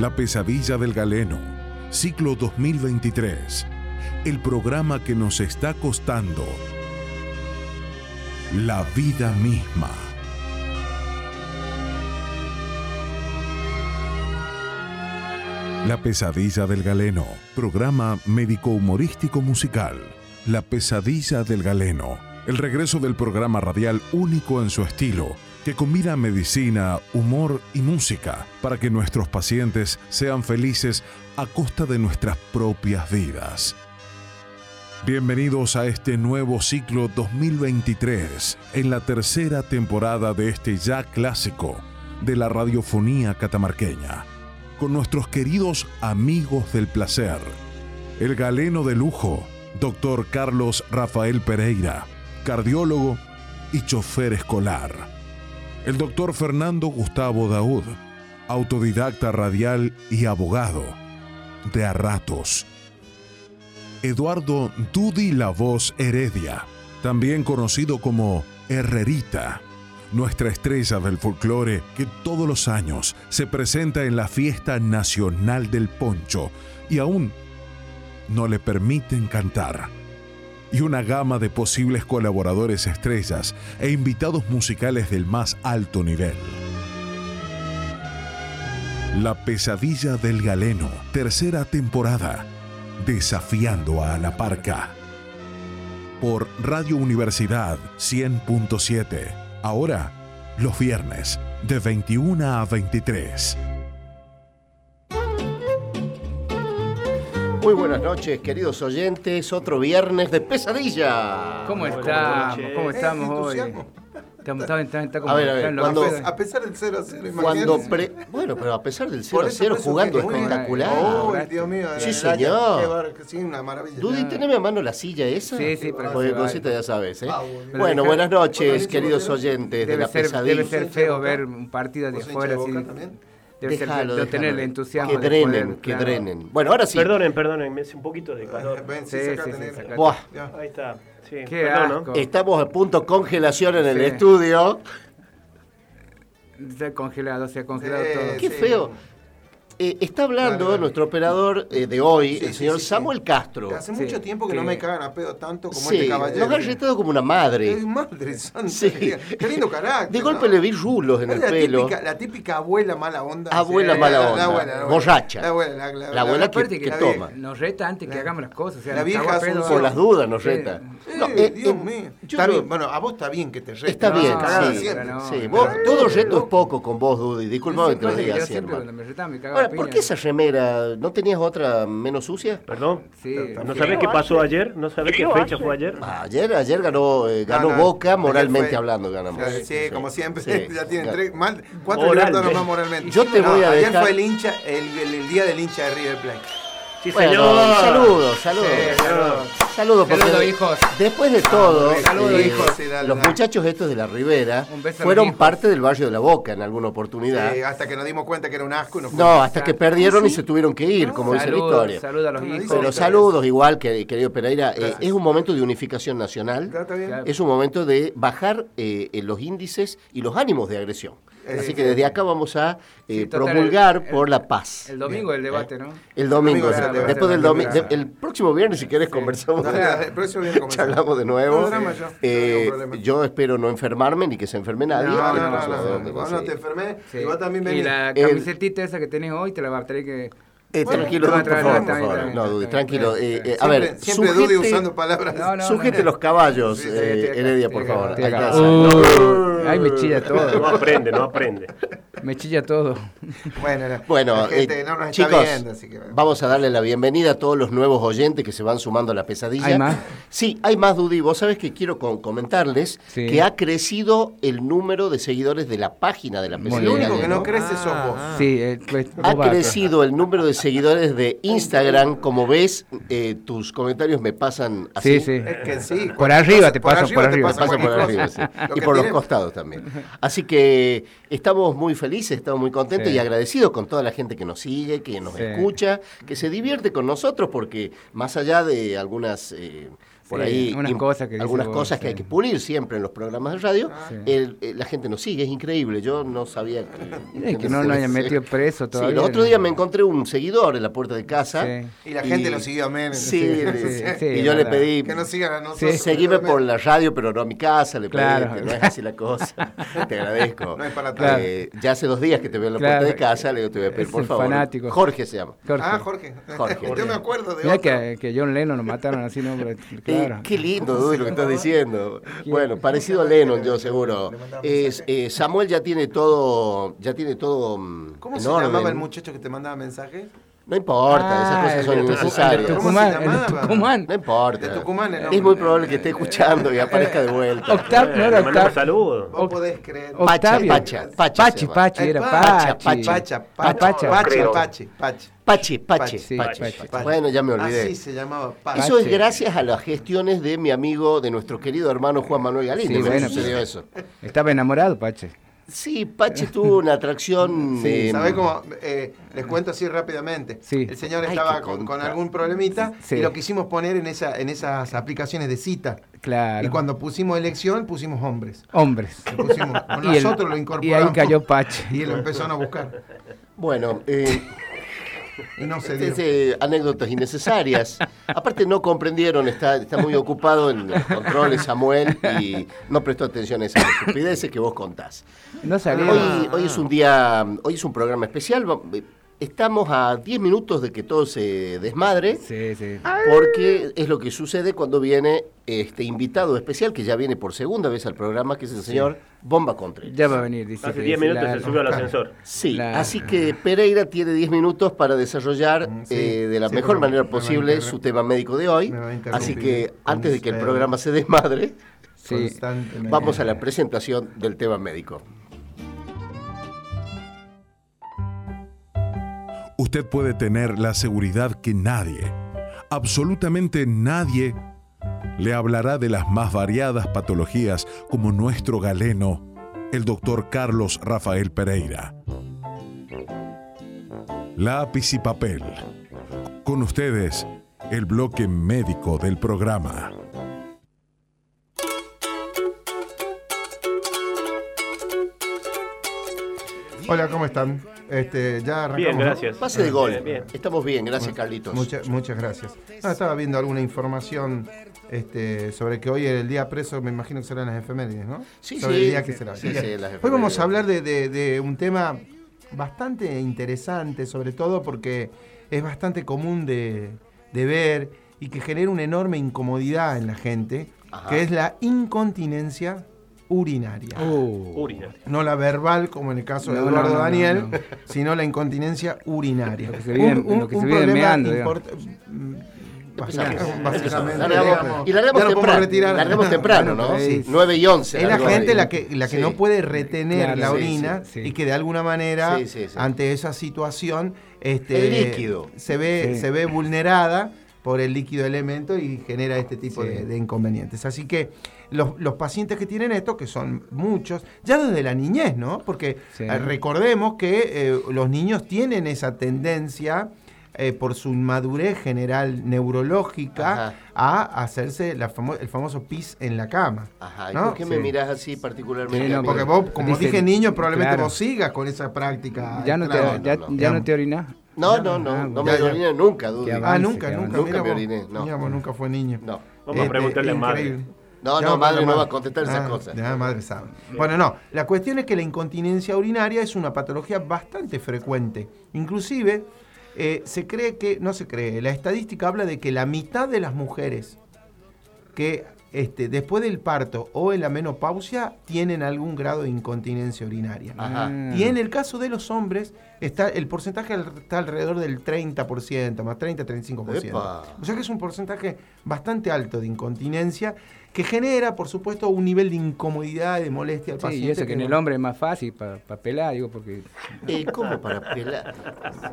La pesadilla del galeno, ciclo 2023. El programa que nos está costando la vida misma. La pesadilla del galeno, programa médico-humorístico musical. La pesadilla del galeno, el regreso del programa radial único en su estilo, que combina medicina, humor y música para que nuestros pacientes sean felices a costa de nuestras propias vidas. Bienvenidos a este nuevo ciclo 2023, en la tercera temporada de este ya clásico de la radiofonía catamarqueña, con nuestros queridos amigos del placer, el galeno de lujo, doctor Carlos Rafael Pereira, cardiólogo y chofer escolar, el doctor Fernando Gustavo Daud, autodidacta radial y abogado, de a ratos, Eduardo Dudi La Voz Heredia, también conocido como Herrerita, nuestra estrella del folclore que todos los años se presenta en la fiesta nacional del poncho y aún no le permiten cantar. Y una gama de posibles colaboradores estrellas e invitados musicales del más alto nivel. La pesadilla del galeno, tercera temporada Desafiando a la Parca. Por Radio Universidad 100.7. Ahora, los viernes, de 21 a 23. Muy buenas noches, queridos oyentes. Otro viernes de pesadilla. ¿Cómo estamos? ¿Cómo estamos hoy? Estamos, está, está, está como A ver, a ver, cuando-. A pesar del 0 a 0, Cuando pre- bueno, pero a pesar del 0 Por a eso, 0 por eso jugando espectacular. Oh, Dios mío. Sí, señor. Sí, una maravilla. Dudy, teneme a mano la silla esa. Sí, sí, pero Porque cosita ya sabes, ¿eh? Ah, bueno. Pero Bueno, deja- buenas noches, queridos oyentes de la ser, pesadilla. debe ser ¿Vos hincha de feo ver un partido de ¿Vos hincha afuera así. Debe ser de tener el entusiasmo. Que de drenen, poder- que claro. drenen. Bueno, ahora sí. Perdonen, perdonen, me hace un poquito de calor. Ven, Sí, sí, sí. Buah. Ahí está. Sí, Qué perdón, ¿no? asco. estamos a punto congelación en el estudio. Se ha congelado, se ha congelado Sí. todo. Qué Sí. feo. Eh, está hablando Dale, dale. nuestro operador eh, de hoy, Sí, el señor sí, sí. Samuel Castro. Hace Sí, mucho tiempo que, que- no me cagan a pedo tanto como Sí, este caballero. nos ha retado como una madre. Ay, madre santa. Sí. Qué lindo carácter. De golpe ¿no? le vi rulos en Es el la pelo. Típica, la típica abuela mala onda. Abuela Sí, mala la- la onda, abuela, la abuela. borracha. La abuela, la, la- La abuela la- que- que la toma. vieja. Nos reta antes que hagamos las cosas. O sea, la vieja pedo. Por las dudas nos reta. Dios eh, mío. bueno, a vos está bien que te reten. Está bien, sí. todo reto es poco con vos, Dudy. Disculpame que te lo diga así, hermano. Ahora, ¿por qué esa remera? ¿No tenías otra menos sucia? Perdón. Sí. ¿No sabés qué pasó ayer? ¿No sabés qué fecha fue ayer? Ah, Ayer, ayer ganó, eh, ganó Boca, moralmente hablando ganamos. Sí, sí, como siempre, Sí. ya tienen tres, mal, cuatro Moral, nomás moralmente. Yo te No, voy a ayer dejar- fue el hincha, el, el- el día del hincha de River Plate. Sí, Bueno, señor. saludos, saludos. Sí, saludos. Saludos, porque hijos. después de todo, Saludos, eh, hijos. Sí, dale, los dale. muchachos estos de la Ribera fueron parte del barrio de la Boca en alguna oportunidad. Sí, hasta que nos dimos cuenta que era un asco y nos No, hasta que perdieron y se tuvieron que ir, como dice la Saludos, historia. saludos a los no hijos. Pero saludos igual, que, querido Pereira. Eh, es un momento de unificación nacional. Claro, está bien. Claro. Es un momento de bajar eh, eh, los índices y los ánimos de agresión. Eh, Así sí. que desde acá vamos a eh, Sí, total, promulgar el- por la paz. El domingo el debate, ¿no? El domingo, debate. después del domingo, el próximo viernes si querés conversamos. El próximo comenzamos. Charlamos de nuevo. No drama yo, Eh, espero no enfermarme ni que se enferme nadie. No, no, te enfermé Sí. y vos también Y la camiseta esa que tenés hoy te la va a tener que... Eh, Bueno, tranquilo, no, Dudy, por favor, por favor. No, Dudy, tranquilo. Eh, eh, a ver, siempre Dudy sujete, usando palabras. No, no, sujete no. los caballos, Sí, eh, Heredia, por favor. Ahí. Uy, Ay, me chilla No todo. aprende, no aprende. Me chilla todo. Bueno, la- Bueno, la gente eh, no nos está chicos, viendo, así que... vamos a darle la bienvenida a todos los nuevos oyentes que se van sumando a la pesadilla. ¿Hay más? Sí, hay más, Dudy. Vos sabés que quiero con- comentarles Sí. que ha crecido el número de seguidores de la página de la pesadilla. Bien. único que no ¿no? crece sos vos. Sí, eh, pues, Ha crecido el número de seguidores de Instagram. Como ves, eh, tus comentarios me pasan así. Sí, sí. Es que sí. Por arriba te pasan, por te arriba. pasan por sí. Y por los costados también. Así que estamos muy felices, estamos muy contentos Sí. y agradecidos con toda la gente que nos sigue, que nos Sí. escucha, que se divierte con nosotros, porque más allá de algunas eh, por Sí, ahí cosas que algunas vos, cosas que hay que pulir siempre en los programas de radio, Sí. el- eh, la gente nos sigue, es increíble. Yo no sabía Es que no lo hayan metido preso Sí, todavía. el otro ¿no? día me encontré un seguidor en la puerta de casa. Sí. Y la gente lo siguió a Menem. Sí, Sí, le- sí, y yo le pedí, Que nos sigan a nosotros. Sí. seguime por la radio, pero no a mi casa, le pedí, Claro. que no es así la cosa. Te agradezco. No es para Claro. Eh, ya hace dos días que te veo en la Claro. puerta de casa, le digo, te voy a pedir, Es por favor. fanático. Jorge se llama. Jorge. Ah, Jorge. Jorge. Yo me acuerdo de otro. que, que John Lennon lo mataron así, ¿no? Claro. qué lindo, Dudy, lo que estás diciendo. Bueno, parecido a Lennon, yo seguro. Es, eh, Samuel ya tiene todo, ya tiene todo ¿Cómo en se orden. llamaba el muchacho que te mandaba mensajes? No importa, Ah, esas cosas son innecesarias. el de ¿Cómo se Tucumán. No importa. Tucumán, el es muy probable que esté escuchando y aparezca de vuelta. Octavio, no era Octavio. saludos. Vos podés creer. Octavio. Pacha, Pacha, Pachi. Pachi, Eh, era Pacha, Pachi. Pacha, Pacha, Pacha, Pacha. Pacha. Pachi, Pachi. Pache, Pache. Sí, Pachi. Pachi. Pachi. Bueno, ya me olvidé. Así se llamaba Pachi. Eso es Pache. gracias a las gestiones de mi amigo, de nuestro querido hermano Juan Manuel Galíndez. Sí, ¿no bueno, sucedió eso? Estaba enamorado, Pache. Sí, Pache tuvo una atracción. Sí, eh, ¿sabés cómo? Eh, les cuento así rápidamente. Sí. El señor estaba con, algún problemita Sí. y lo quisimos poner en, esa, en esas aplicaciones de cita. Claro. Y cuando pusimos elección, pusimos hombres. Hombres. Le pusimos, Y el- nosotros lo y incorporamos. ahí cayó Pache. Y él lo empezó a buscar. Bueno, eh, Y no se dio. es, eh, anécdotas innecesarias. Aparte no comprendieron, está, está muy ocupado en los controles Samuel y no prestó atención a esas estupideces que vos contás. No salió. Hoy, hoy es un día, hoy es un programa especial. Estamos a 10 minutos de que todo se desmadre. Sí, sí. Porque es lo que sucede cuando viene este invitado especial, que ya viene por segunda vez al programa, que es el señor Bomba Contreras. Ya va a venir, dice. Hace que 10 dice, minutos la- se subió al ascensor. Sí, así que Pereira tiene 10 minutos para desarrollar Mm, sí, eh, de la sí, mejor manera posible su tema médico de hoy. Me va a interrumpir Así que antes de que el usted. programa se desmadre, vamos a la presentación del tema médico. Usted puede tener la seguridad que nadie, absolutamente nadie, le hablará de las más variadas patologías como nuestro galeno, el doctor Carlos Rafael Pereira. Lápiz y papel. Con ustedes, el bloque médico del programa. Hola, ¿cómo están? Este, ya arrancamos. Bien, ¿no? gracias. Pase de gol. Bien, bien. Estamos bien, gracias Carlitos. Mucha- muchas gracias. Ah, estaba viendo alguna información este, sobre que hoy era el día preso, me imagino que serán las efemérides, ¿no? Sí, sobre sí. el día que será. Sí, Bien. sí, las hoy vamos a hablar de, de- de un tema bastante interesante, sobre todo porque es bastante común de, de ver y que genera una enorme incomodidad en la gente, Ajá. que es la incontinencia urinaria. Uh, Urinaria. No la verbal, como en el caso de No, Eduardo no, no, Daniel, no, no. sino la incontinencia urinaria. Meando, digamos. Empezamos. Básicamente, Largamos- y largamos ya lo podemos temprano, retirar. largamos temprano, ¿no? Bueno, Sí. 9 y 11. Es la gente la que, la que Sí. no puede retener Claro, la sí, orina sí, sí. y que de alguna manera, Sí, sí, sí. ante esa situación, este, El líquido. Se, ve, Sí. se ve vulnerada por el líquido elemento y genera este tipo Sí. de, de inconvenientes. Así que los, los pacientes que tienen esto, que son muchos, ya desde la niñez, ¿no? Porque Sí. eh, recordemos que eh, los niños tienen esa tendencia eh, por su madurez general neurológica Ajá. a hacerse la famo- el famoso pis en la cama. Ajá, ¿y ¿no? por qué me mirás así particularmente? Sí, no? Porque vos, como dije niño, probablemente claro. vos sigas con esa práctica. ya no te, ya, no, no. ya no te. No, no, no, Ah, no me oriné nunca, Dudy. Qué Ah, nunca, nunca. Nunca me oriné, no. Mira, vos nunca fue niño. No. Vamos a preguntarle a madre. No, no, madre no va a contestar esas Ah, cosas. Ya, madre sabe. Bueno, no. La cuestión es que la incontinencia urinaria es una patología bastante frecuente. Inclusive, eh, se cree que, no se cree, la estadística habla de que la mitad de las mujeres que este, después del parto o en la menopausia tienen algún grado de incontinencia urinaria. Ajá. Mm. Y en el caso de los hombres, está, el porcentaje está alrededor del 30%, más 30-35%. Epa. O sea que es un porcentaje bastante alto de incontinencia que genera, por supuesto, un nivel de incomodidad, de molestia al Sí, paciente. y eso que en no- el hombre es más fácil para pelar, digo, porque. Eh, ¿Cómo para pelar?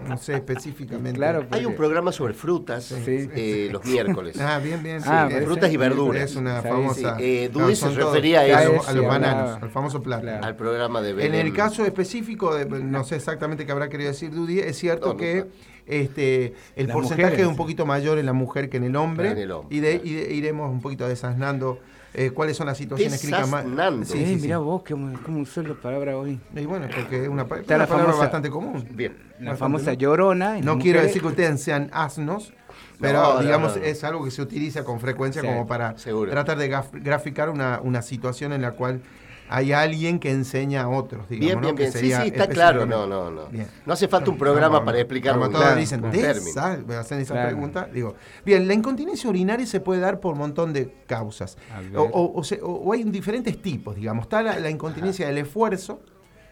No sé específicamente. Claro, Hay un programa sobre frutas Sí. eh, los miércoles. Ah, bien, bien. sí. Ah, Eh, frutas y verduras. Es una famosa. sí. Eh, Dudy se refería a eso. los- a los bananos, al famoso plátano. Al programa de En Belén. el caso específico, de, no sé exactamente qué habrá querido decir Dudy, es cierto No, que. Este, el Las porcentaje mujeres, es un sí. poquito mayor en la mujer que en el hombre. En el hombre, y, de, claro. y de- iremos un poquito desasnando eh, cuáles son las situaciones clínicas más. Desasnando. Sí, eh, sí, sí. mirá vos, cómo, cómo usó la palabra hoy. Y bueno, porque es una, una la palabra famosa- bastante común. Bien. La Bastante, famosa ¿no? llorona. No quiero decir que ustedes sean asnos, pero No, digamos no, no. es algo que se utiliza con frecuencia Sí, como para seguro. tratar de graficar una, una situación en la cual hay alguien que enseña a otros. Digamos, Bien, ¿no? bien, Que bien. Sí, sí, está claro. No, no, no. Bien. No hace falta un programa No, para no. explicar Como un todos Claro, dicen, me hacen esa Claro. pregunta. Digo, bien, la incontinencia urinaria se puede dar por un montón de causas. O, o- o se- o- o hay diferentes tipos, digamos. Está la, la incontinencia del esfuerzo,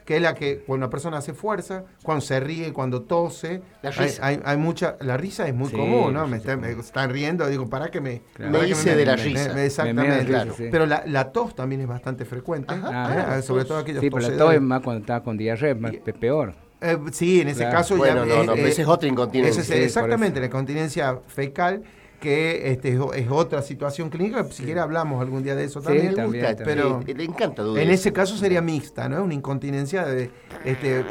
que es la que cuando una persona hace fuerza, cuando se ríe, cuando tose. La hay, risa. hay- hay mucha, la risa es muy Sí, común, ¿no? Me, están, me están riendo, digo, para que me... Claro. Me hice de la risa. me- exactamente. Claro. risa, sí. Pero la, la tos también es bastante frecuente, Ajá. ¿eh? sobre todo aquellos Sí, pero la tos es más cuando estaba con diarrea, es más, peor. Eh, sí, en ese Claro. caso Bueno, ya no, no, pero esa es otra incontinencia. es Sí, exactamente la incontinencia fecal, que este, es, otra situación clínica. Si quiere hablamos algún día de eso Sí, también. Gusta, pero- le encanta. En ese caso sería mixta, ¿no? Una incontinencia de... Este,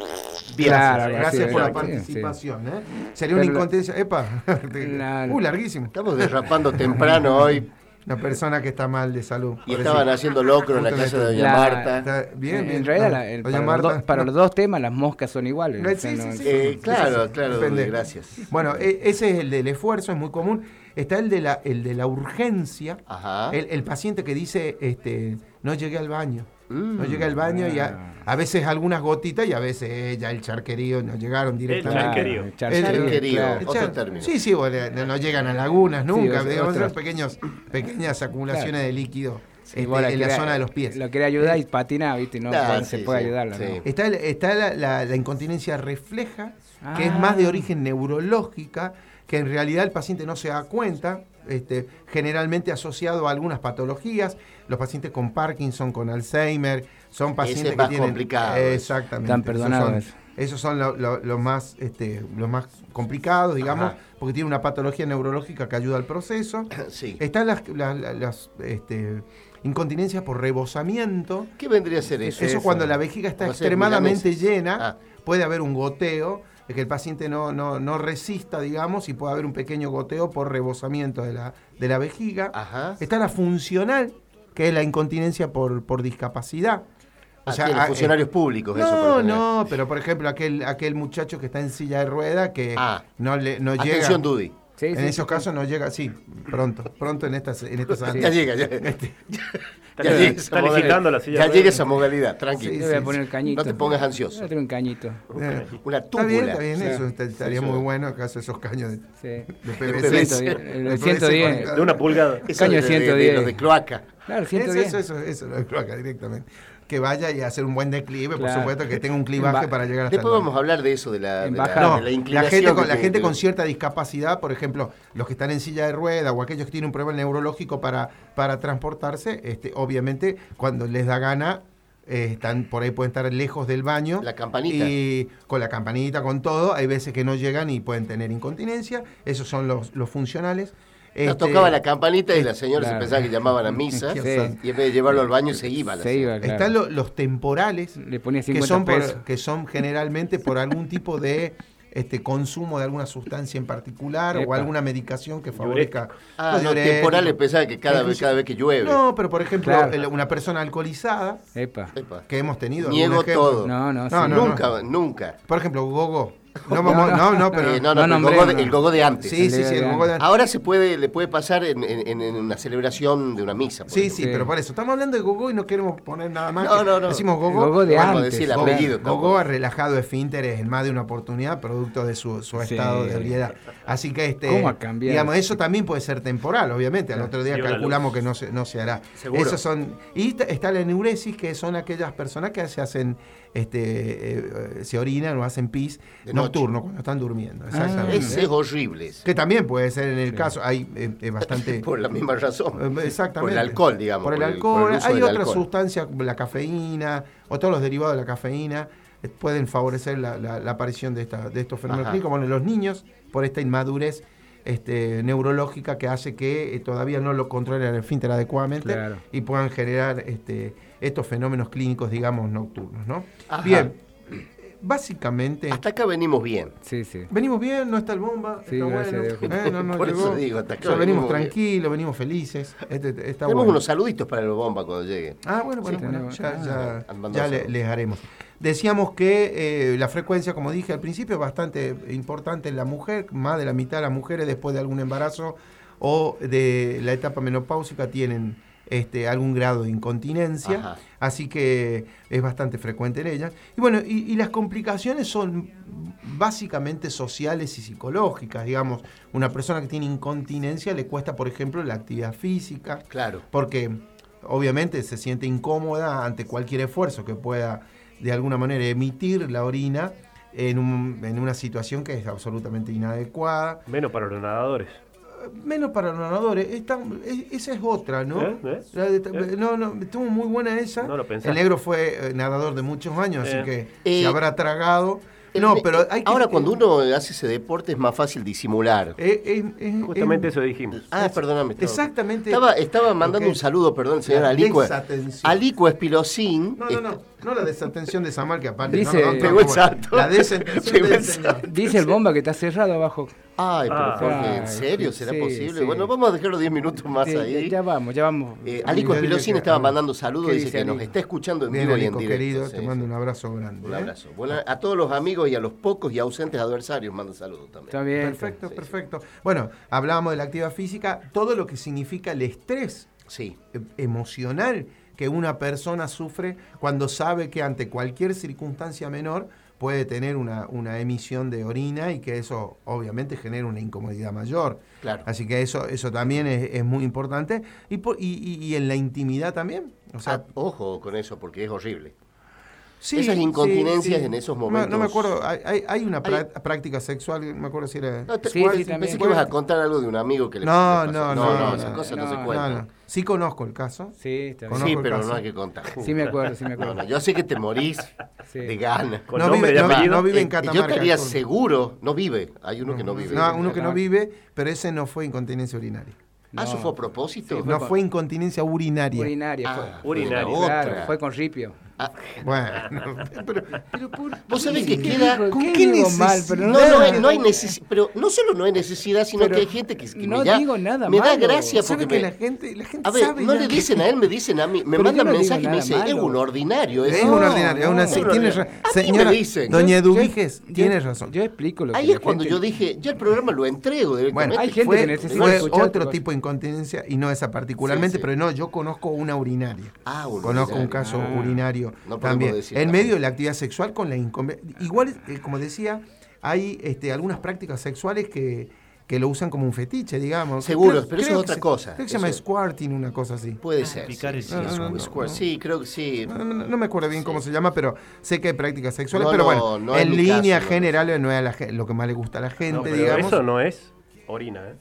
Claro, gracias. gracias sí, por la sí, participación. ¿eh? Sería una la- incontinencia... Epa, La- uh, larguísimo. Estamos derrapando temprano hoy Una persona que está mal de salud. y estaban haciendo locro en la casa de doña La- Marta. Está bien, en, bien. en realidad, No, la- el- doña para, Marta, los dos, para no. los dos temas las moscas son iguales. Sí, o sea, sí, no- sí, Eh, sí, claro, sí, sí. claro, Depende. Dudy, gracias. Bueno, e- ese es el del esfuerzo, es muy común. Está el de la, el de la urgencia. Ajá. El, el paciente que dice, este, no llegué al baño. Mm. No llegué al baño y a, Ah. a veces algunas gotitas y a veces eh, ya el charquerío no llegaron directamente. charquerío. el El- charquerío, claro. El Otro char- término. Sí, sí, bueno, no, llegan a lagunas nunca, Sí, digamos, son pequeños, pequeñas acumulaciones Claro. de líquido Sí, este, en la zona de los pies. Lo quería ayudar y patina, ¿viste? No, Ah, no se puede sí. ¿no? Está, el- está la, la- la incontinencia refleja, que es Ah. más de origen neurológica, que en realidad el paciente no se da cuenta, este, generalmente asociado a algunas patologías. Los pacientes con Parkinson, con Alzheimer, son pacientes es más que tienen... complicado. Exactamente. Están Esos perdonados son- eso. Esos son lo- lo- los más, este, los más complicados, digamos, Ajá. porque tiene una patología neurológica que ayuda al proceso. Sí. Están las, las- las, este, incontinencias por rebosamiento, ¿Qué vendría a ser eso? eso, cuando la vejiga está extremadamente llena, Ah. puede haber un goteo, de que el paciente no, no, no resista, digamos, y puede haber un pequeño goteo por rebosamiento de la, de la vejiga. Ajá. Está la funcional, que es la incontinencia por, por discapacidad. O sea, Ah, ah, funcionarios eh, públicos, eso. No, general. no, pero por ejemplo, aquel, aquel muchacho que está en silla de rueda que Ah. no, le, no llega. Atención, Dudy. Sí, En sí, esos casos no llega, sí, pronto, pronto en estas en estas Ya llega, ya, Este, Está, ya llega está licitando la silla. Ya llega esa modalidad, tranquilo. Sí, Yo voy a poner el cañito. No te pongas ansioso. Voy a tener un cañito. eh, Una Está túbula. bien, está bien, Sí. eso está- estaría Sí, muy sí. bueno acaso esos caños de, Sí. de PVC. PVC. 110, el De PVC 110. con- De una pulgada. Eso Caño de, de- de 110. los de cloaca. Claro, Eso, 110. eso, eso, eso, lo de cloaca directamente. Que vaya y hacer un buen declive, por supuesto, que tenga un clivaje Va- para llegar hasta Después el vamos a hablar de eso, de la, de la, bajada. No, de la la inclinación. gente, con, que la tiene gente que- con cierta discapacidad, por ejemplo, los que están en silla de rueda o aquellos que tienen un problema neurológico para, para transportarse, este, obviamente cuando les da gana, eh, están por ahí pueden estar lejos del baño. La campanita. Y con la campanita, con todo, hay veces que no llegan y pueden tener incontinencia. Esos son los, los funcionales. Nos Este, tocaba la campanita y la señora se claro. pensaba que llamaban a misa Sí. y en vez de llevarlo al baño se iba. la Se señora. iba, claro. Están lo- los temporales, Le ponía que 50 son, pesos. por- que son generalmente por algún tipo de este consumo de alguna sustancia en particular o alguna medicación que favorezca. Ah, los no, temporales pensaba que cada vez, Incluso- cada vez que llueve. No, pero por ejemplo, Claro. una persona alcoholizada Epa. Que hemos tenido. Niego todo. No, no, No, sí. no, nunca, nunca. Por ejemplo, Gogo. No, no, no, pero. Eh, no, no, el, gogo de, el gogo de antes. sí, sí, sí, el Gogo de- Ahora se puede, le puede pasar en, en- en una celebración de una misa. Sí, ejemplo. sí, Sí. pero por eso. Estamos hablando de Gogo y no queremos poner nada más. No, no, no. Decimos Gogo. El Gogo de Vamos a antes. decir el Gogo. apellido. Gogo ha relajado esfínteres en más de una oportunidad, producto de su, su Sí. estado de ebriedad. Así que, este, ¿Cómo ha cambiado? digamos, eso también puede ser temporal, obviamente. Al otro día calculamos que no se, no se hará. Seguro. Esos son, y está- está la enuresis, que son aquellas personas que se hacen, este, eh, eh, se orinan o hacen pis De nocturno cuando están durmiendo. Ah. Exactamente. Ese es horrible. ese. Que también puede ser en el caso, hay eh, eh, bastante... Por la misma razón. Exactamente. Por el alcohol, digamos. Por el por el- alcohol. por el uso Hay otras alcohol. sustancias, como la cafeína o todos los derivados de la cafeína, eh, pueden favorecer la, la- la aparición de, esta, de estos fenómenos clínicos. Bueno, en los niños, por esta inmadurez este, neurológica que hace que eh, todavía no lo controlen el esfínter adecuadamente Claro. y puedan generar este, estos fenómenos clínicos, digamos, nocturnos. ¿no? Ajá. Bien. básicamente, Hasta acá venimos bien. Sí, sí. venimos bien, no está el bomba, Sí, está bueno. Eh, no, no Por eso digo, hasta acá O sea, venimos tranquilos, venimos felices. Este, está Tenemos bueno. unos saluditos para el bomba cuando llegue. Ah, bueno, bueno, Sí, bueno, ya, ya- ya le- les haremos. Decíamos que eh, la frecuencia, como dije al principio, es bastante importante en la mujer, más de la mitad de las mujeres después de algún embarazo o de la etapa menopáusica tienen este, algún grado de incontinencia, Ajá. así que es bastante frecuente en ellas. Y bueno, y, y las complicaciones son básicamente sociales y psicológicas, digamos, una persona que tiene incontinencia le cuesta, por ejemplo, la actividad física, Claro. porque obviamente se siente incómoda ante cualquier esfuerzo que pueda de alguna manera emitir la orina en, un- en una situación que es absolutamente inadecuada. Menos para los nadadores. Menos para los nadadores, esta- es- esa es otra, ¿no? ¿Eh? ¿Eh? De- ¿Eh? No, no, estuvo muy buena esa. No lo. El negro fue eh, nadador de muchos años, así que Eh, se habrá tragado. No, pero hay que... Ahora, cuando uno hace ese deporte es más fácil disimular. eh, eh, eh, Justamente eh, eso dijimos. Ah, perdóname. estaba- Exactamente. Estaba, estaba mandando un saludo, perdón, señora La Alicua. desatención. Alicua Espilosín. No, no, no, no la desatención de Samuel, que aparte Dice- no, no, no, Pegó el como- salto. La desatención señor. Dice el bomba que está cerrado abajo. Ay, pero Ah. Jorge, ¿en serio? ¿Será sí, posible? sí. Bueno, vamos a dejarlo 10 minutos más Sí, ahí. Ya vamos, ya vamos. Eh, Espilosín que- estaba mandando saludos, ¿Qué dice dice que nos Alico? está escuchando en Bien, vivo y en Alico, directo. querido, sí, te mando un abrazo grande. Un ¿eh? abrazo. Bueno, a todos los amigos y a los pocos y ausentes adversarios mando saludos también. Está bien. Perfecto, perfecto. Bueno, hablábamos de la actividad física, todo lo que significa el estrés Sí. eh, emocional que una persona sufre cuando sabe que ante cualquier circunstancia menor puede tener una, una emisión de orina y que eso obviamente genera una incomodidad mayor. Claro. Así que eso, eso también es, es muy importante. Y, por- y, y- y en la intimidad también. O sea, Ah, ojo con eso porque es horrible. Sí, Esas incontinencias sí. en esos No me- No, me momentos- acuerdo, hay, hay- una Hay- prá- práctica sexual, no me acuerdo si era... No, te- Sí, pensé sí, también. que ibas a contar algo de un amigo que le No, no, no, no, no, esas no, cosas no, no, se no, cuentan. No, no. Sí conozco el caso. Sí. Conozco Sí, pero caso. no hay que contar. Sí me acuerdo, sí me No, acuerdo. no, yo sé que te morís Sí. de ganas. Con No nombre vive- no- no vive en Eh, Catamarca. yo estaría por- seguro, no vive, hay uno que no vive. No, uno que no vive, pero ese no fue incontinencia urinaria. Ah, ¿eso No. fue a propósito? Sí, No con- fue incontinencia urinaria. Urinaria Ah, fue. fue Urinaria. la Claro, otra. fue con ripio. Ah, Bueno, pero, pero por- Vos sabés que queda... ¿Con ¿Con qué qué digo mal? necesidad? Pero No, no, hay, no, no hay necesidad, pero no solo no hay necesidad, sino Pero que hay gente que, que no me da, digo nada me da malo. gracia ¿Sabe porque que me- la gente, la gente A ver, sabe no le dicen a él, me dicen a mí, me Pero yo mandan no mensaje y me dicen, es un ordinario. Es eso". un ordinario, es una, no, sí, no, tiene no. ra- A mí me señora, dicen. doña Yo- Eduviges, yo- tiene yo- razón. Yo explico lo que Ahí es cuando yo dije, ya el programa lo entrego directamente. Bueno, Hay gente que necesita fue otro tipo de incontinencia y no esa particularmente, pero no, yo conozco una urinaria. Ah, un Conozco un caso Ah. No también. decir En medio de la actividad sexual con la inconveniencia. Igual, eh, como decía, hay este, algunas prácticas sexuales que, que lo usan como un fetiche, digamos. Seguro, pero eso es otra se- cosa. Creo que se llama squirting, una cosa así. Puede ser. Picar sí, el sí, No, no, squirt. no. Sí, creo que sí. No, no- no me acuerdo bien cómo se llama, pero sé que hay prácticas sexuales. No, pero no, bueno, en línea caso, general no es la lo que más le gusta a la gente, No, pero digamos. eso no es orina, ¿eh?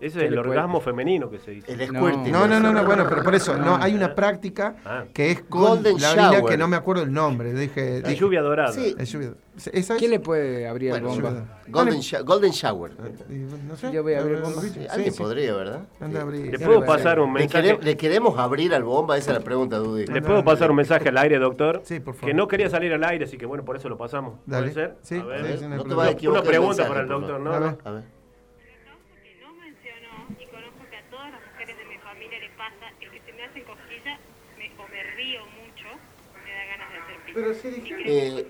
Ese ¿Qué es el orgasmo femenino que se dice. El No. squirting. No, no, no, no, bueno, pero por eso, no, hay una práctica Ah. que es con Golden la orina que no me acuerdo el nombre. Dije, La dije- lluvia dorada. Sí. es lluvia- ¿Esa es? ¿Quién le puede abrir el Bueno, bomba? Golden, Shower. Eh, No sé. Yo voy a abrir Eh, bomba. sí, Alguien sí. podría, ¿verdad? Anda abrir. ¿Le puedo pasar un ¿Le, mensaje? quere- le queremos abrir al bomba? Esa es la pregunta, Dudy. ¿Le puedo pasar un mensaje al aire, doctor? Sí, por favor. Que no quería salir al aire, así que bueno, por eso lo pasamos. Dale. ¿Puede ser? Sí, A ver. sí, sí, no hay No te problema. vas a equivocar. Una pregunta mensaje, para el doctor. ¿no? A ver. Lo que no mencionó, y conozco que a todas las mujeres de mi familia le pasa, es que se me hacen cosquillas me, o me río mucho, me da ganas de hacer pipí. Pero sí que Eh.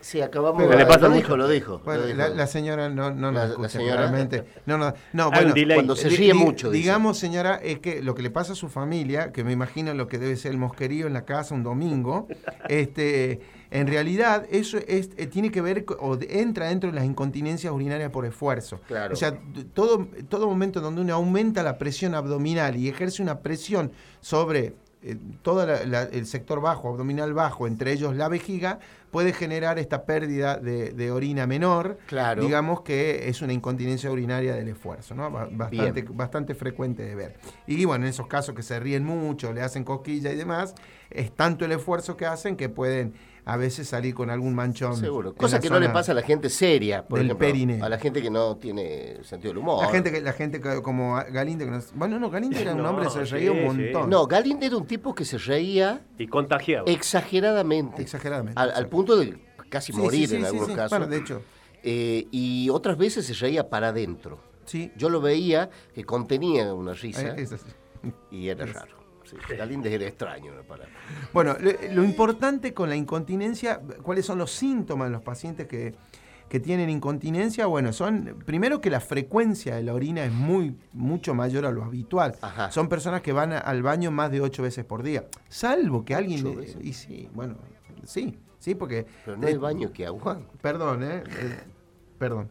Sí, acabamos Pero de- le pasa lo dijo, lo dijo. Bueno, lo dijo. la, la señora no, no La- nos la escucha señora- claramente. No, no, no, bueno. Cuando se ríe di- mucho, dice. Digamos, señora, es que lo que le pasa a su familia, que me imagino lo que debe ser el mosquerío en la casa un domingo, este, en realidad eso es, eh, tiene que ver, o entra dentro de las incontinencias urinarias por esfuerzo. Claro. O sea, todo, todo momento donde uno aumenta la presión abdominal y ejerce una presión sobre eh, todo la- la- el sector bajo, abdominal bajo, entre ellos la vejiga, puede generar esta pérdida de, de orina menor, Claro. digamos que es una incontinencia urinaria del esfuerzo, ¿no? Ba- Bastante, bastante frecuente de ver. Y bueno, en esos casos que se ríen mucho, le hacen cosquilla y demás, es tanto el esfuerzo que hacen que pueden a veces salir con algún manchón. Seguro. Cosa que no le pasa a la gente seria, por del ejemplo. perineo. A la gente que no tiene sentido del humor. La gente, que, la gente que- como Galindo, que nos- bueno, no, Galindo era un No, hombre, se sí, reía un sí. montón. No, Galín era un tipo que se reía Y contagiado. exageradamente. Exageradamente. Al, punto de casi Sí, morir sí, sí, en sí, algunos sí. casos. Bueno, de hecho, Eh, y otras veces se reía para adentro. sí. Yo lo veía que contenía una risa Eh, es así. y era raro. Sí, Galíndez era extraño. ¿no? Para... Bueno, lo, importante con la incontinencia, ¿cuáles son los síntomas de los pacientes que, que tienen incontinencia? Bueno, son primero que la frecuencia de la orina es muy mucho mayor a lo habitual. Ajá. Son personas que van a- al baño más de ocho veces por día, salvo que alguien y sí, bueno, sí, sí, porque Pero no hay baño que aguante. Perdón, eh, eh, perdón.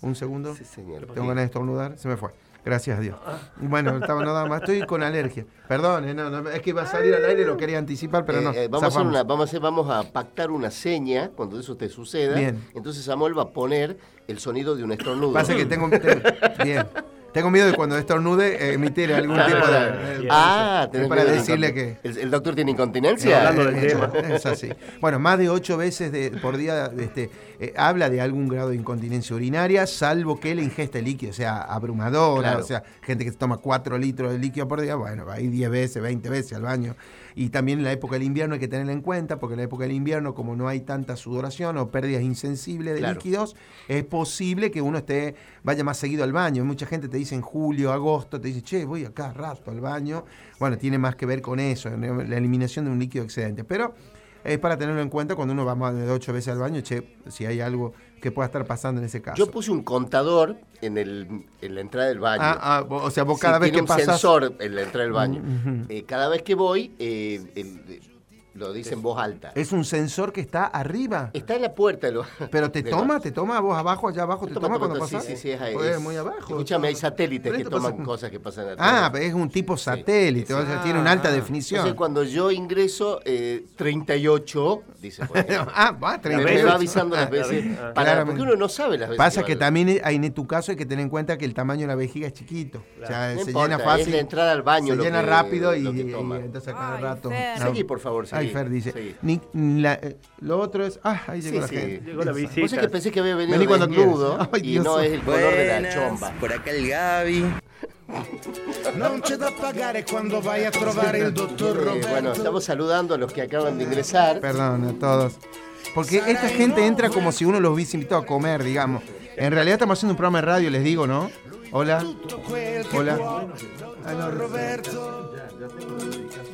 Un segundo. Sí, señor. Tengo ganas de estornudar, se me fue. Gracias a Dios. Bueno, estaba nada más. Estoy con alergia. Perdón, eh, no, no, es que iba a salir al aire, lo quería anticipar, pero no. Eh, eh, vamos, a hacer una- vamos, a hacer- vamos a pactar una seña cuando eso te suceda. Bien. Entonces Samuel va a poner el sonido de un estornudo. Pasa que tengo, tengo- bien. Tengo miedo de cuando estornude eh, emitir algún tipo de. eh, Ah, tenés para decirle que. ¿El, el doctor tiene incontinencia? hablando del Eh, tema. Es así. Bueno, más de ocho veces de- por día este, eh, habla de algún grado de incontinencia urinaria, salvo que la ingesta de líquido sea abrumadora, Claro. o sea, gente que toma cuatro litros de líquido por día, bueno, va a ir 10 veces, 20 veces al baño. Y también en la época del invierno hay que tenerla en cuenta, porque en la época del invierno, como no hay tanta sudoración o pérdidas insensibles de Claro. líquidos, es posible que uno esté vaya más seguido al baño. Mucha gente te dice en julio, agosto, te dice, che, voy acá rato al baño. Bueno, tiene más que ver con eso, la eliminación de un líquido excedente. Pero es para tenerlo en cuenta cuando uno va más de ocho veces al baño, che, si hay algo que pueda estar pasando en ese caso. Yo puse un contador en, el, en la entrada del baño. Ah, ah, o sea, vos Sí, cada vez tiene que un pasas... sensor en la entrada del baño. Ujú. Eh, cada vez que voy, eh, el- lo dice en voz alta. Es un sensor que está arriba. Está en la puerta. lo- Pero te toma, te toma vos abajo, allá abajo, te Toma, toma, toma, cuando toma, pasas. Sí, sí, sí, es ahí. Pues, es- muy abajo. Escúchame, hay satélites que toman pasa- cosas que pasan Ah, atrás. es un tipo satélite, o sea, tiene una alta definición. Entonces, cuando yo ingreso, eh, 38, dice. por ah, va, Me 38. va avisando las veces. Ah, para- claramente. porque uno no sabe las veces. Pasa que también hay- en tu caso hay que tener en cuenta que el tamaño de la vejiga es chiquito. O sea, No se importa, llena fácil. es la entrada al baño Se lo llena que- rápido y, entonces cada rato. Seguí, por favor, seguí. Dice. Seguí. Ni- la- eh, lo otro es. Ah, ahí llegó Sí, la sí. gente. Llegó la visita. Vos sabés que pensé que había venido Vení cuando desnudo. Ay, y Dios no es el color de la Buenas, chomba. por acá el Gaby. Non c'è da pagare quando vai a trovare dottor Eh, Roberto. bueno, estamos saludando a los que acaban de ingresar. Perdón a todos. Porque esta gente entra como si uno los hubiese invitado a comer, digamos. En realidad estamos haciendo un programa de radio, les digo, ¿no? Hola. Che Hola.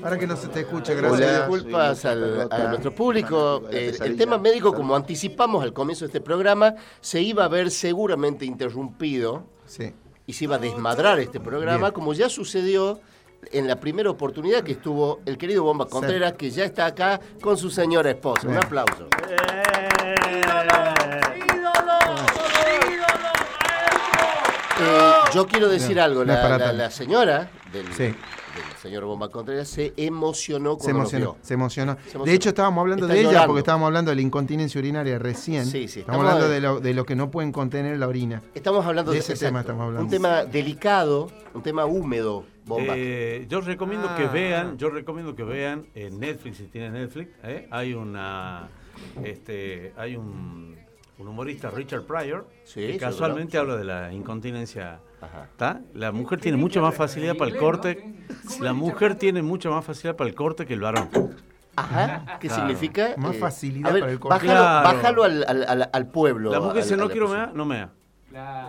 No. Ahora que no se te escucha, Hola, gracias. a Dios. disculpas al- a nuestro público. Eh, el tema médico, como anticipamos al comienzo de este programa, se iba a ver seguramente interrumpido Sí. y se iba a desmadrar este programa, Bien. como ya sucedió en la primera oportunidad que estuvo el querido Bomba Contreras, que ya está acá con su señora esposa. Un Bien. aplauso. Eh, yo quiero decir No, algo, no la, para la- la señora del, Sí. Señor Bomba Contreras se emocionó Se cuando nos emocionó, vio. se emocionó. emocionó. De hecho, estábamos hablando Está de ella porque estábamos hablando de la incontinencia urinaria recién. Sí, sí, Estamos estamos- hablando de lo, de lo que no pueden contener la orina. Estamos hablando De de, ese exacto, tema estamos hablando. Un tema delicado, un tema húmedo, Bomba. Eh, yo recomiendo Ah. que vean, yo recomiendo que vean en Netflix si tienen Netflix, ¿eh? hay una, este, hay un, un humorista Richard Pryor Sí, que seguro. casualmente habla de la incontinencia. Ajá. ¿tá? La mujer tiene mucha más facilidad para el corte, la mujer tiene mucha más facilidad para el corte que el varón. Ajá, ¿qué Claro. significa? Eh, Más facilidad a ver, para el corte. Bájalo, Claro. bájalo al, al- al- al pueblo. La mujer dice no quiero mear, no mea.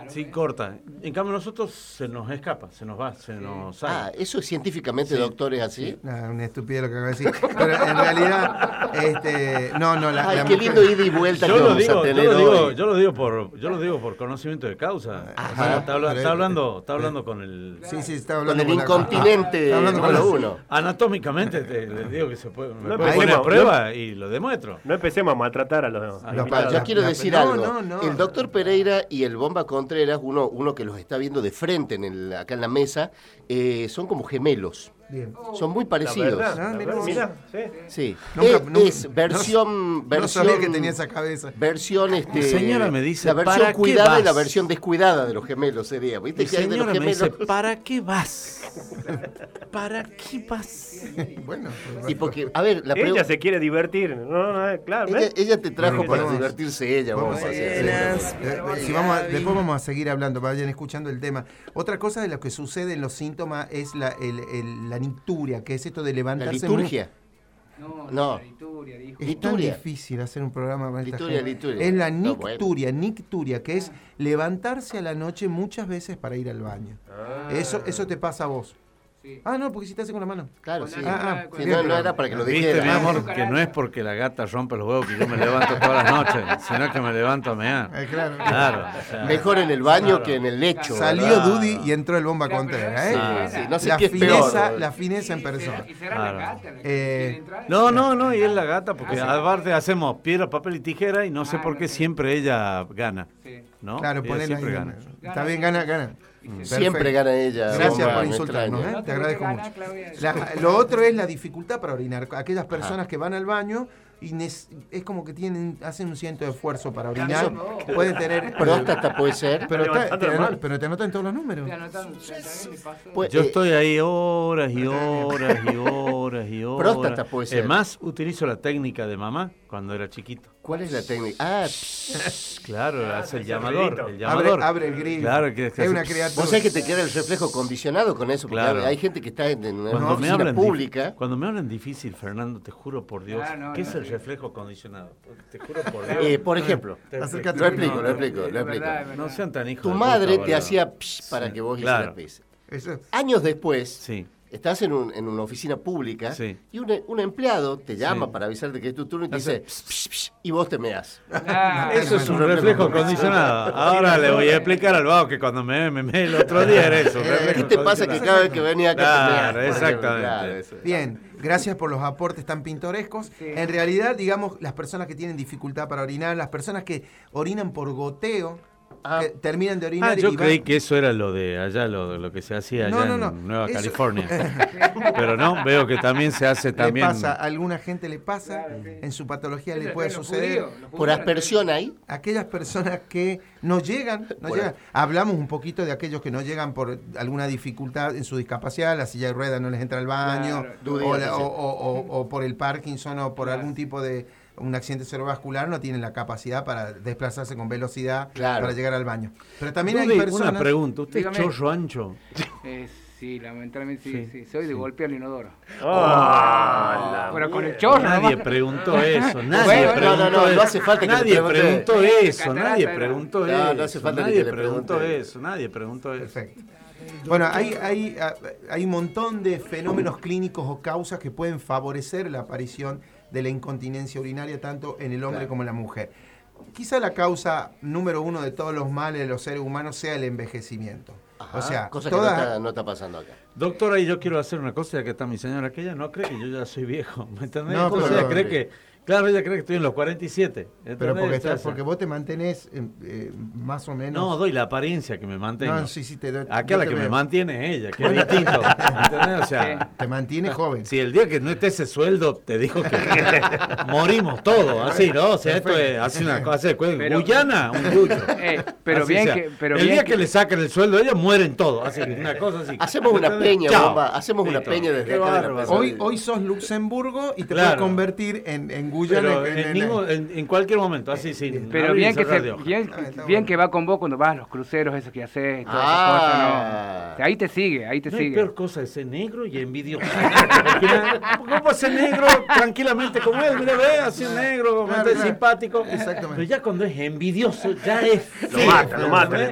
Sí, corta. En cambio nosotros se nos escapa, se nos va, se nos sale. Ah, eso es científicamente, doctor, es así. Nah, una estupidez lo que acabo de decir. Pero en realidad, este, no, no, la, Ay, la qué mujer- lindo ida y vuelta yo que lo vamos digo, a yo tener lo digo, yo lo digo por, yo lo digo por conocimiento de causa. Ajá. O sea, está, habla- está hablando, está hablando con el Sí, sí, está hablando el con la- incontinente Está hablando con número uno. anatómicamente te, les digo que se puede, me No puede poner a no- prueba y lo demuestro. No empecemos a maltratar a los, a los. Yo quiero decir no, algo. no, no. El doctor Pereira y el Bomba Contreras, uno, uno que los está viendo de frente en el- acá en la mesa, eh, son como gemelos. Bien. Son muy La parecidos. verdad, Ah, la verdad, mirá, sí. Sí. Nunca- es, nunca- es versión, No versión. sabía que tenía esa cabeza. Versión, este, señora me dice, la versión ¿para qué cuidada y la versión descuidada de los gemelos sería. ¿Viste Mi que hay de los señora me gemelos? dice, ¿para qué vas? ¿Para qué vas? Bueno, Y porque, a ver, la Ella se quiere divertir. No, no, eh, claro. Ella, ¿ves? ella te trajo Bueno, para vamos- divertirse ella, vamos a hacer. Buenas, Eh, el vamos a- después vamos a seguir hablando, vayan escuchando el tema. Otra cosa de lo que sucede en los síntomas es la, el- el- la nicturia, que es esto de La levantarse. liturgia. No, No. la liturgia. Lituria, dijo. Es tan difícil hacer un programa con esta Lituria, gente. Lituria. Es la No, nicturia, nicturia, que es levantarse a la noche muchas veces para ir al baño. Eso, eso te pasa a vos. Sí. Ah, no, porque si te hace con la mano. Claro, sí. Ah, ah, Sí, bien, no, no era para que lo Viste, dijera. mi amor, Azúcar que no es porque la gata rompe los huevos que yo me levanto todas las noches, sino que me levanto a mear. Eh, claro. Claro. o sea, Mejor en el baño que en el lecho. Salió ¿verdad? Dudy y entró el bomba Claro, Contreras, ¿eh? Sí, sí, no sé la, qué es fineza, peor. la fineza en persona. Y será Claro. la gata Eh. No, no, no, y es la gata, porque Ah, sí. aparte hacemos piedra, papel y tijera y no sé Ah, por qué siempre ella gana. Sí. ¿no? Claro, ponela ahí. siempre gana. Está bien, gana, gana. Siempre Perfecto. gana ella. Gracias por no insultarnos. ¿eh? Te agradezco mucho. La- lo otro es la dificultad para orinar. Aquellas personas que van al baño y es como que tienen hacen un ciento de esfuerzo para orinar. Pueden tener. Próstata puede ser. Pero, está- te, pero te anotan todos los números. Te anotan. Pues, Yo eh, estoy ahí horas y horas y horas y horas. Próstata puede ser. Es más, utilizo la técnica de mamá cuando era chiquito. ¿Cuál es la técnica? Ah, Claro, hace el ese llamador. ruidito. El Abre, llamador. abre el grill. Claro, que- que es hace- una criatura. vos sabés que te queda el reflejo condicionado con eso, porque Claro. hay gente que está en una Cuando me, oficina hablan pública. cuando me hablan difícil, Fernando, te juro por Dios, Ah, no, ¿qué no, es el reflejo condicionado? Te juro por Dios. Eh, por ejemplo, lo explico. lo explico, lo explico. verdad, es verdad. No sean tan hijos Tu de madre puta, te hacía psh para que vos claro. hicieras pis. Eso- Años después, Sí. estás en, un- en una oficina pública Sí. y un, un empleado te llama Sí. para avisarte que es tu turno y te Hace dice "Psh, psh, psh", y vos te meas. Ah, Eso es un reflejo reflejo condicionado. Ahora le voy a explicar al vago que cuando me me, me el otro día era eso. un ¿Qué te pasa que cada vez que venía acá Claro, te meas? exactamente. Claro, eso es. Bien, gracias por los aportes tan pintorescos. Sí. En realidad, digamos, las personas que tienen dificultad para orinar, las personas que orinan por goteo, Ah. que terminan de orinar Ah, yo y van- creí que eso era lo de allá, lo, lo que se hacía allá No, no, en. Nueva Eso- California. Pero no, veo que también se hace le también. pasa, a alguna gente le pasa, Claro, sí. en su patología le puede suceder. judíos, Por aspersión ahí. Aquellas personas que no llegan, no Por- llegan. Hablamos un poquito de aquellos que no llegan por alguna dificultad en su discapacidad, la silla de ruedas no les entra al baño, Claro. o, la- o- o- o- o por el Parkinson o por algún tipo de un accidente cerebrovascular, no tienen la capacidad para desplazarse con velocidad Claro. para llegar al baño. Pero también hay personas... Una pregunta, ¿usted Dígame. es chorro ancho? Eh, sí, lamentablemente sí, Sí, sí. Soy de golpear el inodoro. Ah, la Pero con el chorro Nadie preguntó eso, nadie Bueno, preguntó no, no, no, eso. no hace falta que le nadie preguntó eso, nadie preguntó eso. no hace falta ni nadie que le preguntó eso, nadie preguntó eso. Perfecto. Bueno, hay, hay, ah, hay un montón de fenómenos clínicos o causas que pueden favorecer la aparición de la incontinencia urinaria tanto en el hombre Claro. como en la mujer. Quizá la causa número uno de todos los males de los seres humanos sea el envejecimiento. Ajá, o sea, cosa todas- que no está, no está pasando acá. Doctora, y yo quiero hacer una cosa, ya que está mi señora, que ella no cree que yo ya soy viejo, ¿me entendés? No, Entonces pero- ella cree que, claro, ella cree que estoy en los 47. pero porque, estás- porque vos te mantenés eh, eh, más o menos... No, doy la apariencia que me mantengo. No, sí, sí, te doy- Acá yo la te que me mantiene es ella, que es distinto. O sea, Te mantiene joven. si el día que no esté ese sueldo, te dijo que morimos todos, así, ¿no? O sea, esto es así una cosa, de. Pero- Guyana, un yuyo. Eh, pero Así bien sea. que... Pero el bien día que... le sacan el sueldo, ellos mueren todos, así, una cosa así. Hacemos una ¿Entendés? peña, Chao. bomba, hacemos una peña desde acá de. Hoy, hoy sos Luxemburgo y te Claro. puedes convertir en, en Guyana. Pero en- en, en- ningún- en- en cualquier momento, así, sin Pero abrir y bien que, se, bien, Ah, bien bueno. que va con vos cuando vas a los cruceros, esos que haces, todas Ah. esas cosas, ¿no? Ahí te sigue, ahí te No sigue. peor cosa de ser negro y envidioso. ¿Cómo puede ser negro tranquilamente como él? Mira, ve, así un negro, Claro, claro, simpático. Exactamente. Pero ya cuando es envidioso, ya es Lo mata, lo mata.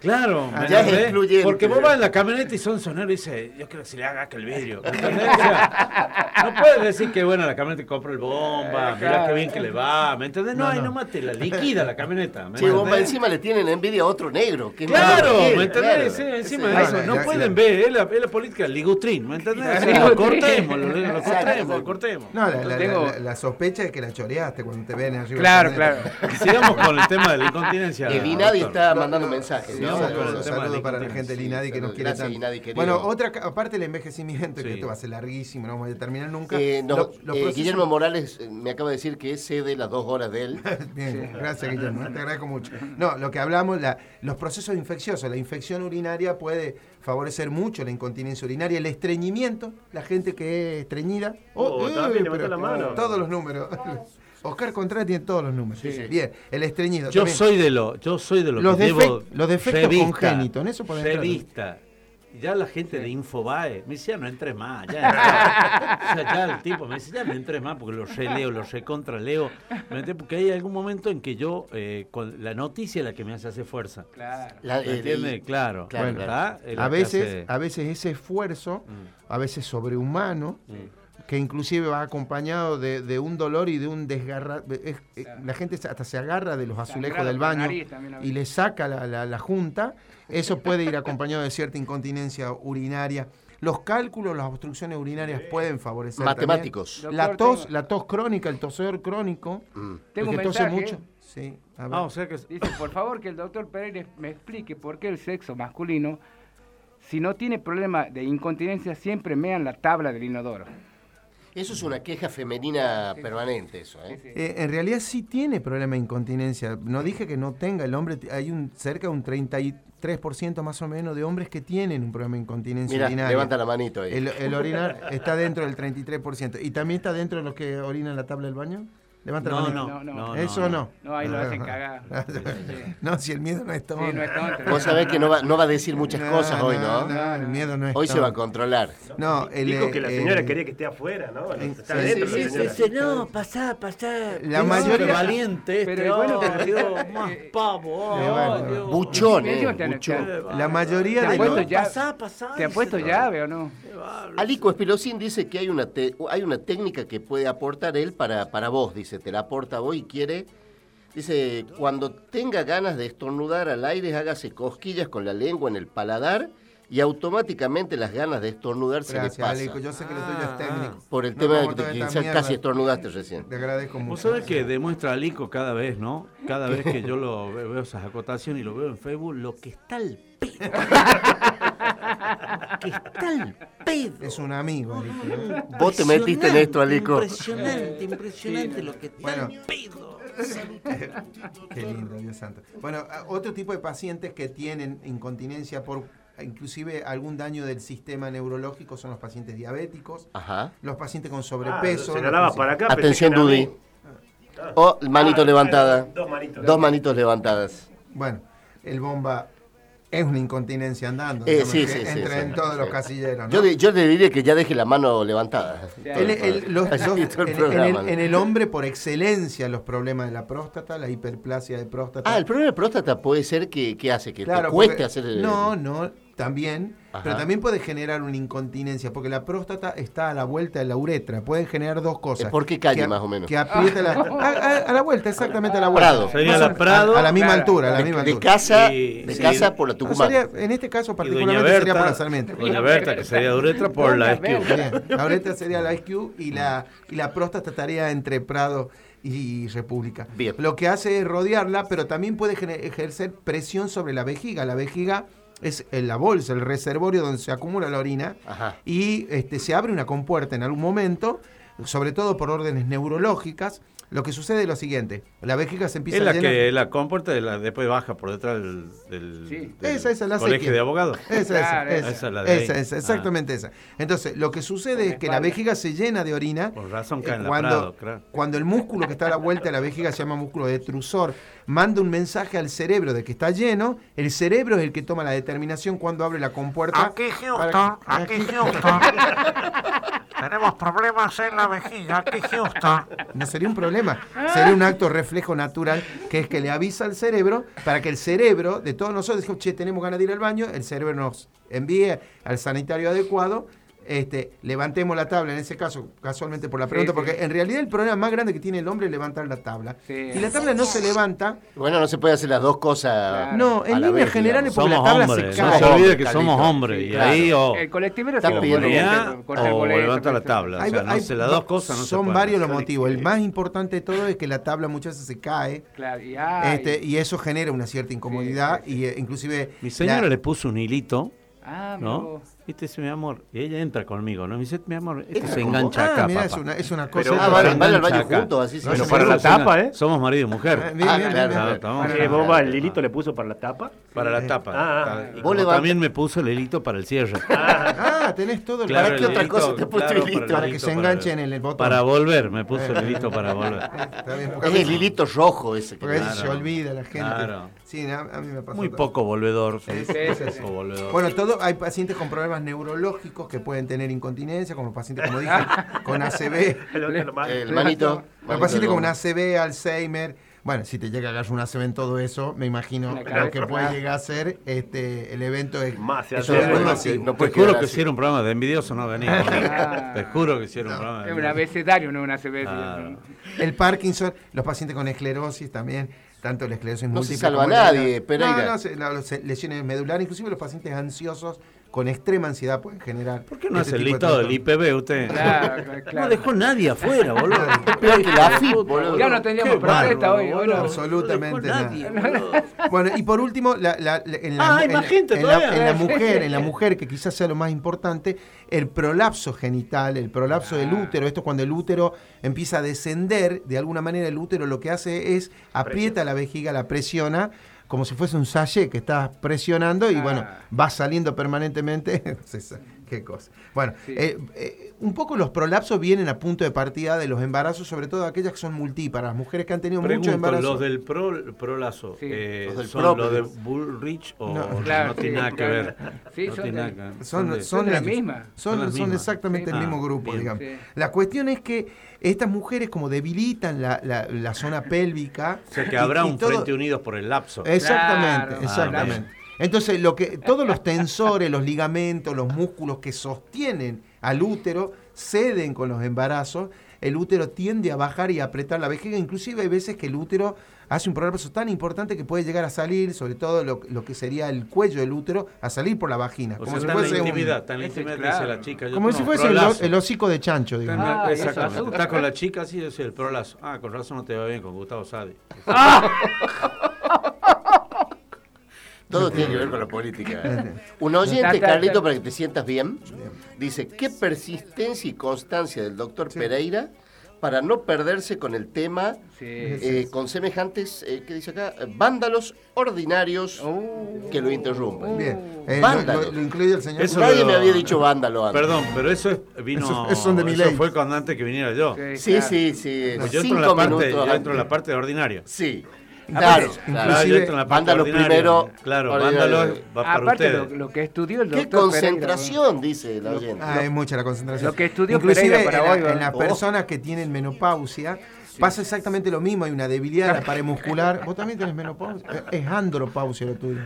Claro, Ah, ¿me es. Porque vos vas en la camioneta y son soneros y dice, yo quiero que se le haga aquel vidrio. no puedes decir que bueno la camioneta que compra el bomba, mira qué bien que le va, ¿me entendés? No, No, ahí no. no mate, la liquida la camioneta. ¿me Che, bomba, encima le tienen envidia a otro negro. que Claro, ¿me entendés? claro. Sí, encima de eso, no ya, pueden ya. ver, es la, es la política del ligutrín, ¿me entendés? Sí, Lo cortemos, lo, lo cortemos, lo cortemos. No, la, la- Tengo- la- la sospecha es que la choreaste cuando te ven arriba. Claro, claro. Sigamos con el tema de la incontinencia. El Inadi doctor. está mandando mensajes. ¿No? vamos con el Saludos tema de saludos la para la gente del INADI que nos quiere tanto. Bueno, otra, aparte del envejecimiento, que esto va a ser larguísimo, no vamos a terminar nunca. Eh, no, Lo- los eh, procesos- Guillermo Morales eh, me acaba de decir que cede las dos horas de él. Bien, gracias Guillermo, te agradezco mucho. No, lo que hablamos, la- los procesos infecciosos, la infección urinaria puede favorecer mucho la incontinencia urinaria, el estreñimiento, la gente que es estreñida. Oh, también levantó pero la mano. Todos los números. Oscar Contreras tiene todos los números. Bien, el estreñido. Yo también. soy de lo, yo soy de lo los, que llevo los defectos revista, congénitos, en eso podemos entrar. Revista, ya la gente de Infobae me decía, no entres más, ya entré". O sea, ya el tipo me dice, ya no entres más porque lo releo, lo recontraleo. Porque hay algún momento en que yo, eh, con la noticia es la que me hace hacer fuerza. Claro. La- y- Claro, la A veces, hace- a veces ese esfuerzo, Mm, a veces sobrehumano, mm. Que inclusive va acompañado de, de un dolor y de un desgarra. es- eh, La gente hasta se agarra de los azulejos del baño y le saca la, la- la junta. Eso puede ir acompañado de cierta incontinencia urinaria. Los cálculos, las obstrucciones urinarias pueden favorecer. también. Matemáticos. Doctor, La tos, tengo- la tos crónica, el tosedor crónico. Mm. Tengo el un que tose mensaje. mucho. Sí, a ver. Ah, o sea que... Dice, por favor, que el doctor Pereira me explique por qué el sexo masculino, si no tiene problema de incontinencia, siempre mean la tabla del inodoro. Eso es una queja femenina permanente, eso, ¿eh? Sí, sí. Eh, en realidad sí tiene problema de incontinencia. No dije que no tenga. El hombre, hay un cerca de un 33% más o menos de hombres que tienen un problema de incontinencia Mira, urinaria. levanta la manito ahí. El, el orinar está dentro del 33%. ¿Y también está dentro de los que orinan la tabla del baño? Levanta No, la mano. no, No, no. Eso no. No, ahí lo hacen cagar. no, si el miedo no es Sí, todo. no es tonto. Vos sabés que no va, no va a decir muchas cosas hoy, ¿no? No, el miedo no es Hoy se va a controlar. No, el, Dijo que la señora eh, quería que esté afuera, ¿no? Está sí, adentro sí, la sí, señora. no, pasá, pasá. La mayoría- valiente este, Pero bueno, más eh, pavo, oh, eh, bueno, Dios. Buchón, Sí, ¿eh? Buchón. La mayoría ¿Te de los- ya- Pasá, pasá, ¿Te ha puesto llave o no? Alico Espilosín dice que hay una, te- hay una técnica que puede aportar él para, para vos, dice, te la aporta vos y quiere. Dice, cuando tenga ganas de estornudar al aire, hágase cosquillas con la lengua en el paladar y automáticamente las ganas de estornudar se le Gracias, pasan. Alico. Yo sé que lo tuyo es técnico. Por el No tema de que mierda. casi estornudaste recién. Te agradezco mucho. Vos sabés que demuestra Alico cada vez, ¿no? Cada vez que yo lo veo, veo esas acotaciones y lo veo en Facebook, lo que está al pedo. que está al pedo. Es un amigo, Alico. Vos te metiste en esto, Alico. Impresionante, impresionante lo que está Bueno. al pedo. Qué lindo, Dios santo. Bueno, a- otro tipo de pacientes que tienen incontinencia por inclusive algún daño del sistema neurológico son los pacientes diabéticos, Ajá. los pacientes con Ah, sobrepeso. se los la daba paci- para acá. Atención, Dudy. mí. O manito Ah, levantada. Dos manitos. Dos manitos levantadas. Bueno, el bomba es una incontinencia andando. Eh, sí, sí, sí, entra sí, en todos sí. los casilleros. ¿no? Yo, yo le diría que ya deje la mano levantada. En, el, en el hombre, por excelencia, los problemas de la próstata, la hiperplasia de próstata. Ah, el problema de próstata puede ser que, que hace que Claro, te cueste porque- hacer el... No, no, también. Ajá. Pero también puede generar una incontinencia, porque la próstata está a la vuelta de la uretra. Pueden generar dos cosas. ¿Por qué calle, Que más o menos? Que aprieta la. A, a- a la vuelta, exactamente a la vuelta. Prado. Sería la Prado. A, a la misma Claro. altura, a la de, misma de altura. casa, Y- de sí. casa por la No, Tucumán. sería- en este caso particularmente sería por la Sarmiento. doña Berta, que sería de uretra por la SQ. Bien, la uretra sería la IQ y la, y la próstata estaría entre Prado y República. Bien. Lo que hace es rodearla, pero también puede ejercer presión sobre la vejiga. La vejiga es eh, la bolsa, el reservorio donde se acumula la orina Ajá. y este, se abre una compuerta en algún momento, sobre todo por órdenes neurológicas. Lo que sucede es lo siguiente, la vejiga se empieza Es a la llenar... que la compuerta y la, después baja por detrás del, del, Sí. del Esa, esa, la colegio sequía. de abogados. Esa, Claro, esa, esa, esa es la de esa, esa, exactamente esa. Entonces, lo que sucede es que la vejiga se llena de orina. Por razón eh, cae en la cuando, Prado, claro. cuando el músculo que está a la vuelta de la vejiga se llama músculo detrusor, manda un mensaje al cerebro de que está lleno, el cerebro es el que toma la determinación cuando abre la compuerta. Aquí Houston, para- aquí Houston. Tenemos problemas en la vejiga, aquí Houston. No sería un problema, sería un acto reflejo natural que es que le avisa al cerebro para que el cerebro de todos nosotros digamos, che, tenemos ganas de ir al baño, el cerebro nos envíe al sanitario adecuado. Este, levantemos la tabla, en ese caso, casualmente por la pregunta, sí. porque en realidad el problema más grande que tiene el hombre es levantar la tabla. Sí. Y la tabla no se levanta, Bueno, no se puede hacer las dos cosas. Claro. no, en líneas vez, generales digamos. porque Somos la tabla hombres, se no cae. se olvide que somos hombres. Sí, y claro. ahí o, El colectivero Está se pidiendo se o boleto, levanta la tabla. O Hay- sea, no hay- se, las dos cosas no se son pueden varios los motivos. El más importante de todo es que la tabla muchas veces se cae. Claro, y, Este, y eso genera una cierta incomodidad Sí, sí, y eh, inclusive Mi señora la- le puso un hilito, ah, ¿no? Viste, dice mi amor, y ella entra conmigo, ¿no? Me dice, mi amor, esto Entra se engancha Ah, acá, mira, papá. es una, es una cosa. Pero- Ah, van, van al baño juntos, así se Pero para la tapa, ¿eh? Somos marido y mujer. Ah, bien, Ah, bien, claro, bien, bien. Estamos- Para- ¿Qué boba el Lilito le puso para la tapa? Para la tapa. Ah. Y Vos también me puso el hilito para el cierre. Ah, tenés todo el Claro, ¿Para qué el otra hilito, cosa te puso claro, hilito? el Para que hilito se enganchen en el botón. Para volver, me puso el hilito para volver. Es el hilito rojo ese que porque a veces Claro. se olvida la gente. Claro. Sí, a, mí me pasa. Muy todo. poco volvedor. Sí, soy sí, sí. poco volvedor. Bueno, todo, hay pacientes con problemas neurológicos que pueden tener incontinencia, como pacientes, como dije, con ACV. El manito. Los pacientes con ACV, Alzheimer. Bueno, si te llega a caer un ACV en todo eso, me imagino lo que puede llegar a ser este, el evento es Más se hace. No Te juro que si era un programa de envidioso no venía. Ah. Te juro que si era un programa de Es un abecedario, no una CB. Claro. El Parkinson, los pacientes con esclerosis también, tanto la esclerosis No se múltiple salva como nadie, Pereira. No, no, se- la- lesiones medulares, inclusive los pacientes ansiosos con extrema ansiedad pueden generar. ¿Por qué no este hace el listado del. IPB usted? Claro, claro. No dejó nadie afuera, boludo. Peor que la boludo. Ya no tendríamos Qué protesta hoy. boludo. Absolutamente No dejó nadie, nada. boludo. Bueno, y por último, la, la- la- en, la, Ah, hay más gente en la- todavía. en la mujer, en la mujer, que quizás sea lo más importante, el prolapso genital, el prolapso del Ah. útero, esto es cuando el útero empieza a descender, de alguna manera el útero lo que hace es aprieta la vejiga, la presiona, como si fuese un sachet que está presionando y Ah. bueno, va saliendo permanentemente. Qué cosa. Bueno, Sí. eh, eh, un poco los prolapsos vienen a punto de partida de los embarazos, sobre todo aquellas que son multíparas, mujeres que han tenido muchos Pregunto, embarazos. los del pro, prolazo, Sí. eh, Los del ¿son pro, los de Bullrich o No. no, Claro, tiene sí, nada que ver? Sí, no son de- nada que ver. Son, de- son de la misma. Son, exactamente Sí. el mismo Ah, grupo, bien. digamos. Sí. La cuestión es que estas mujeres como debilitan la, la- la zona pélvica. O sea que y- habrá y un todo- Frente Unidos por el lapso. Exactamente, Claro. exactamente. Entonces, lo que, todos los tensores, los ligamentos, los músculos que sostienen al útero ceden con los embarazos. El útero tiende a bajar y a apretar la vejiga. Inclusive hay veces que el útero hace un prolapso tan importante que puede llegar a salir, sobre todo lo, lo que sería el cuello del útero, a salir por la vagina. O como sea, si la fuese un- intimidad, la Ese, intimidad, claro. dice la chica. yo como si fuese el, hocico de chancho, digamos. Ah, Exactamente. Estás con la chica, sí, yo soy el prolazo. Ah, con razón no te va bien con Gustavo Sadi. Todo tiene que ver con la política. Un oyente, Carlito, para que te sientas bien, dice, ¿qué persistencia y constancia del doctor Pereira para no perderse con el tema Sí. eh, con semejantes, eh, ¿qué dice acá? Vándalos ordinarios Uh. que lo interrumpen. Bien. Eh, lo, Vándalo. lo- lo incluye el señor. Eso Nadie lo- me había dicho vándalo antes. Perdón, pero eso es, vino. Eso- eso son de mi eso ley. fue cuando antes que viniera yo. Sí, claro. sí, sí. Pues yo entro, en Cinco la parte, minutos yo entro en antes. la parte de ordinario. Sí. Claro, la Vándalo ordinaria. primero. Claro, vándalo va para Aparte, lo, ustedes. lo que estudió el Qué doctor concentración, dice el oyente. Ah, es mucha la concentración. Lo que estudió Inclusive Pereira para en, la- hoy, ¿verdad? en las Oh. personas que tienen menopausia pasa exactamente lo mismo. Hay una debilidad de la pared muscular. ¿Vos también tenés menopausia? Es- andropausia lo tuyo.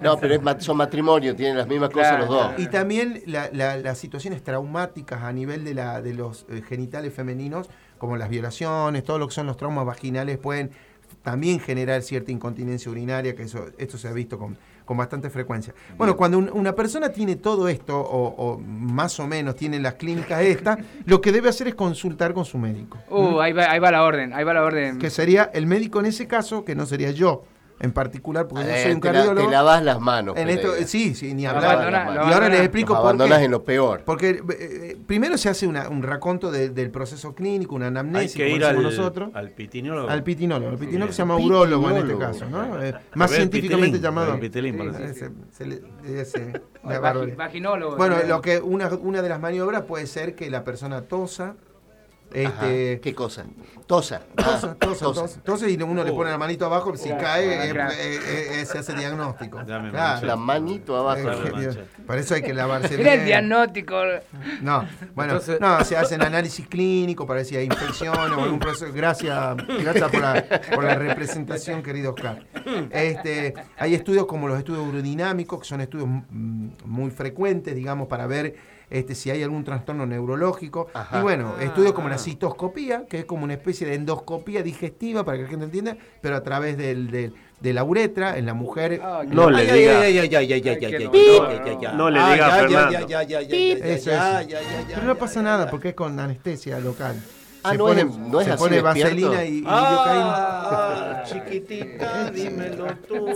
No, pero es ma- son matrimonios, tienen las mismas cosas los dos. Y también la- la- las situaciones traumáticas a nivel de, la, de los eh, genitales femeninos, como las violaciones, todo lo que son los traumas vaginales, pueden también generar cierta incontinencia urinaria, que eso esto se ha visto con, con bastante frecuencia. Bueno, cuando un- una persona tiene todo esto, o, o más o menos tiene las clínicas estas, lo que debe hacer es consultar con su médico. Uh, ahí va, ahí va la orden, ahí va la orden. Que sería el médico en ese caso, que no sería yo en particular, porque yo Eh, soy un la- cardiólogo. te lavas las manos. En Pereira. esto, sí, sí, ni hablar. abandona- y ahora abandona. les explico por abandonas qué. en lo peor. Porque eh, eh, primero se hace una- un raconto de- del proceso clínico, una Hay anamnesis, que como ir al, decimos nosotros, al pitinólogo. al pitinólogo. El pitinólogo se llama urólogo en este Pitinólogo. caso, ¿no? Eh, más Ver científicamente pitilín, llamado. pitilín, Sí, parece. sí. Ese- se le- ese- O la vagi- barbaridad. vaginólogo. Bueno, lo que una, una de las maniobras puede ser que la persona tosa, Ajá. este, ¿Qué cosa? Tosa. tosa, Ah, tosa, tosa, tosa, y uno le pone la manito abajo, si Claro, cae, eh, claro. eh, eh, eh, se hace diagnóstico. Claro. La manito abajo. Eh. Para eso hay que lavarse Era el diagnóstico. No, bueno, Entonces- no, se hacen análisis clínicos para ver si hay infecciones o algún proceso. Gracias, gracias por la, por la representación, querido Oscar. Este, hay estudios como los estudios urodinámicos, que son estudios mm, muy frecuentes, digamos, para ver este, si hay algún trastorno neurológico. Ajá. Y bueno, estudios como la citoscopía, que es como una especie de endoscopía digestiva, para que la gente entienda, pero a través del, del- de la uretra en la mujer. Ah, No le Ay, diga. no, le diga Fernando. Eso, Pero no pasa nada porque es con anestesia local. Ah, se no pone, es- no es se así pone despierto. vaselina y, y Ah, lidocaína. chiquitita, dímelo tú.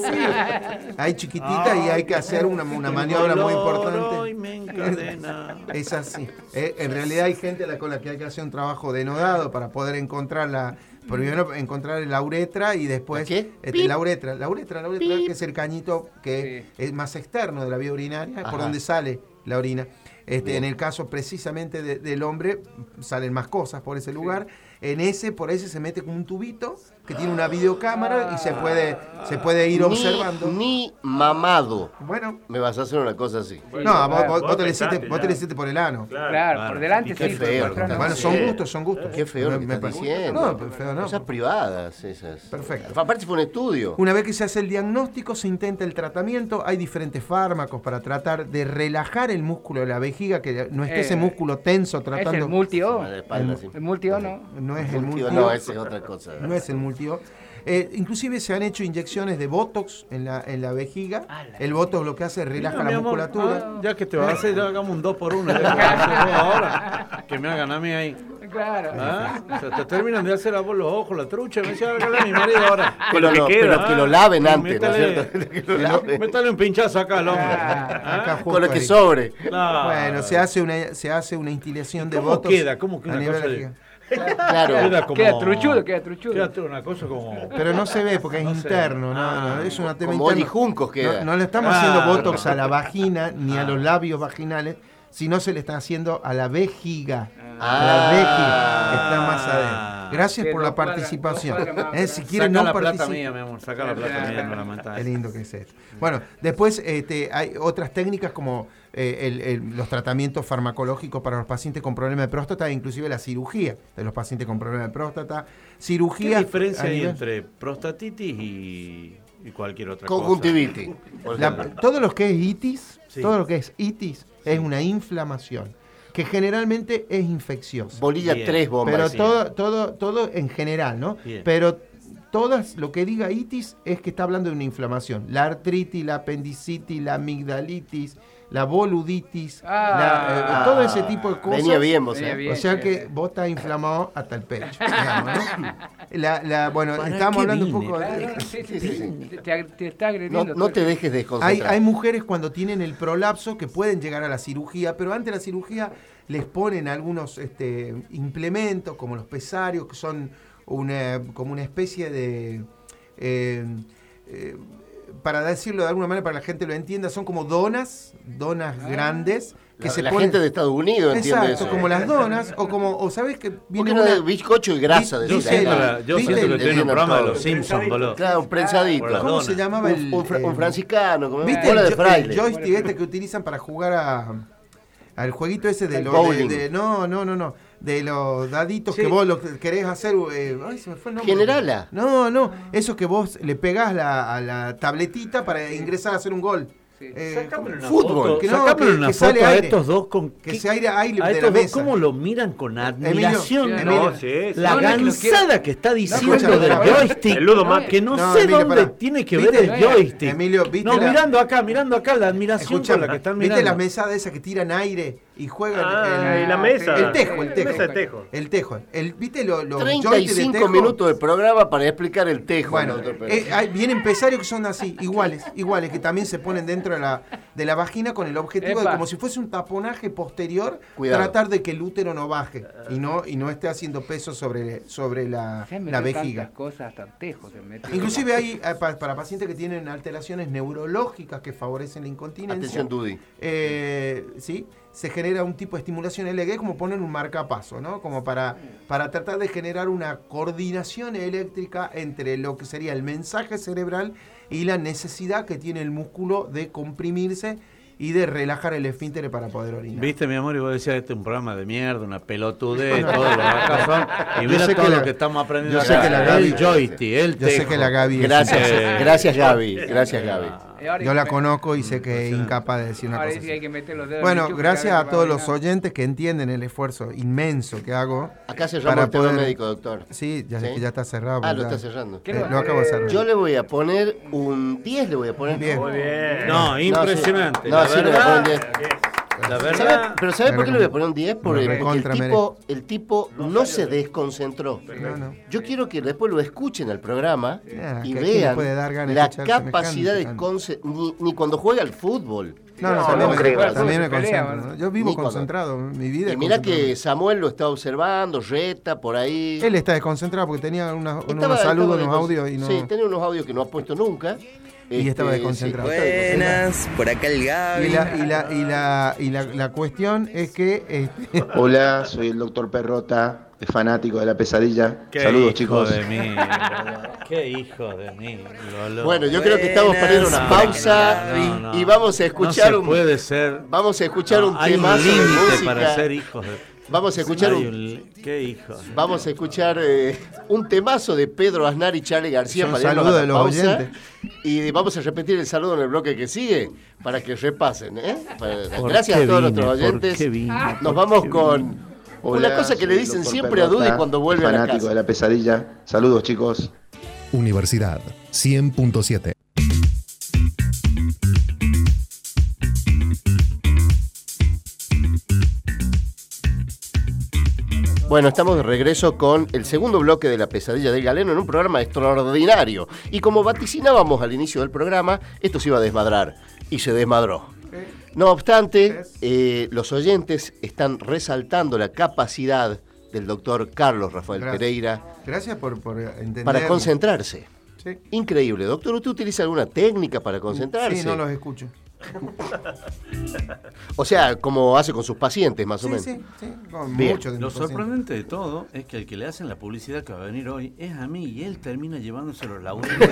Hay chiquitita y hay que hacer una, una maniobra muy importante. Es así. Eh, en realidad hay gente a la- con la que hay que hacer un trabajo denodado para poder encontrar la. Primero encontrar la uretra y después. ¿La qué? este, la uretra. La uretra, la uretra, Pip. que es el cañito que es más externo de la vía urinaria, es por Ajá. donde sale la orina. Este, en el caso precisamente de- del hombre, salen más cosas por ese lugar. En ese, por ese se mete con un tubito que tiene una videocámara y se puede, se puede ir Ni- observando. Ni mamado. Bueno, Me vas a hacer una cosa así. no, vos, claro. vos- vos Vos te le hiciste, pensaste vos te ya. le hiciste por el ano. Claro. Claro, Claro. por delante qué sí, feo por atrás Bueno, son gustos, son gustos. Qué feo lo que Me- me estás diciendo. No, pero feo no. Cosas privadas esas. Perfecto. Aparte fue un estudio. Una vez que se hace el diagnóstico, se intenta el tratamiento. Hay diferentes fármacos para tratar de relajar el músculo de la vejiga, que no esté Eh, ese músculo tenso Es tratando. el multi-O. Sí. El multi-O no. No es el Multio, multio. no, esa es otra cosa. No es el multio. Eh, inclusive se han hecho inyecciones de Botox en la, en la vejiga. El Botox lo que hace es relaja Mira, la amor, musculatura. ah, ya que te vas a hacer, ya hagamos un 2 por 1 ahora. Que me hagan a mí ahí. Claro. ¿Ah? O sea, te terminan de hacer a vos los ojos, la trucha. Me decía, hágale a mi marido ahora. Pero, lo que no, queda, pero que lo laven Y antes, ¿no es métale- cierto? Laven. Métale un pinchazo acá al hombre. Acá ¿Ah? Con lo que ahí. sobre. Claro. Bueno, se hace una, se hace una instilación de ¿Cómo Botox. queda? ¿Cómo que Claro. Queda como... Queda truchudo, queda truchudo. Queda una cosa como... Pero no se ve porque es No interno, no, Ah, no, es una tema Como interno. Juncos queda. No, no le estamos Ah. haciendo botox a la vagina ni a los labios vaginales, sino se le está haciendo a la vejiga. Ah. A la vejiga, que está más adentro. Gracias Que por la participación. Eh, si quieren Saca no la plata mía, mi amor. Saca la plata mía, no la matas. Qué lindo que es esto. Bueno, después este, hay otras técnicas como eh, el- el- los tratamientos farmacológicos para los pacientes con problemas de próstata, e inclusive la cirugía de los pacientes con problemas de próstata. ¿Qué Cirugía. diferencia a hay entre prostatitis y, y cualquier otra Conjuntivitis. La- ejemplo. todo lo que es itis, Sí. todo lo que es itis es una inflamación que generalmente es infecciosa. Bolilla Bien. 3 bombas. Pero todo, todo, todo en general, ¿no? Bien. Pero todas lo que diga itis es que está hablando de una inflamación. La artritis, la apendicitis, la amigdalitis, la boluditis, Ah. la- eh, todo ese tipo de cosas. Venía bien, vos, Venía ¿eh? bien. O sea que vos estás inflamado hasta el pecho. digamos, ¿no? La- la- bueno, ¿Para estábamos hablando un poco de... Claro, sí, sí, sí. sí. Te, te- te está No, agrediendo. no te dejes Hay, desconcentrar. hay mujeres cuando tienen el prolapso que pueden llegar a la cirugía, pero antes de la cirugía les ponen algunos este, implementos como los pesarios, que son una, como una especie de... eh, eh, para decirlo de alguna manera, para que la gente lo entienda, son como donas, donas grandes, que la, se la ponen... gente de Estados Unidos entiende Exacto, eso. como las donas, o como, o sabes que ¿Por viene qué no una... de bizcocho y grasa? Di- Yo yo ¿Viste siento que estoy en un programa de los Simpsons, boludo. Claro, un prensadito. ¿Cómo se llamaba el... un fra- un franciscano, como ¿Viste bola el, de fraile. el joystick este que utilizan para jugar a al jueguito ese de los de, de- no no no no de los daditos Sí. que vos lo que querés hacer eh, ay, se me fue el nombre. Generala. no no eso que vos le pegás la, a la tabletita para ingresar a hacer un gol Sí. Eh, una Fútbol. foto, Que no, que- una que foto sale a aire. estos dos con que se aire aire a de la estos dos mesa cómo lo miran con admiración, Emilio, ¿no? No, sí, sí. La que gansada quiero- que está diciendo escúchame, del joystick. El Ludo. Que no, No, sé Emilio, dónde pará. tiene que ¿Viste? ver el joystick. Emilio, ¿viste no, la- mirando acá, mirando acá, la admiración Escuchame, con la que están ¿viste mirando. las mesadas esas que tiran aire y juegan Ah, el, y la mesa. el tejo, el La tejo. mesa de tejo. El tejo. El, ¿Viste lo- los de 35 tejo? minutos de programa para explicar el tejo. Bueno, eh, hay, vienen pesarios que son así, iguales, iguales, que también se ponen dentro de la, de la vagina con el objetivo de como si fuese un taponaje posterior, Cuidado. tratar de que el útero no baje y no, y no esté haciendo peso sobre, sobre la, Se la vejiga. cosas hasta el tejo. se. Inclusive hay eh, pa- para pacientes que tienen alteraciones neurológicas que favorecen la incontinencia. Atención, Dudy. eh, ¿sí? Se genera un tipo de estimulación LG como poner un marcapaso, ¿no? Como para, para tratar de generar una coordinación eléctrica entre lo que sería el mensaje cerebral y la necesidad que tiene el músculo de comprimirse y de relajar el esfínter para poder orinar. Viste, mi amor, y vos decías, este es un programa de mierda, una pelotudez, todo lo que acá son. Y mira todo que lo que estamos aprendiendo yo sé acá. que la Gaby- el joystick, el Yo sé que la Gaby es Gracias, Eh, gracias Gaby. Gracias Gaby. Ahora Yo la conozco y sé que es incapaz de decir una cosa así. que Bueno, gracias a todos los oyentes que entienden el esfuerzo inmenso que hago. Acá cerramos Para el poder- médico, doctor. Sí, ya, ¿Sí? que ya está cerrado. Ah, lo está cerrando. ¿Qué Eh, lo- acabo de cerrar. Yo le voy a poner un 10, le voy a poner. Bien. Muy bien. No, impresionante. No, la sí, le voy a poner 10. La ¿Sabe- verdad. pero ¿sabe por qué le voy a poner un 10? Porque, el, tipo, el tipo no se desconcentró. No, no. Yo quiero que después lo escuchen al programa y vean puede dar ganas de la capacidad de concentración. Ni, ni cuando juega al fútbol. No, no, No, también, no me, creo. también me concentro. Yo vivo concentrado, mi vida Y mira que. Samuel lo está observando, reta por ahí. Él está desconcentrado porque tenía una- Estaba- unos saludos, unos audios y no... Sí, tenía unos audios que no ha puesto nunca. Y estaba Este, desconcentrado. sí, está desconcentrado. Buenas, por acá el Gaby. Y la, y la, y la, y la, la cuestión es que este, Hola, soy el doctor Perrota, fanático de la pesadilla. Qué Saludos, hijo chicos. de mí. Qué hijo de mí. Lolo. Bueno, yo creo que estamos a una pausa No, no. y vamos a escuchar no se un puede ser. vamos a escuchar No, un hay un límite para ser hijos de. Vamos a escuchar un, Qué hijo. vamos a escuchar eh, un temazo de Pedro Aznar y Charlie García para a la de los pausa. oyentes. Y vamos a repetir el saludo en el bloque que sigue para que repasen, ¿eh? Para- ¿Por gracias a todos vine? nuestros ¿Por oyentes. vine? Nos ¿Por vamos con Hola, una cosa que le dicen siempre a Dudy cuando vuelve el a la fanático casa. de la pesadilla. Saludos, chicos. Universidad 100.7. Bueno, estamos de regreso con el segundo bloque de La Pesadilla del Galeno en un programa extraordinario. Y como vaticinábamos al inicio del programa, esto se iba a desmadrar. Y se desmadró. No obstante, eh, los oyentes están resaltando la capacidad del doctor Carlos Rafael Gracias. Pereira gracias por, por entender. para concentrarse. Sí. Increíble. Doctor, ¿usted utiliza alguna técnica para concentrarse? Sí, no los escucho. O sea, como hace con sus pacientes, más o menos. sí, sí, con Bien. muchos de Lo sorprendente de todo es que el que le hacen la publicidad que va a venir hoy es a mí y él termina llevándoselo la última.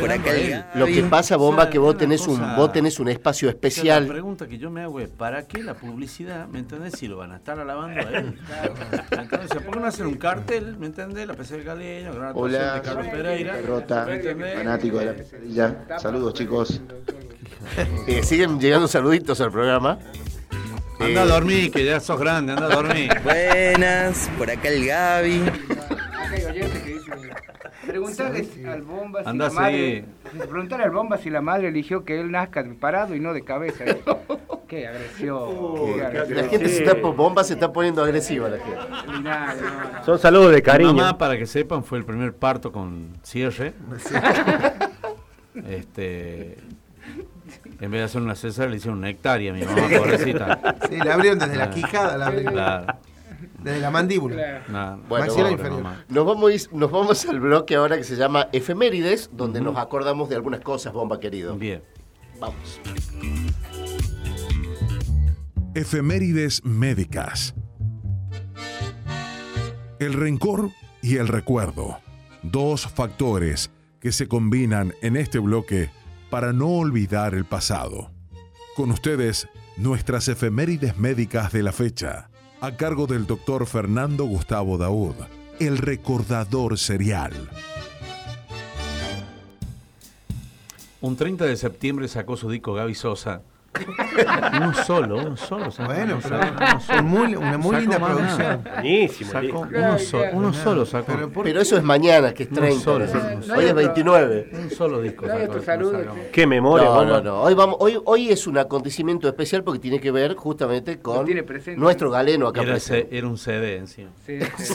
por acá. Lo que pasa, Bomba, O sea, que vos tenés un, vos tenés un espacio O sea, especial. La pregunta que yo me hago es, ¿para qué la publicidad? ¿Me entendés? Si lo van a estar alabando a él. Entonces, ¿por qué no hacer un cartel? ¿Me entendés? La PC del Galeño, gran Hola, de Carlos Pereira. Perrota, ¿Me entendés? fanático de la pesadilla. Saludos, chicos. Eh, siguen llegando saluditos al programa. Anda a Eh, dormir, que ya sos grande, anda a dormir. Buenas, por acá el Gaby. Acá hay oyentes que dicen, al bomba si la madre, preguntarle al bomba si la madre eligió que él nazca parado y no de cabeza. qué agresión. qué agresión. La gente se está, bomba se está poniendo agresiva. La gente. Nada, no. Son saludos de Mi cariño. mamá, para que sepan, fue el primer parto con cierre. Este, en vez de hacer una cesárea, le hicieron una hectárea a mi mamá, pobrecita. Sí, la abrieron desde la Ah. quijada, la abrieron. Claro. Desde la mandíbula. No, Bueno. Nos vamos, nos vamos al bloque ahora que se llama Efemérides, donde nos acordamos de algunas cosas, bomba querido. Bien. Vamos. Efemérides médicas. El rencor y el recuerdo. Dos factores que se combinan en este bloque para no olvidar el pasado. Con ustedes, nuestras efemérides médicas de la fecha, a cargo del doctor Fernando Gustavo Daud, el recordador serial. Un 30 de septiembre sacó su disco Gaby Sosa. Uno solo, uno solo. sacó, Bueno, uno pero solo, uno solo. muy- una muy Sacó linda producción. nada. Buenísimo. Sacó uno, solo, uno solo sacó. Pero eso es mañana, que es Uno 30. solo, ¿no? uno solo. Hoy es 29. Un solo disco No sacó. Qué memoria, No, bomba. no, no. Hoy, vamos, hoy, hoy es un acontecimiento especial porque tiene que ver justamente con nuestro galeno acá Era, presente. Era un CD encima. Sí, sí.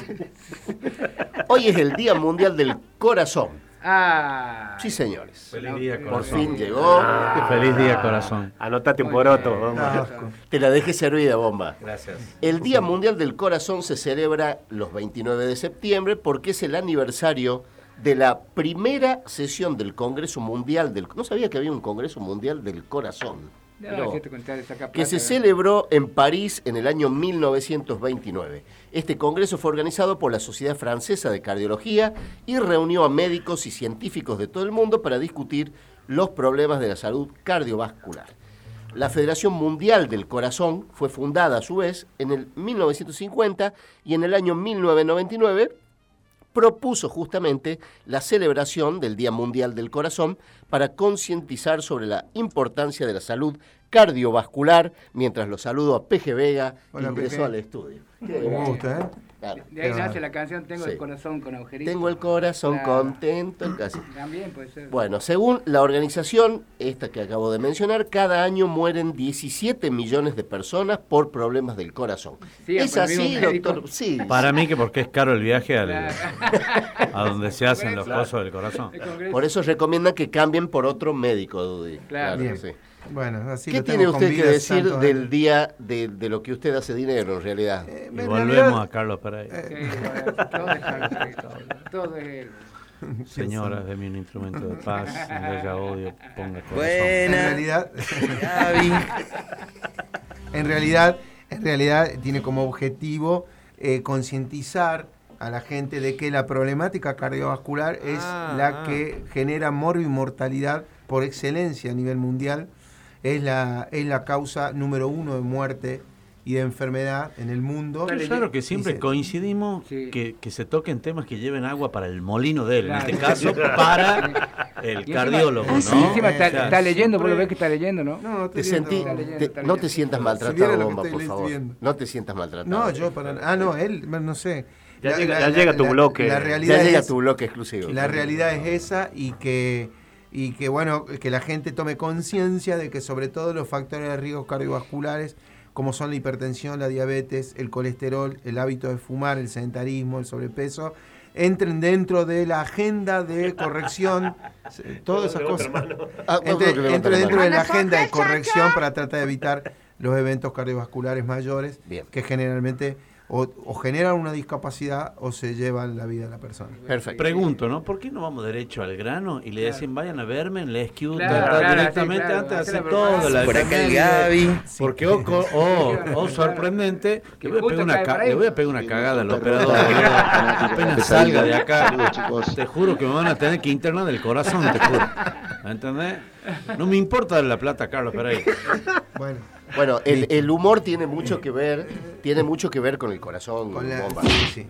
Hoy es el Día Mundial del Corazón. Ah. Sí, señores. Feliz día, Por corazón. fin llegó. Feliz día, corazón. Anotate un poroto, bomba. Te la dejé servida, bomba. Gracias. El Día Mundial del Corazón se celebra los 29 de septiembre porque es el aniversario de la primera sesión del Congreso Mundial del... No sabía que había un Congreso Mundial del Corazón. No, No. que se celebró en París en el año 1929. Este congreso fue organizado por la Sociedad Francesa de Cardiología y reunió a médicos y científicos de todo el mundo para discutir los problemas de la salud cardiovascular. La Federación Mundial del Corazón fue fundada a su vez en el 1950 y en el año 1999 propuso justamente la celebración del Día Mundial del Corazón para concientizar sobre la importancia de la salud cardiovascular, mientras lo saludo a Peje Vega, Hola, ingresó al estudio. Bueno. gusta, ¿eh? Claro. De ahí nace la canción Tengo Sí. el corazón con agujeritos. Tengo el corazón Claro. contento, casi. También puede ser. Bueno, según la organización, esta que acabo de mencionar, cada año mueren 17 millones de personas por problemas del corazón. Sí, ¿Es el mismo así, doctor? Sí. Para mí que porque es caro el viaje al- Claro. a donde se hacen los Claro. cosos del corazón. Por eso recomiendan que cambien por otro médico, Dudy. Claro. Bien. sí. Bueno, así ¿Qué lo tiene usted que decir del años. día de, de lo que usted hace dinero, en realidad? Y en volvemos realidad- a Carlos Pereira. Sí, bueno, todo es Carlos Pereira, todo, es él. Señora, deme un instrumento de paz, no haya odio, ponga corazón. En Buena. realidad, Gaby. en realidad, en realidad tiene como objetivo eh, concientizar a la gente de que la problemática cardiovascular es Ah, la ah. que genera morbimortalidad por excelencia a nivel mundial. Es la, es la causa número uno de muerte y de enfermedad en el mundo. Pero es raro que siempre coincidimos que, que se toquen temas que lleven agua para el molino de él, Claro. en este caso para el Y encima- cardiólogo, Ah, ¿no? sí, encima está, leyendo, vos lo ves que está leyendo, ¿no? No, Te sentí, Está leyendo, te- está no te sientas Si maltratado, que Bomba, por favor. viendo. No te sientas maltratado. No, yo para Ah, no, él, no sé. Ya llega- ya llega tu bloque. La Ya llega es- tu bloque exclusivo. La realidad es esa y que, y que bueno, que la gente tome conciencia de que sobre todo los factores de riesgo cardiovasculares, como son la hipertensión, la diabetes, el colesterol, el hábito de fumar, el sedentarismo, el sobrepeso, entren dentro de la agenda de corrección, todas esas cosas. mano. Ah, entre dentro de la agenda de corrección para tratar de evitar los eventos cardiovasculares mayores Bien. que generalmente o, o generan una discapacidad o se llevan la vida de la persona. Perfecto. Pregunto, ¿no? ¿Por qué no vamos derecho al grano y le decimos vayan a verme en la esquiu Claro, claro, directamente sí, claro, antes de hacer todo? La Por acá el? Gaby. Porque, oh, co- oh, oh, sorprendente, le voy, a pegar una le voy a pegar una cagada al operador. Apenas salga de acá, chicos. te juro que me van a tener que internar del corazón, te juro. ¿Me entendés? No me importa la plata Carlos Pereira. Bueno, Bueno, el, el humor tiene mucho que ver, tiene mucho que ver con el corazón, con la, Bomba. sí, sí.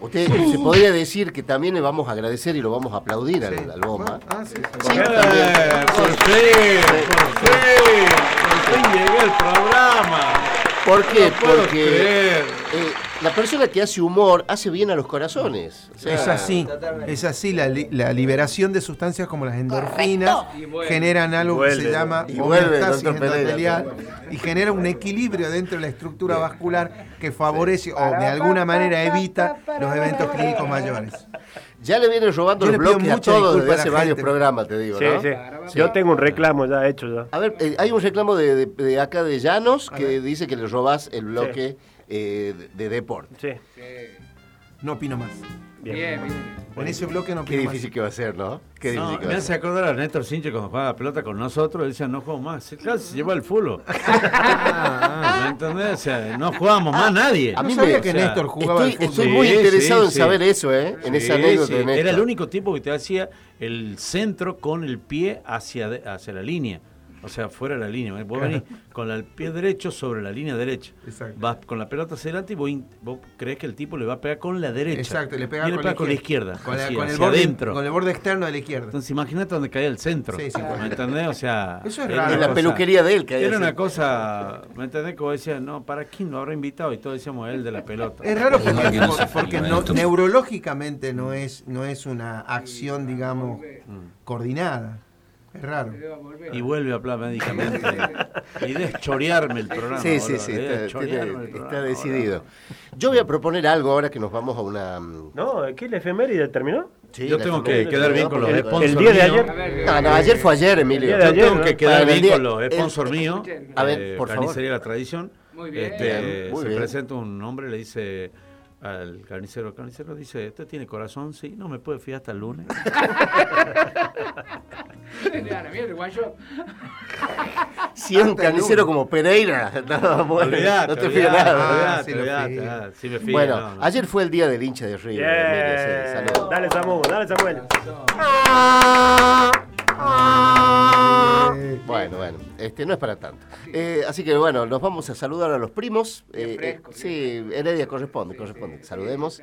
Usted se podría decir que también le vamos a agradecer y lo vamos a aplaudir al, Sí. al Bomba. Ah, sí, sí. Sí, Eh, por fin, por fin, por fin llegué al programa. ¿Por qué? No puedo Porque creer. eh, la persona que hace humor hace bien a los corazones. O sea, Es así, es así, la, li- la liberación de sustancias como las endorfinas vuelve. generan algo que se vuelve. llama Y vuelve, endotelial y genera un equilibrio dentro de la estructura vascular que favorece o de alguna manera evita los eventos clínicos mayores. Ya le vienen robando los bloques a mucha todos desde hace varios programas, te digo, Sí, ¿no? sí. Yo tengo un reclamo ya hecho ya. A ver, eh, hay un reclamo de, de- de acá de Llanos que dice que le robás el bloque eh, de, de deporte. Sí. No opino más. Bien. Bien, bien. En ese bloque no Qué opino más. difícil que va a ser, ¿no? Qué No, difícil que me va a hace acordar a Néstor Sinche cuando jugaba la pelota con nosotros, él decía, no juego más. Sí, Claro, se llevó el fútbol. Ah, ¿Me entendés? O sea, no jugamos más nadie. A mí No sabía me- que o sea, Néstor jugaba al Estoy, fútbol. estoy muy Sí, interesado sí, en sí. saber eso, ¿eh? En esa anécdota sí, de Néstor. Era el único tipo que te hacía el centro con el pie hacia, de- hacia la línea. O sea, fuera de la línea. Vos venís con el pie derecho sobre la línea derecha. Exacto. Vas con la pelota hacia adelante y vos, vos crees que el tipo le va a pegar con la derecha. Exacto, le pega, y le pega con la izquierda. Con, la- así, con el borde, adentro. con el borde externo de la izquierda. Entonces imagínate donde caía el centro. Sí, sí, ¿Me entendés? O sea. Eso es raro. En la cosa- peluquería de él que hay Era una cosa, ¿me entendés? Como decía, no, ¿para quién lo habrá invitado? Y todos decíamos él de la pelota. Es raro porque, porque no- neurológicamente no es, no es una acción, digamos, coordinada. Es raro. Y vuelve a hablar médicamente. y deschorearme el programa. Sí, sí, sí, de está, tiene- decidido. Yo voy a proponer algo ahora que nos vamos a una... mm, No, ¿qué? ¿La efeméride terminó? sí, Yo tengo que quedar bien con los sponsors el día de ayer- No, no, ayer fue ayer, Emilio. El día de Yo ayer, tengo que quedar bien con los sponsors míos. A ver, eh, por favor. Carnicería La Tradición. Muy bien. Este, muy se bien. presenta un hombre, le dice al carnicero, el carnicero dice, ¿usted tiene corazón? Sí, no me puede fiar hasta el lunes. Si es un carnicero lunes. como Pereira, no, bueno, Olvidate, no te fío nada. olvidate, sí lo olvidate, fío. ah, sí me fío, Bueno, no, no. ayer fue el día del hincha de River. Saludos. Dale, Samuel, dale, Samuel. Eh, Bueno, bueno, este no es para tanto. Eh, así que bueno, nos vamos a saludar a los primos. Eh, eh, sí, Heredia corresponde, corresponde. Saludemos.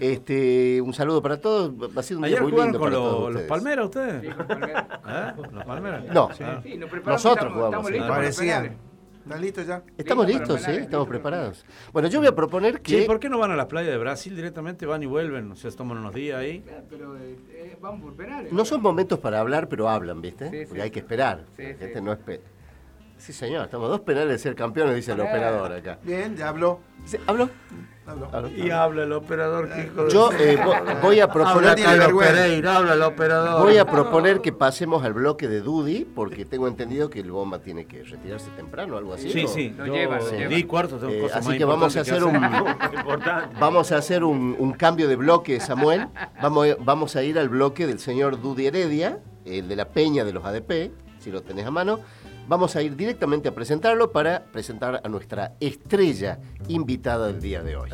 Este, un saludo para todos. Ha sido un día ¿Ayer muy lindo con para los, todos los ustedes. Palmeras ustedes? ¿Eh? ¿Los Palmeras? No, Ah. Nosotros estamos- jugamos. estamos ¿eh? ¿Están listos ya? Estamos Listo listos, sí, penales, estamos listo. preparados. Bueno, yo voy a proponer que... Che, ¿por qué no van a las playas de Brasil directamente? Van y vuelven, o sea, toman unos días ahí. Pero eh, eh, vamos por penales. No son momentos para hablar, pero hablan, ¿viste? Sí, Porque sí. hay que esperar. Sí, La sí. gente no espera. Sí, señor, estamos dos penales de ser campeones, dice el Eh. operador acá. Bien, ya habló. Sí, ¿Habló? Habló. Habló. Y habla el operador, que Yo eh, vo- voy a proponer... Pereira, habla el operador. Voy a proponer que pasemos al bloque de Dudy, porque tengo entendido que el bomba tiene que retirarse temprano, algo así. Sí, ¿no? sí, Lo llevan. di cuarto, tengo Eh, cosas así más que vamos a hacer un vamos a hacer un, un cambio de bloque, Samuel. Vamos, vamos a ir al bloque del señor Dudy Heredia, el de la Peña de los ADP, si lo tenés a mano. Vamos a ir directamente a presentarlo para presentar a nuestra estrella invitada del día de hoy.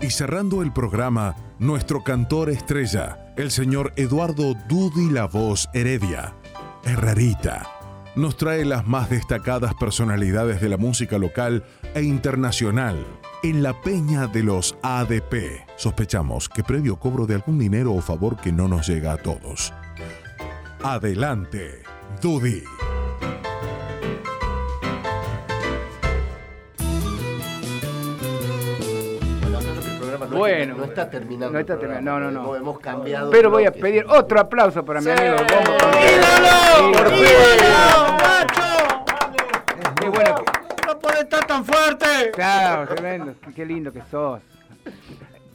Y cerrando el programa, nuestro cantor estrella, el señor Eduardo Dudi La Voz Heredia, Herrerita, nos trae las más destacadas personalidades de la música local e internacional en la peña de los ADP. Sospechamos que previo cobro de algún dinero o favor que no nos llega a todos. Adelante, Bueno, no, está terminando. No está terminando, no, no, no. Hemos cambiado. Pero voy a pedir otro aplauso para mi amigo el Bombo. ¡Por Sí, fin! sí. Qué bueno ¡No puede estar tan fuerte! Claro, tremendo. Qué lindo que sos.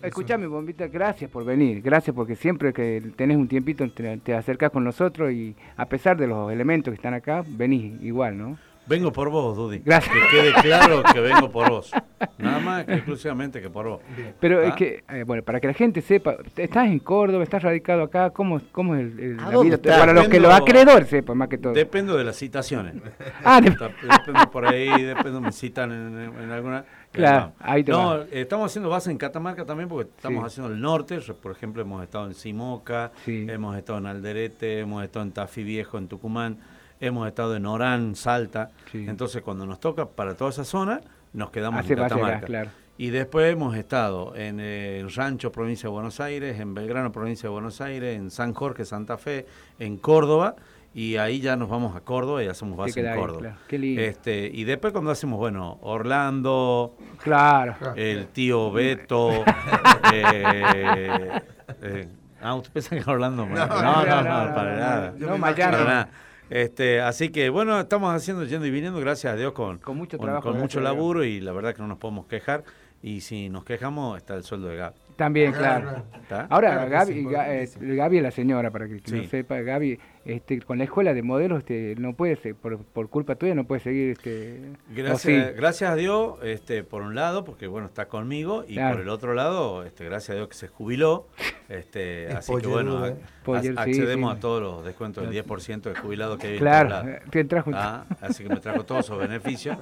Escuchame, Bombita, gracias por venir. Gracias porque siempre que tenés un tiempito te, te acercás con nosotros y a pesar de los elementos que están acá, venís igual, ¿no? Vengo por vos, Dudy. Gracias. Que quede claro que vengo por vos. Nada más que exclusivamente que por vos. Pero es que, eh, bueno, para que la gente sepa, estás en Córdoba, estás radicado acá, ¿cómo, cómo es el, el- ¿A la vida? Para los que los acreedores sepan más que todo. Dependo de las citaciones. Ah, de- Dependo por ahí, dependo, me citan en alguna. Claro, ahí te No, estamos haciendo base en Catamarca también porque estamos Sí. haciendo el norte. Por ejemplo, hemos estado en Simoca, Sí. hemos estado en Alderete, hemos estado en Tafí Viejo, en Tucumán, hemos estado en Orán, Salta. Sí. Entonces, cuando nos toca para toda esa zona, nos quedamos Hace en base Catamarca. claro. Y después hemos estado en eh, Rancho, provincia de Buenos Aires, en Belgrano, provincia de Buenos Aires, en San Jorge, Santa Fe, en Córdoba. Y ahí ya nos vamos a Córdoba y hacemos base en ahí, Córdoba. claro. Qué lindo. Este, y después cuando hacemos, bueno, Orlando, Claro. el tío Beto, eh, eh, ah, ¿usted piensa que Orlando? No, no, no, no, no, no, para nada. no, Miami. Para nada. Este, así que bueno, estamos haciendo, yendo y viniendo, gracias a Dios, con, Con mucho trabajo, con mucho laburo y la verdad que no nos podemos quejar. Y si nos quejamos, está el sueldo de Gab. También, Claro. Ahora, Claro Gaby, sí, Ga- eh. Gaby es la señora, para que, que no sepa, Gaby, este, con la escuela de modelos, este, no puede ser, por, por culpa tuya, no puede seguir, este, ¿o Gracias, sí? gracias a Dios, este, por un lado, porque bueno, está conmigo, y Claro. por el otro lado, este, gracias a Dios que se jubiló, este, Es así que bueno, a- ¿eh? Poller, a- sí, accedemos sí. a todos los descuentos del 10% de jubilado que hay en Claro, lados. eh, te trajo- Ah, así que me trajo todos esos beneficios.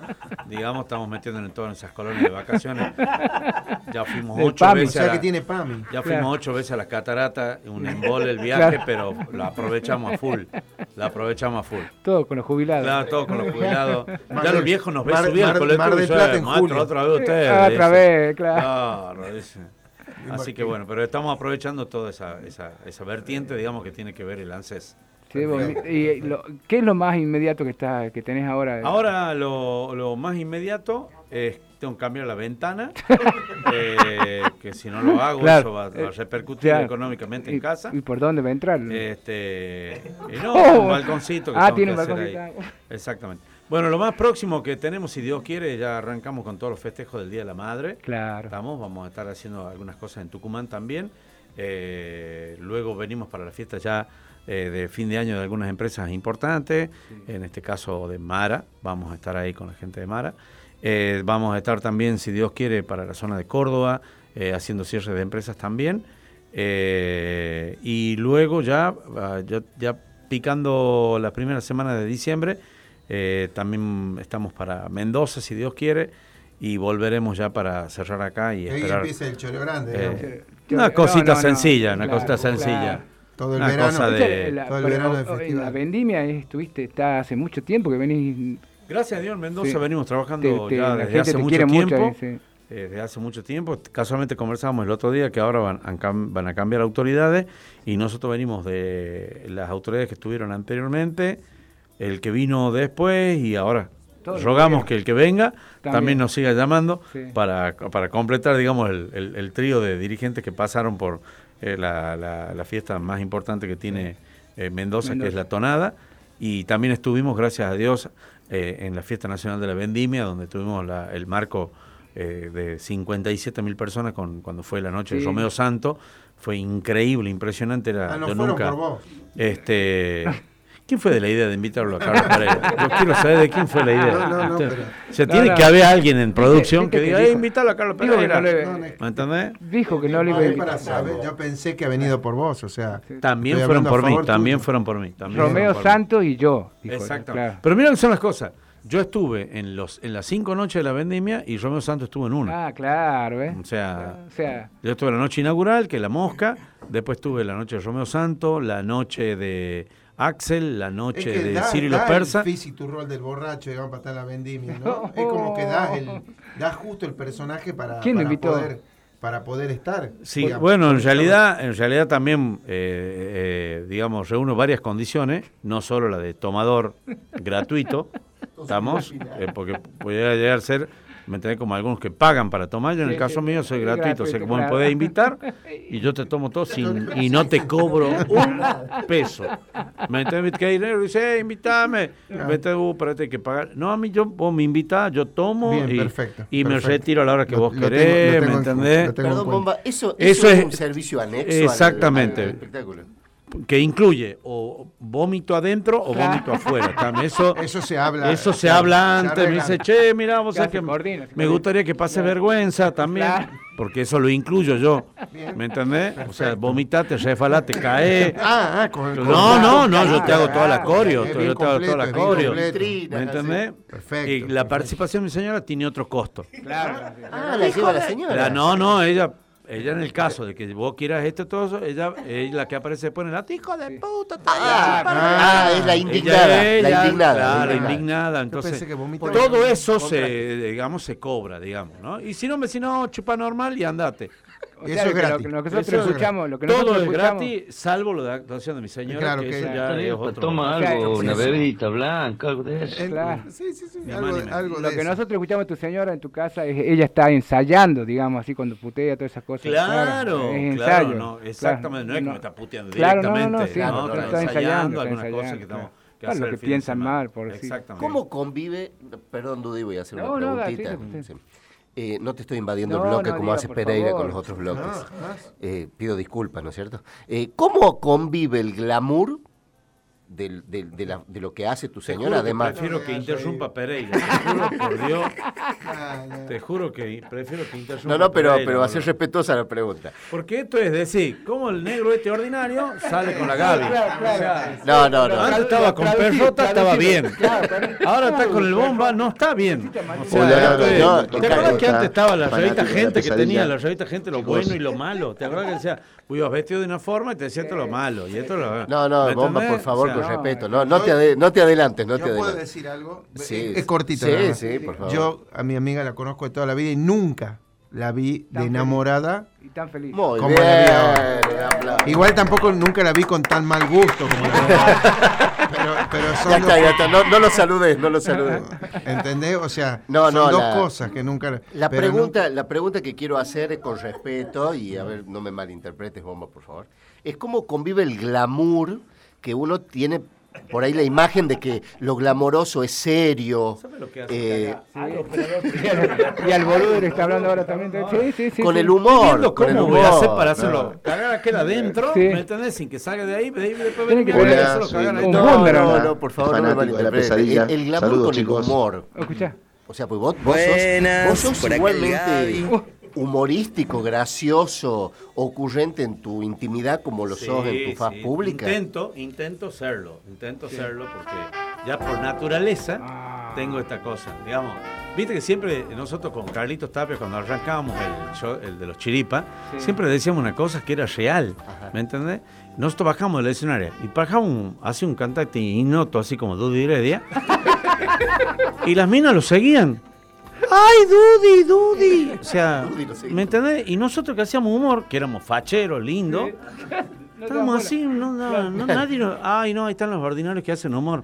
Digamos, estamos metiendo en todas esas colonias de vacaciones. Ya fuimos Del ocho PAMI. O veces. a sea la- que tiene PAMI. ya Claro. fuimos ocho veces a las cataratas, un embole el viaje, Claro. pero lo aprovechamos a full. Lo aprovechamos a full. todo con los jubilados. Claro, todo con los jubilados. Mar Ya los viejos nos ven Mar- subir al Mar- colectivo Mar y del Plata en "Maestro, julio". otra vez ustedes. Ah, otra vez, claro. Así que bueno, pero estamos aprovechando toda esa, esa, esa vertiente, digamos, que tiene que ver el ANSES. Sí, vos- y, eh, lo- ¿Qué es lo más inmediato que está que tenés ahora? Ahora lo, lo más inmediato es tengo que cambiar la ventana, eh, que si no lo hago Claro, eso va, va a eh, repercutir económicamente en ¿Y- casa. ¿Y por dónde va a entrar? Este, y no, Oh. un balconcito que Ah, tiene que un hacer ahí. balconcito. Exactamente. Bueno, lo más próximo que tenemos, si Dios quiere, ya arrancamos con todos los festejos del Día de la Madre. Claro. Estamos, vamos a estar haciendo algunas cosas en Tucumán también. Eh, luego venimos para la fiesta ya eh, de fin de año de algunas empresas importantes, en este caso de Mara, vamos a estar ahí con la gente de Mara. Eh, vamos a estar también, si Dios quiere, para la zona de Córdoba, eh, haciendo cierre de empresas también. Eh, y luego ya, ah, ya, ya picando la primera semana de diciembre, eh, también estamos para Mendoza, si Dios quiere, y volveremos ya para cerrar acá y Y ahí esperar. empieza el cholo grande. eh, una cosita no, no, sencilla, una claro, cosita sencilla. claro. Todo el Una verano. cosa de- La- todo el pero, verano de o- en festival. la vendimia estuviste, está hace mucho tiempo que venís. Gracias a Dios en Mendoza Sí. venimos trabajando Te- te- ya desde hace mucho tiempo. sí. eh, desde hace mucho tiempo. Casualmente conversamos el otro día que ahora van, van a cambiar autoridades y nosotros venimos de las autoridades que estuvieron anteriormente, el que vino después y ahora Todo rogamos que el que venga también, También. nos siga llamando Sí. para, para completar, digamos, el, el- el trío de dirigentes que pasaron por eh, la, la- la fiesta más importante que tiene eh, Mendoza, que es la tonada. Y también estuvimos, gracias a Dios, eh, en la Fiesta Nacional de la Vendimia, donde tuvimos la- el marco eh, de 57 mil personas con, cuando fue la noche de. Romeo Santo. Fue increíble, impresionante. Era, Ah, no yo fueron nunca, por vos. Este, ¿Quién fue de la idea de invitarlo a Carlos Pereira? Yo quiero saber de quién fue la idea. No, no, no, Usted- pero- o sea, No, tiene no. que haber alguien en producción que que diga, dijo- eh, invítalo a Carlos dijo que Pereira. no le- No, no, ¿Me entendés? Dijo que no le iba a invitar. yo pensé que ha venido por vos, o sea. También fueron por mí, también fueron por mí. también Romeo fueron por mí. Santos y yo. dijo, Exacto. claro. Pero mira que son las cosas. Yo estuve en los en las cinco noches de la vendimia y Romeo Santos estuvo en una. Ah, claro, ¿eh? O sea, O sea, yo estuve la noche inaugural, que es la mosca, después tuve la noche de Romeo Santos, la noche de Axel, la Es noche que de da, Ciro y da los persas. el físico rol del borracho, digamos, para estar en la vendimia, ¿no? Es como que das, el, das justo el personaje para, ¿Quién lo para invitó? poder para poder estar. Sí, digamos. bueno, en realidad, en realidad también, eh, eh, digamos, reúno varias condiciones, no solo la de tomador gratuito, estamos, eh, porque puede llegar a ser, me entendés, como algunos que pagan para tomar, yo en el caso sí, mío soy gratuito, o sea que vos me podés invitar y yo te tomo todo sin, y no te cobro un peso. ¿Me entendés? Que hay dinero y dice, eh, invítame, vete, uh, pero te hay que pagar. No, a mí yo, vos me invitás, yo tomo Bien, y, perfecto, y me perfecto. retiro a la hora que Lo- vos lo tengo- querés, lo tengo ¿me en entendés? en Perdón. Bomba, eso, Eso eso es es- un servicio anexo al- Exactamente. al espectáculo. Que incluye o vómito adentro o vómito afuera. También eso, Eso se habla. eso se claro, habla se antes. Me arregla dice, che, mira, vos sabés se que coordina, se me gustaría que pase vergüenza también, Claro. porque eso lo incluyo yo. ¿Me entendés? O sea, vomitate, refalate, cae. Ah, ah, con, con- No, no, no, yo claro, te hago toda la claro, coreo, yo bien te hago toda la completo, bien coreo. completo. ¿Me entendés? Perfecto, Y la perfecto. participación de mi señora tiene otro costo. claro. Ah, la lleva la señora. La- no, no, ella, ella en el caso de que vos quieras esto y todo eso, ella es la que aparece después en el hijo de puta. Ah, chupar". ah, es la indignada, Ella, la indignada, claro, la la indignada. Entonces, todo eso se, digamos, se cobra, digamos, ¿no? Y si no me decís, no, chupa normal y andate. O Eso sea, es que lo, gratis. que nosotros Eso es escuchamos, lo que Todo nosotros es escuchamos, gratis, salvo lo de actuación de mi señora, Claro que que- eso ya es otro. Toma algo, una eso. bebidita blanca, algo de eso. El- Claro. Sí, sí, sí. Algo, algo de Lo que eso. nosotros escuchamos de tu señora en tu casa, es, ella está ensayando, digamos, así cuando putea, todas esas cosas. Claro, es claro, ensayo. no, exactamente, no es que no. me está puteando Claro, no, no, directamente, no, sí, ¿no? no, Está ensayando está cosas que estamos que Claro, lo que piensan mal, por sí. Exactamente. ¿Cómo convive? Perdón, Dudy, voy a hacer No, una no, preguntita. Eh, no te estoy invadiendo No, el bloque no como diga, hace por Pereira favor. con los otros bloques. No. Eh, pido disculpas, ¿no es cierto? Eh, ¿Cómo convive el glamour del- del- de, la- de lo que hace tu señora? que Además, prefiero que interrumpa Pereira. Te juro por Dios. Te juro que prefiero que interrumpa no, no, pero, Pereira, pero va a ser respetuosa la pregunta. Porque esto es decir, como el negro este ordinario sale con la Gaby. O sea, No, no, no. antes estaba con perrota, estaba bien. Ahora está con el bomba, no está bien. O sea, ¿Te acuerdas que antes estaba la revista de la Gente que tenía la revista Gente lo bueno y lo malo? ¿Te acuerdas que decía, ibas vestido de una forma y te decía esto lo malo y esto lo No, no, ¿Me bomba, por favor, O sea, con no, respeto. No, no, te, ade- no te adelantes, no ¿Yo te puedo adelantes. decir algo? Sí, es, cortito. Sí, sí, por favor. Yo a mi amiga la conozco de toda la vida y nunca la vi de enamorada. Y tan feliz. Muy Como bien. la vi ahora. Igual tampoco nunca la vi con tan mal gusto como la pero, pero son Ya está, ya está. No, no lo saludes, no lo saludes. ¿Entendés? O sea, No, son no, dos la- cosas que nunca. La pregunta, la pregunta que quiero hacer es con respeto, y a ver, no me malinterpretes, Bomba, por favor, es cómo convive el glamour que uno tiene por ahí la imagen de que lo glamoroso es serio. ¿Sabes lo que hace eh, operador Y al, boludo le está hablando ahora también. Sí, sí, sí. con el humor. Con el cómo humor. voy a hacer para hacerlo cagar aquel adentro, Sí. ¿me entendés? Sin que salga de ahí, de ahí después venir que a ver ver- y hacerlo cagar ahí. No, no, no, por favor, no pesadilla. El, el glamour Saludos, con chicos. el humor. Escuchá. O sea, pues vos, vos sos, vos sos igualmente. Humorístico, gracioso, ocurrente en tu intimidad como lo sos en tu Sí, faz sí. pública. Intento, intento serlo, intento serlo porque ya por naturaleza Ah. tengo esta cosa, digamos. Viste que siempre nosotros con Carlitos Tapia, cuando arrancábamos el, show, el de los chiripas, Sí. siempre decíamos una cosa que era real. ¿Me entendés? Nosotros bajamos del escenario y bajamos así un cantante ignoto, así como Dudy Heredia. y las minas lo seguían. ¡Ay, Dudy, Dudy! O sea. ¿me entendés? Y nosotros que hacíamos humor, que éramos facheros, lindos, No estábamos así, no, no, no, nadie nos- Ay, no, ahí están los ordinarios que hacen humor.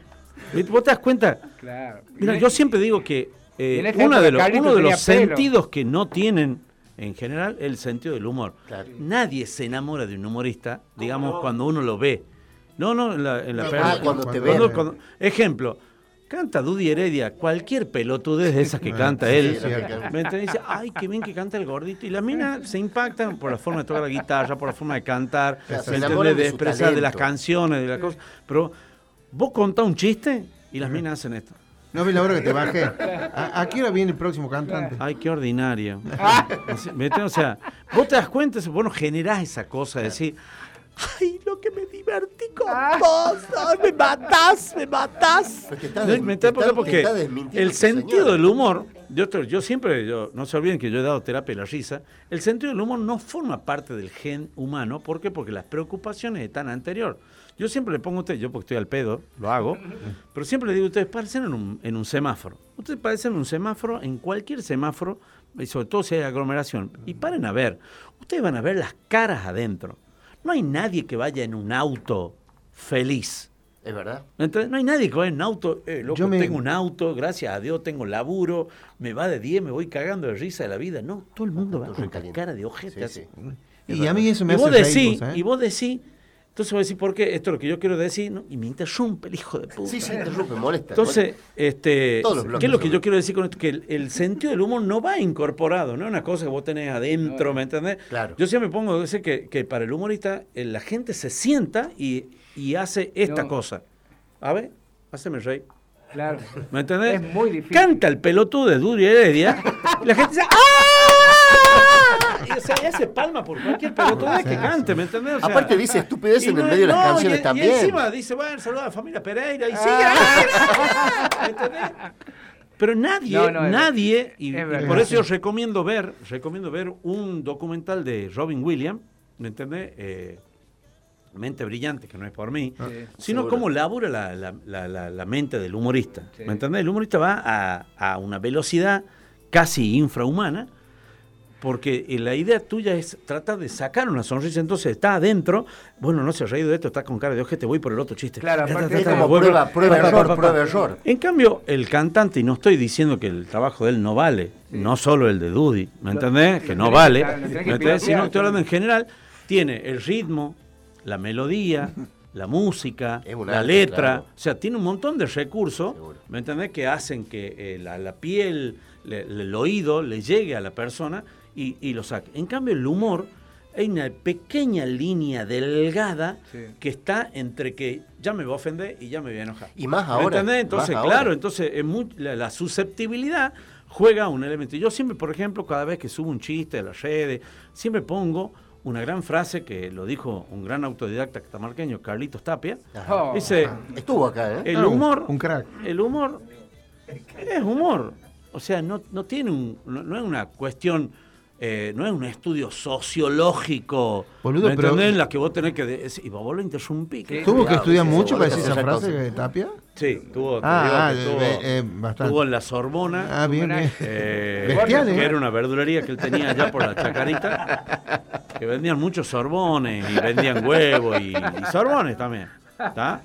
¿Viste? ¿Vos te das cuenta? Claro. Mira, yo siempre digo que eh, Y en esa uno época de los, Carlitos uno de tenía los pelo. sentidos que no tienen en general el sentido del humor. Claro. Nadie se enamora de un humorista, digamos, cuando uno lo ve. No, no, en la, en la Ah, cuando te ven. Ejemplo, canta Dudy Heredia, cualquier pelotudez de esas que canta sí, él. ¿me entendés? Dice, ay, qué bien que canta el gordito. Y las minas se impactan por la forma de tocar la guitarra, por la forma de cantar, Claro, se ¿me enamoran entendés? de expresar de las canciones, de las cosas. Pero vos contás un chiste y las minas hacen esto. No ves la hora que te bajé. ¿A, a qué hora viene el próximo cantante? Ay, qué ordinario. O sea, vos te das cuenta, vos no generás esa cosa de decir, ay, lo que me divertí con vos, ay, me matás, me matás. Pero te está te Porque está desmintiendo el sentido señor. del humor, yo siempre, yo, no se olviden que yo he dado terapia de la risa, el sentido del humor no forma parte del gen humano, ¿por qué? Porque las preocupaciones están anterior. Yo siempre le pongo a ustedes, yo porque estoy al pedo, lo hago, pero siempre le digo a ustedes, parecen en un, en un semáforo. Ustedes parecen en un semáforo, en cualquier semáforo, y sobre todo si hay aglomeración, y paren a ver, ustedes van a ver las caras adentro. No hay nadie que vaya en un auto feliz. Es verdad. No hay nadie que vaya en un auto, eh, loco, Yo me- tengo un auto, gracias a Dios tengo laburo, me va de 10, me voy cagando de risa de la vida. No, todo el mundo va con cara de ojete. Sí, así. sí. Y a mí eso me y hace vos reír, decís, vos, ¿eh? y vos decís, entonces vos decís, ¿por qué? Esto es lo que yo quiero decir, ¿no? y me interrumpe el hijo de puta. Sí, sí, interrumpe, molesta. Entonces, este, ¿qué es lo que yo quiero decir con esto? Que el, el sentido del humor no va incorporado, no es una cosa que vos tenés adentro, ¿me entendés? Claro. Yo siempre pongo a decir que, que para el humorista eh, la gente se sienta y, y hace esta No. cosa. A ver, haceme reír. Claro. ¿Me entendés? Es muy difícil. Canta el pelotudo de Duri Heredia y la gente dice ¡Ah! Y, o sea, y hace palma por cualquier pelotudez que cante, ¿me entendés? O sea, Aparte dice estupidez y en el no- medio de las no, canciones y- también. Y encima dice, bueno, saluda a la familia Pereira y sigue. ¿me entendés? Pero nadie, No, no, es- nadie, y, es y verdad. por eso yo recomiendo ver, recomiendo ver un documental de Robin Williams, ¿me entendés? Eh, mente brillante, que no es por mí, Sí. sino Seguro. cómo labura la, la- la- la- la mente del humorista. Sí. ¿Me entendés? El humorista va a, a una velocidad casi infrahumana, porque eh, la idea tuya es tratar de sacar una sonrisa, entonces está adentro, bueno, no se ha reído de esto, está con cara de ojete, voy por el otro chiste. Claro, aparte como prueba, prueba, error, prueba, error. En cambio, el cantante, y no estoy diciendo que el trabajo de él no vale, no solo el de Dudy, ¿me entendés? Que no vale, que- Sino que estoy hablando en general, tiene el ritmo, la melodía, la música, la arte, letra, claro. o sea, tiene un montón de recursos, Seguro. ¿me entendés? Que hacen que eh, la, la piel, le- le- el oído le llegue a la persona y, y lo saque. En cambio, el humor, hay una pequeña línea delgada Sí. que está entre que ya me voy a ofender y ya me voy a enojar. Y más ¿Me ahora, entendés? más Entonces, ahora. claro, entonces es muy- la, la susceptibilidad juega un elemento. Yo siempre, por ejemplo, cada vez que subo un chiste a las redes, siempre pongo una gran frase que lo dijo un gran autodidacta catamarqueño, Carlitos Tapia. Oh. Dice, Estuvo acá, ¿eh? el un- humor, un crack. el humor es humor. O sea, no, no tiene un, no, no es una cuestión, eh, no es un estudio sociológico. Boludo, ¿me pero-? En la que vos tenés que y vos lo interrumpí. que- ¿Tuvo que estudiar mucho para decir esa frase de Tapia? Sí, tuvo, Ah, que ah, tuvo, eh, eh, bastante. estuvo en la Sorbona. Ah, bien, bien. eh, Bestial, que ¿eh? era una verdulería que él tenía allá por la chacarita, que vendían muchos sorbones y vendían huevos y, y sorbones también. ¿tá?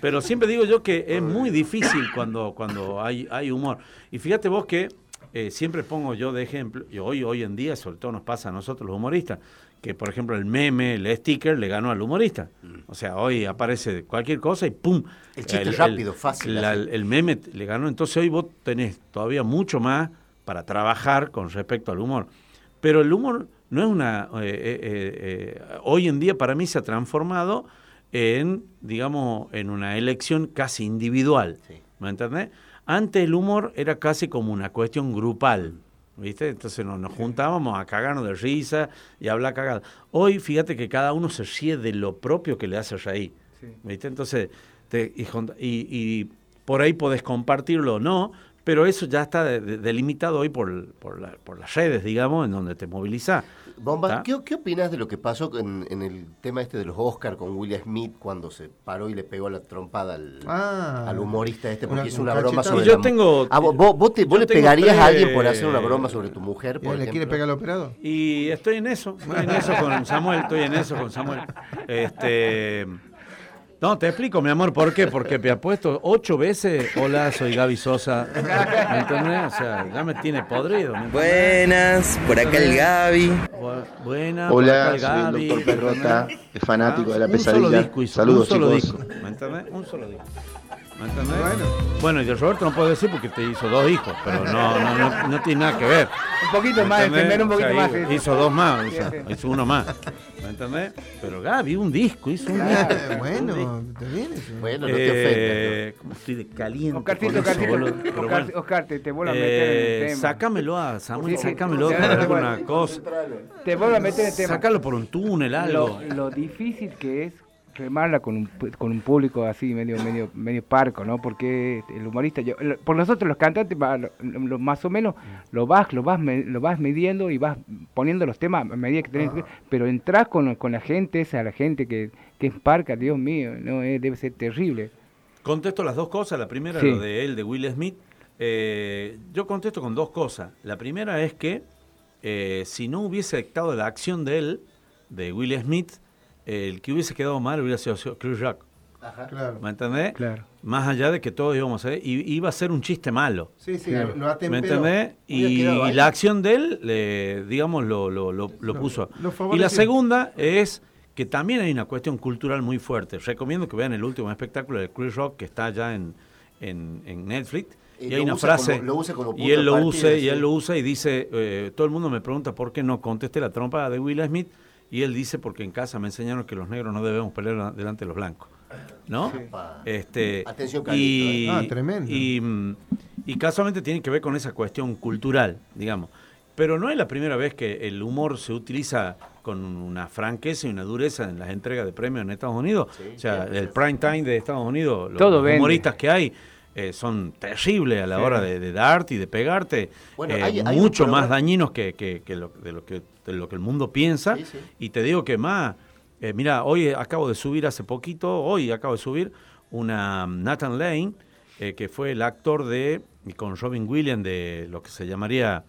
Pero siempre digo yo que es muy difícil cuando, cuando hay, hay humor. Y fíjate vos que eh, siempre pongo yo de ejemplo, y hoy, hoy en día sobre todo nos pasa a nosotros los humoristas, que por ejemplo el meme, el sticker le ganó al humorista. O sea, hoy aparece cualquier cosa y ¡pum! El chiste rápido, fácil, la- el meme le ganó. Entonces hoy vos tenés todavía mucho más para trabajar con respecto al humor. Pero el humor no es una... eh, eh, eh, eh, hoy en día para mí se ha transformado en, digamos, en una elección casi individual. Sí. ¿Me entendés? Antes el humor era casi como una cuestión grupal. ¿Viste? Entonces nos, nos juntábamos a cagarnos de risa y a hablar cagada. Hoy fíjate que cada uno se ríe de lo propio que le hace reír. ¿Viste? Entonces, te- y, y- y por ahí podés compartirlo o no, pero eso ya está de- de- delimitado hoy por, por, la- por las redes, digamos, en donde te movilizás. Bomba. ¿qué, qué opinas de lo que pasó en, en el tema este de los Oscar con Will Smith cuando se paró y le pegó la trompada al, Ah. al humorista este porque Una- hizo un una broma sobre Y yo la- tengo- Ah, vos, vos- vos te- vos yo le tengo pegarías a alguien por hacer una broma sobre tu mujer, ¿Y por ¿Le quiere ejemplo? pegar al operador? Y estoy en eso, estoy en eso con Samuel, estoy en eso con Samuel. Este, no, te explico, mi amor, ¿por qué? Porque me ha puesto ocho veces, hola, soy Gaby Sosa, ¿me entendés? O sea, ya me tiene podrido. ¿me? Buenas, por acá el Gaby. Bu- Buena, por Hola, acá el soy el Gaby, doctor ¿me Perrota, fanático de la Un solo pesadilla. disco hizo, Saludos, un solo chicos. disco, ¿me entendés? Un solo disco. ¿Me entendés? Bueno. y de Roberto no puedo decir porque te hizo dos hijos, pero no, no, no, no tiene nada que ver. Un poquito más, entender un O sea, poquito más. hizo, sí. hizo dos más, Sí, hizo, sí. hizo uno más. ¿Me entendés? Pero Gaby, un disco, hizo un disco. bueno, está bien eso. Bueno, no te Eh, como estoy de caliente. Oscarcito, con eso, Oscarcito, Oscar, bueno. Oscar, te, te vuelvo a meter en Eh, el tema. sácamelo a Samuel, Sí, sí. sácamelo para te- alguna cosa. Te vuelvo a meter en el tema. Sácalo por un túnel, algo. Lo, lo difícil que es remarla con un, con un público así medio medio medio parco, ¿no? Porque el humorista, yo, por nosotros los cantantes, más o menos lo vas lo vas lo vas midiendo y vas poniendo los temas a medida que tenés, que- pero entras con, con la gente esa, la gente que, que es parca, Dios mío, no Eh, debe ser terrible. Contesto las dos cosas. La primera, Sí. lo de él, de Will Smith. Eh, yo contesto con dos cosas. La primera es que eh, si no hubiese estado la acción de él, de Will Smith, el que hubiese quedado mal hubiera sido Chris Rock. Claro. ¿Me entendés? Claro. Más allá de que todos íbamos a ver, y iba a ser un chiste malo. Sí, sí, Claro. lo, lo ¿Me entendés? Y, la acción de él, le- digamos, lo, lo, lo- puso. lo y la segunda es que también hay una cuestión cultural muy fuerte. Recomiendo que vean el último espectáculo de Chris Rock que está ya en, en, en Netflix. Y hay una frase, como- lo usa como punto y él lo usa, y él lo usa y dice, eh, todo el mundo me pregunta por qué no contesté la trompa de Will Smith, y él dice porque en casa me enseñaron que los negros no debemos pelear delante de los blancos. ¿No? Este, Atención, y, Carlito, ¿eh? Ah, tremendo. Y, mm, y casualmente tiene que ver con esa cuestión cultural, digamos. Pero no es la primera vez que el humor se utiliza con una franqueza y una dureza en las entregas de premios en Estados Unidos. o sea, el prime time de Estados Unidos, los, Todo los vende. humoristas que hay eh, son terribles a la Sí. hora de, de darte y de pegarte. Bueno, eh, hay- mucho más dañinos que, que- que lo, de, lo que, de lo que el mundo piensa. Sí, sí. Y te digo que más, eh, mira, hoy acabo de subir hace poquito, hoy acabo de subir una Nathan Lane, que fue el actor de, con Robin Williams, de lo que se llamaría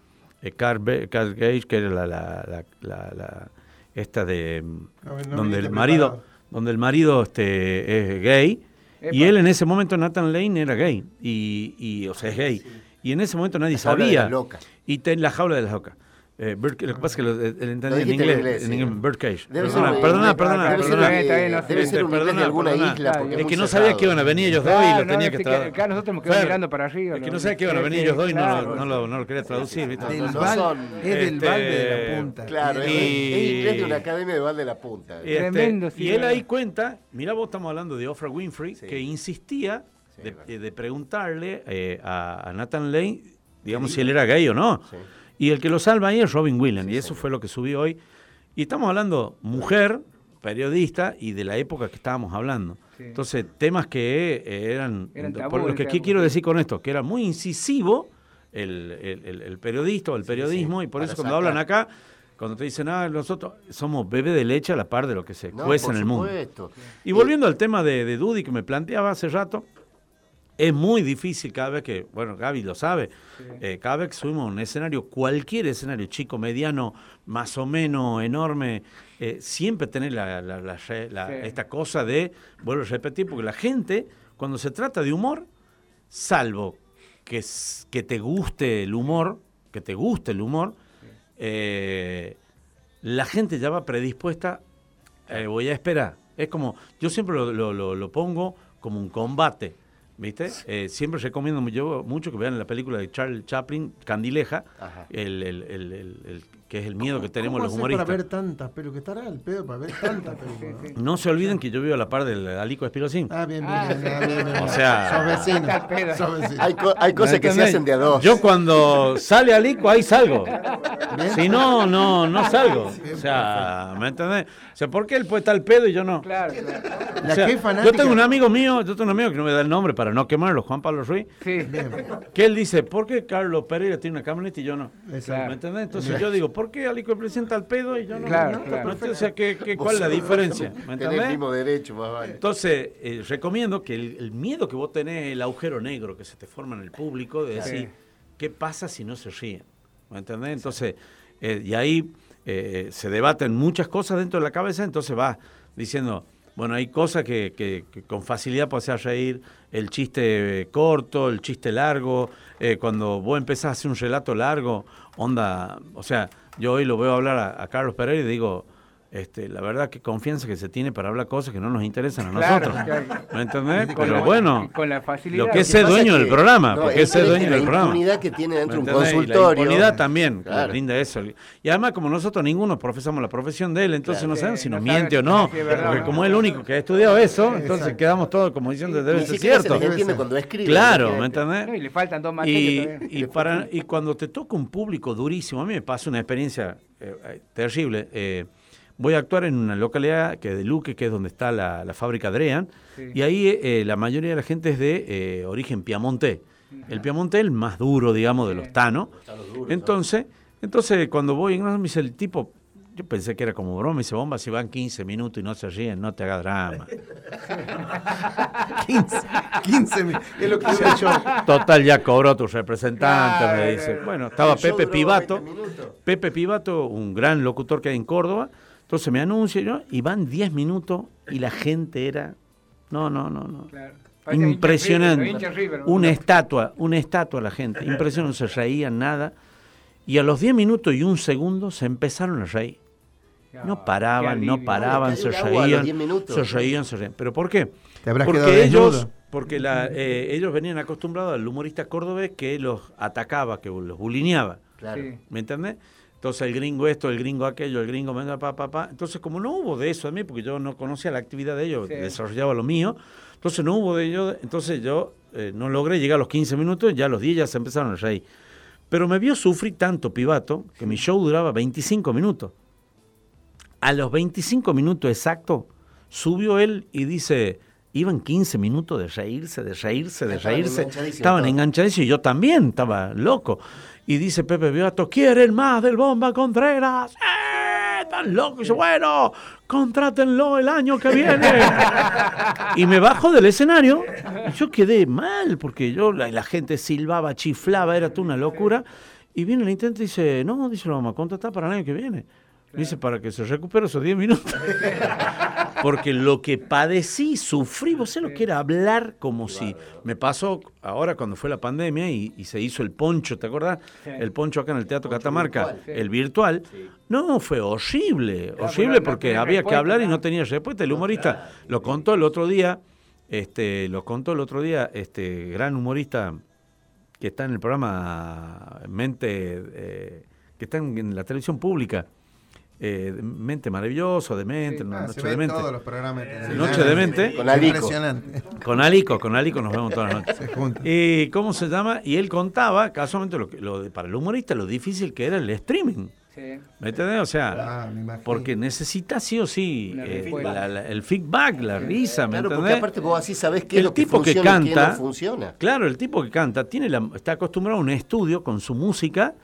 Car, Gage, que era la, la, la- la- la- esta de, no donde el marido, preparado. donde el marido este, es gay, y él en ese momento, Nathan Lane, era gay, y, y o sea, es gay. Y en ese momento nadie La jaula de sabía. las locas. Y te, la jaula de las locas. Eh, bird- lo que pasa es que lo, eh, el entendí en dijiste en inglés, inglés, en inglés, birdcage. Perdona, perdona, inglés- perdona, debe ser perdona. un- Está bien, no sé. debe ser un inglés de Perdona, alguna perdona. isla. porque Es muy que no sabía que iban a venir ellos dos y lo no, tenía que traducir. acá nosotros nos quedamos mirando para arriba, Es que ¿no? sabía que iban a venir ellos dos y no, lo- no, lo, no lo quería traducir. ¿viste? Del No val- son- es del Este, balde de la punta. Claro, es- Y- es inglés de una academia de Val de la Punta. Este, Tremendo, y él ahí cuenta, mira vos estamos hablando de Oprah Winfrey, que insistía de, eh, de preguntarle a, a Nathan Lane, digamos, si él era gay o no. Sí. Y el que lo salva ahí es Robin Williams, y eso fue lo que subí hoy. Y estamos hablando mujer, periodista, y de la época que estábamos hablando. Sí. Entonces, temas que eh, eran, por lo que esa ¿qué época. quiero decir con esto, que era muy incisivo el, el- periodista o el periodismo, y por para eso cuando sacar. hablan acá, cuando te dicen, ah, nosotros somos bebé de leche a la par de lo que se No, cuece en el mundo. Y volviendo al tema de, de Dudy que me planteaba hace rato, es muy difícil cada vez que, bueno, Gaby lo sabe, eh, cada vez que subimos a un escenario, cualquier escenario, chico, mediano, más o menos enorme, eh, siempre tener la, la- la re- la- Sí. esta cosa de, vuelvo a repetir, porque la gente, cuando se trata de humor, salvo que, que te guste el humor, que te guste el humor, eh, la gente ya va predispuesta, voy a esperar. Es como, yo siempre lo, lo- lo- lo pongo como un combate, ¿viste? Eh, siempre recomiendo yo mucho que vean la película de Charles Chaplin, Candileja, Ajá. el, el- el- el- el que es el miedo que tenemos ¿Cómo los humoristas. para ver tantas pelucas? Estará al pedo para ver tantas. No se olviden que yo vivo a la par del Alico Espirosín. Ah, bien, bien, bien, bien, bien, bien. O sea, Sos vecino. sos vecino. Hay, co- hay cosas que se hacen de a dos. Yo cuando sale Alico, ahí salgo. Si no, no, no salgo. O sea, ¿me entendés? O sea, ¿por qué él puede estar al pedo y yo no? Claro, claro. O La sea, yo tengo un amigo mío, yo tengo un amigo que no me da el nombre para no quemarlo, Juan Pablo Ruiz, Sí. que él dice, ¿por qué Carlos Pereira tiene una camioneta y yo no? Exacto. ¿Me entendés? Entonces yo digo, ¿por qué Alico presenta al pedo y yo no? Claro. O sea, ¿qué, qué, cuál es la diferencia? ¿Me Tenés el mismo derecho, más vale. Entonces, eh, recomiendo que el, el miedo que vos tenés, el agujero negro que se te forma en el público, de decir, Sí. ¿qué pasa si no se ríen? ¿Me entendés? Entonces, eh, y ahí eh, se debaten muchas cosas dentro de la cabeza, entonces va diciendo, bueno, hay cosas que, que- que con facilidad puedes hacer reír, el chiste eh, corto, el chiste largo, eh, cuando vos empezás a hacer un relato largo, onda, o sea, yo hoy lo veo hablar a, a Carlos Pereira y digo, este, la verdad que confianza que se tiene para hablar cosas que no nos interesan a Claro, nosotros. claro. ¿Me entendés? Con Pero la- bueno, con la facilidad. lo que es pasa dueño del que- programa, no, porque es ser cree dueño que del la programa. impunidad que tiene dentro de un consultorio. La impunidad también, Claro. le brinda eso. Y además, como nosotros ninguno profesamos la profesión de él, entonces Claro. no sabemos Sí, si no nos saben miente o no. verdad, Porque ¿no? como es el único que ha estudiado eso, entonces quedamos todos como diciendo debe ser se cierto. les entiende cuando escribe. Claro, ¿me entendés? No, y le faltan dos materias y, para, y cuando te toca un público durísimo, a mí me pasa una experiencia eh, eh, terrible. eh, voy a actuar en una localidad que de Luque, que es donde está la, la fábrica Drean, Sí. y ahí eh, la mayoría de la gente es de eh, origen piamontés. El piamontés es el más duro, digamos, de los tanos. Entonces, entonces cuando voy, no, me dice el tipo, yo pensé que era como broma, me dice, bomba, si van 15 minutos y no se ríen, no te hagas drama. 15, 15 mil. Es lo que yo. Total, ya cobró tu representante, Claro, me dice. Bueno, estaba Pepe Pivato. 20 minutos. Pepe Pivato, un gran locutor que hay en Córdoba. Entonces me anuncia yo, y van 10 minutos y la gente era. No, no, no, no. Claro. Impresionante. hincha River, hincha River, Una ¿no? estatua, una estatua la gente. Impresionante, no se reían nada. Y a los 10 minutos y un segundo se empezaron a reír. No paraban, no paraban, se reían, 10 minutos. se reían, se reían. ¿Pero por qué? Te Porque ellos, desnudo. porque la, eh, ellos venían acostumbrados al humorista cordobés que los atacaba, que los bulineaba. Claro. Sí. ¿Me entendés? Entonces el gringo esto, el gringo aquello, el gringo venga, pa, pa, pa. Entonces como no hubo de eso a mí, porque yo no conocía la actividad de ellos, Sí. desarrollaba lo mío, entonces no hubo de ello, entonces yo eh, no logré llegar a los 15 minutos, ya a los 10 ya se empezaron a reír. Pero me vio sufrir tanto, pibato, que mi show duraba 25 minutos. A los 25 minutos exacto, subió él y dice, iban 15 minutos de reírse, de reírse, de reírse. Estaban enganchadísimos y yo también estaba loco. Y dice Pepe Beato, ¿quieren más del Bomba Contreras? ¡Eh! ¡Están locos! Y dice, bueno, contrátenlo el año que viene. y me bajo del escenario y yo quedé mal porque yo la, la gente silbaba, chiflaba, era toda una locura. Y viene el intento y dice, no, dice, lo vamos a contratar para el año que viene. Dice, para que se recupere esos 10 minutos. Porque lo que padecí, sufrí, vos sabés lo que era hablar como si me pasó ahora cuando fue la pandemia y, y se hizo el poncho, ¿te acordás? Sí. El poncho acá en el Teatro Catamarca, virtual. Sí. el virtual. No, fue horrible, Claro, horrible porque había que hablar y claro. no tenía respuesta. El humorista lo contó el otro día, este, lo contó el otro día, este gran humorista que está en el programa Mente, eh, que está en, en la televisión pública. Eh, Mente Maravilloso, Demente, Sí. no, Ah, Noche todos los programas. de Noche Demente. Con Alico. Impresionante. Con Alico, con Alico nos vemos todas las noches. ¿Y cómo se llama? Y él contaba, casualmente, lo, que- lo de- para el humorista, lo difícil que era el streaming. Sí. ¿Me entendés? O sea, Ah, porque necesita sí o sí eh, respuesta. la- la- el feedback, la risa, ¿me Claro, porque aparte vos así sabés qué es el que tipo que funciona y qué canta, no funciona. claro, el tipo que canta tiene la, está acostumbrado a un estudio con su música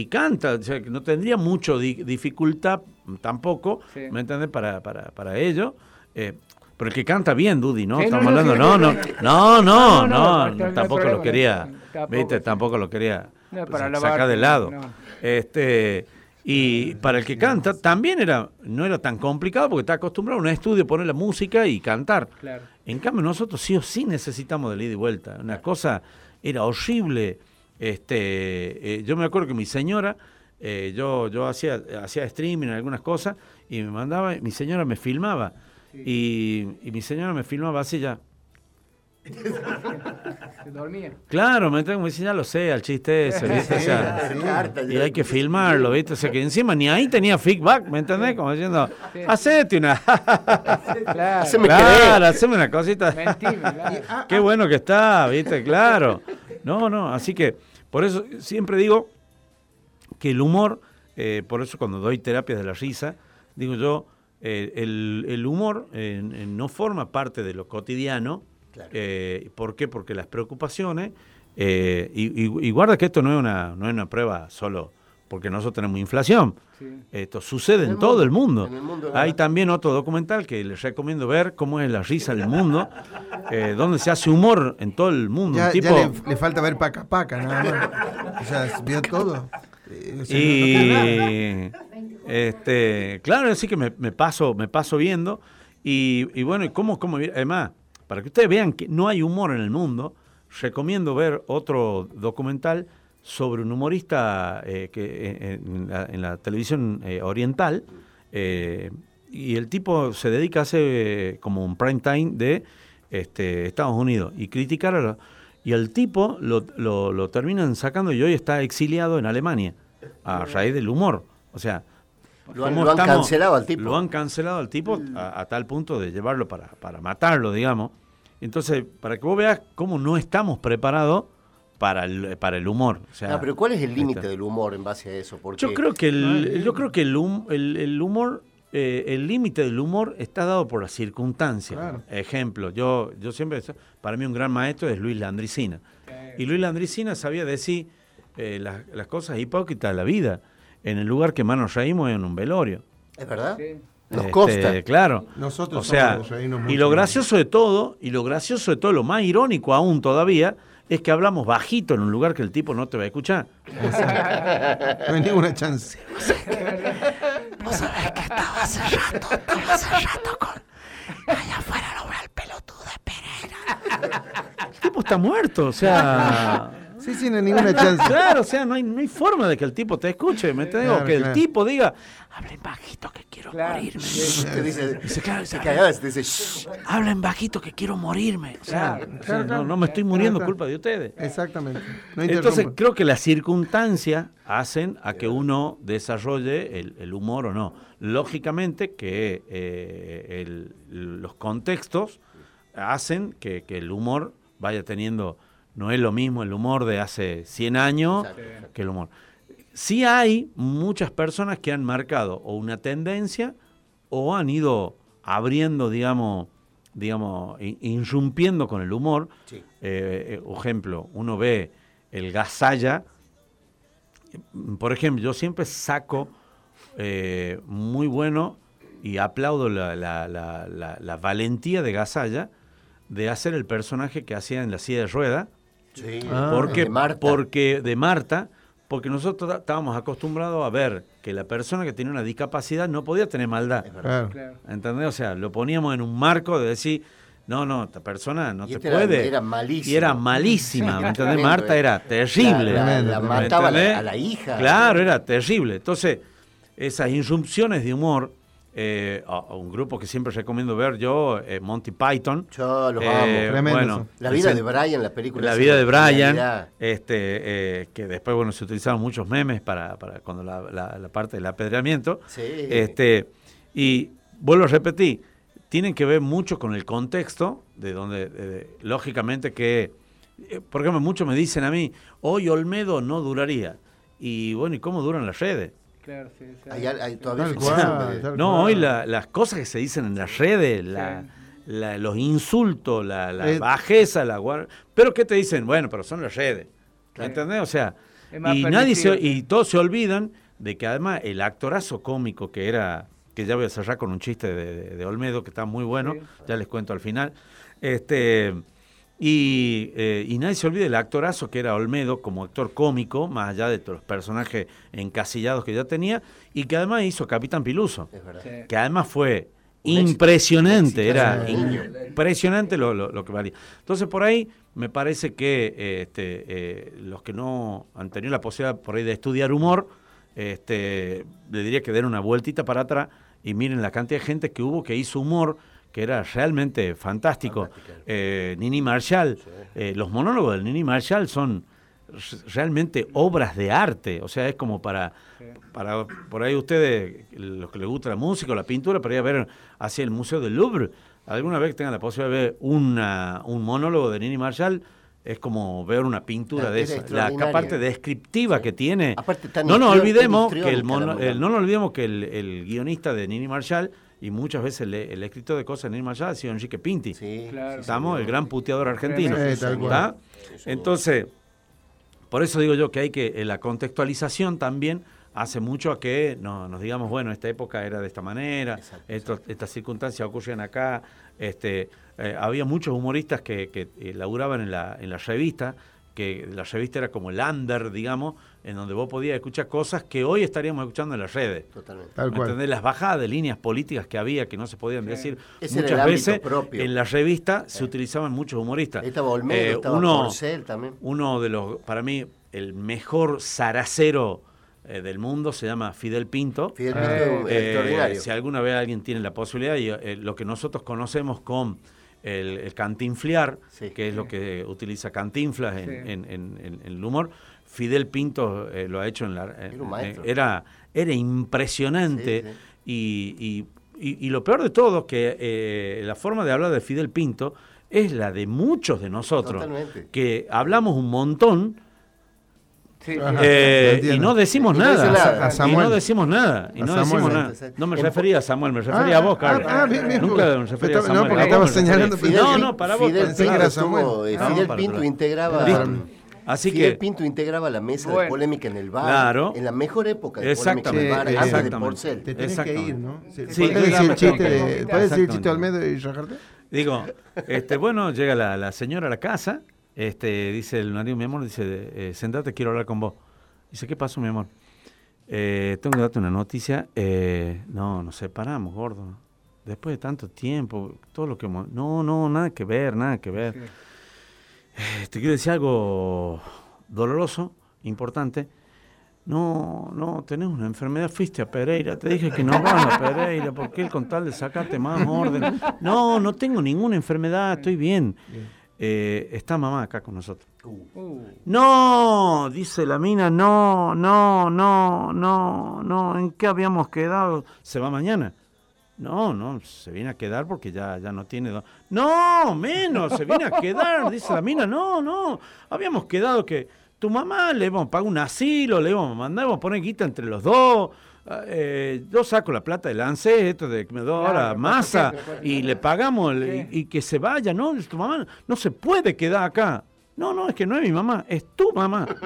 y canta, o sea, que no tendría mucho di- dificultad tampoco, Sí. ¿me entiendes? Para, para, para ello. Eh, pero el que canta bien, Dudy, ¿no? Sí, Estamos no, hablando, no, no, sí. no, no, No, tampoco lo quería, viste, tampoco lo quería pues, sacar de lado. Este, y para el que canta también era, no era tan complicado porque está acostumbrado a un estudio, poner la música y cantar. Claro. En cambio, nosotros sí o sí necesitamos de ida y vuelta. Una cosa era horrible. Este, eh, yo me acuerdo que mi señora, eh, yo, yo hacía, hacía streaming en algunas cosas y me mandaba, mi señora me filmaba. Y, y mi señora me filmaba así ya. Se dormía. Claro, me tengo que decir, ya lo sé, al chiste ese, ¿viste? O sea, y hay que filmarlo, ¿viste? O sea, que encima ni ahí tenía feedback, ¿me entendés? Como diciendo, hacete una... Claro. Haceme claro, haceme una cosita. Mentime, claro. Qué bueno que está, ¿viste? Claro. No, no, así que por eso siempre digo que el humor, eh, por eso cuando doy terapias de la risa, digo yo, eh, el, el humor eh, no forma parte de lo cotidiano. Eh, ¿Por qué? Porque las preocupaciones, y, y- y guarda que esto no es, una, no es una prueba solo porque nosotros tenemos inflación. Esto sucede en, el todo mundo, el mundo. en el mundo, Hay también otro documental que les recomiendo ver, cómo es la risa del mundo, eh, donde se hace humor en todo el mundo. Ya, Un tipo, ya le, le falta ver paca paca, nada más. O sea, vio todo. Eh, o sea, no- y este, claro, así que me, me paso, me paso viendo. Y, y bueno, y cómo, cómo, además, para que ustedes vean que no hay humor en el mundo, recomiendo ver otro documental sobre un humorista eh, que eh, en, la, en la televisión eh, oriental. y el tipo se dedica a hacer como un prime time de este, Estados Unidos y criticar a la- y al tipo lo, lo- lo terminan sacando y hoy está exiliado en Alemania a raíz del humor. O sea, Lo han- ¿cómo lo han cancelado al tipo. Lo han cancelado al tipo a, a tal punto de llevarlo para, para matarlo, digamos. Entonces, para que vos veas cómo no estamos preparados para el, para el humor. O sea, No, pero ¿cuál es el límite está. del humor en base a eso? Porque Yo creo que el, yo creo que el, hum- el- el humor, eh, el límite del humor está dado por las circunstancias. Claro. Ejemplo, yo, yo siempre, para mí un gran maestro es Luis Landricina. Y Luis Landricina sabía decir eh, las, las cosas hipócritas de la vida. En el lugar que más nos reímos es en un velorio. ¿Es verdad? Sí. Nos Este, consta. Claro. Nosotros o sea, somos y lo gracioso de todo, y lo gracioso de todo, lo más irónico aún todavía, es que hablamos bajito en un lugar que el tipo no te va a escuchar. No hay ninguna chance. Vos sabés que estaba hace rato, estaba hace rato con... Allá afuera lo ve al pelotudo de Pereira. El tipo está muerto, o sea. Sí, sí, no hay ninguna chance. Claro, o sea, no hay, no hay forma de que el tipo te escuche, ¿me Claro, que el tipo diga, Hablen bajito que quiero Claro. morirme. Te dice, Dice, claro, se te dice. Hablen bajito que quiero morirme. o sea, Claro, o sea, no, no me estoy muriendo culpa de ustedes. Exactamente. No Entonces creo que las circunstancias hacen a que uno desarrolle el, el humor o no. Lógicamente que eh, el- los contextos hacen que, que el humor vaya teniendo, no es lo mismo el humor de hace 100 años Exacto. que el humor. Sí hay muchas personas que han marcado o una tendencia o han ido abriendo, digamos, digamos, irrumpiendo con el humor. Sí. Eh, eh, ejemplo, uno ve el Gasalla. Por ejemplo, yo siempre saco eh, muy bueno y aplaudo la, la- la- la- la valentía de Gasalla de hacer el personaje que hacía en la silla de rueda. Sí. Ah. porque, de Marta. porque de Marta, porque nosotros estábamos acostumbrados a ver que la persona que tenía una discapacidad no podía tener maldad. Claro. ¿Entendés? O sea, lo poníamos en un marco de decir, no, no, esta persona no Y te este puede. era malísimo. Y era malísima, ¿me entendés? Tremendo, Marta eh. era terrible. La- la- la ¿me mataba a la- entendés? a la hija. Claro, era terrible. Entonces, esas irrupciones de humor, eh, a, a un grupo que siempre recomiendo ver yo, eh, Monty Python. Yo los Eh, amo. Bueno. La vida el- de Brian, la película. la vida de Brian, genialidad. este, eh, que después bueno se utilizaban muchos memes para, para cuando la, la- la parte del apedreamiento. Sí. Este, y vuelvo a repetir, tienen que ver mucho con el contexto, de donde, de- lógicamente que, eh, por ejemplo, muchos me dicen a mí, hoy Olmedo no duraría. Y bueno, ¿y cómo duran las redes? Claro, sí, sí. Hay- hay todavía Tal ficción, cual, hombre. tal No, cual. hoy la- las cosas que se dicen en las redes, la- la- los insultos, la, la Eh, bajeza, la Pero ¿qué te dicen? Bueno, pero son las redes. ¿Me entendés? O sea, y nadie se, y todos se olvidan de que además el actorazo cómico que era, que ya voy a cerrar con un chiste de, de- de Olmedo que está muy bueno, Sí. ya les cuento al final. Este y, eh, y nadie se olvide el actorazo que era Olmedo como actor cómico, más allá de todos los personajes encasillados que ya tenía, y que además hizo Capitán Piluso, Es verdad. Sí. que además fue impresionante, era impresionante lo, lo- lo que valía. Entonces por ahí me parece que eh, este, eh, los que no han tenido la posibilidad por ahí de estudiar humor, este, le diría que den una vueltita para atrás y miren la cantidad de gente que hubo que hizo humor que era realmente fantástico. Eh, Nini Marshall, eh, los monólogos del Nini Marshall son realmente obras de arte, o sea, es como para, para por ahí ustedes, los que les gusta la música o la pintura, para ir a ver hacia el Museo del Louvre, alguna vez que tengan la posibilidad de ver una, un monólogo de Nini Marshall, es como ver una pintura Ah, de es esa, la parte descriptiva que tiene. Aparte, no nos olvidemos que el, mono- el- no nos olvidemos que el, el guionista de Nini Marshall y muchas veces el, el escritor de cosas de Nini Marshall ha sido Enrique Pinti. Claro. Estamos, el gran puteador argentino. Sí, tal cual. Entonces, por eso digo yo que hay que, eh, la contextualización también hace mucho a que no, nos digamos, bueno, esta época era de esta manera, esto- estas circunstancias ocurrían acá. Este, eh, había muchos humoristas que, que eh, laburaban en la, en la revista, que la revista era como el under, digamos, en donde vos podías escuchar cosas que hoy estaríamos escuchando en las redes. Totalmente. Tal ¿Me cual. entendés? Las bajadas de líneas políticas que había, que no se podían decir era muchas el ámbito veces, propio. en la revista se utilizaban muchos humoristas. Ahí estaba Olmedo, Eh, estaba uno, Porcel también. uno de los, para mí, el mejor zaracero eh, del mundo se llama Fidel Pinto. Fidel Pinto es un extraordinario. Si alguna vez alguien tiene la posibilidad, y eh, lo que nosotros conocemos con el, el cantinfliar, que es lo que utiliza Cantinflas en, Sí. en- en- en- en el humor, Fidel Pinto eh, lo ha hecho en la... maestro. eh, era, era impresionante Sí, sí. Y, y- y- y lo peor de todo es que eh, la forma de hablar de Fidel Pinto es la de muchos de nosotros, Totalmente. que hablamos un montón Sí, Ajá, eh, y no decimos Y no nada. A. Y no decimos nada. Y no Samuel. decimos nada. No me refería a Samuel, me refería a vos, ah, Carlos. ah, bien, bien, Nunca me refería a no, Samuel. porque estaba refería. señalando- Fidel No, no, para vos. Fidel Pinto Samuel. eh, No, Fidel Pinto integraba... Así Fidel que, Pinto integraba la mesa de polémica en el bar. Claro. En la mejor época de polémica en el bar, antes de. Porcel. Te tenés que ir, ¿no? Sí, Sí, ¿Podés decir el chiste de, ¿podés decir el chiste de Exactamente. Olmedo y Rajarte? digo, este, bueno, llega la, la señora a la casa, este, dice el marido, mi amor, dice, eh, sentate, quiero hablar con vos. Dice, ¿qué pasó, mi amor? Eh, tengo que darte una noticia. Eh, no, nos separamos, gordo. Después de tanto tiempo, todo lo que... hemos- No, no, nada que ver, nada que ver. Te quiero decir algo doloroso, importante. No, no, tenés una enfermedad, fuiste a Pereira, te dije que no vas a Pereira, porque él con tal de sacarte más orden. No, no tengo ninguna enfermedad, estoy bien. Eh, está mamá acá con nosotros. Uh, No, dice la mina, no, no, no, no, no, ¿en qué habíamos quedado? ¿Se va mañana? No, no, se viene a quedar porque ya, ya no tiene... do- No, menos, se viene a quedar, dice la mina, no, no, habíamos quedado que tu mamá le íbamos a pagar un asilo, le íbamos a mandar, íbamos a poner guita entre los dos, eh, yo saco la plata del ANSES, esto de que me doy ahora Claro, masa, y le pagamos el- y, y que se vaya, ¿no? Tu mamá no se puede quedar acá. No, no, es que no es mi mamá, es tu mamá.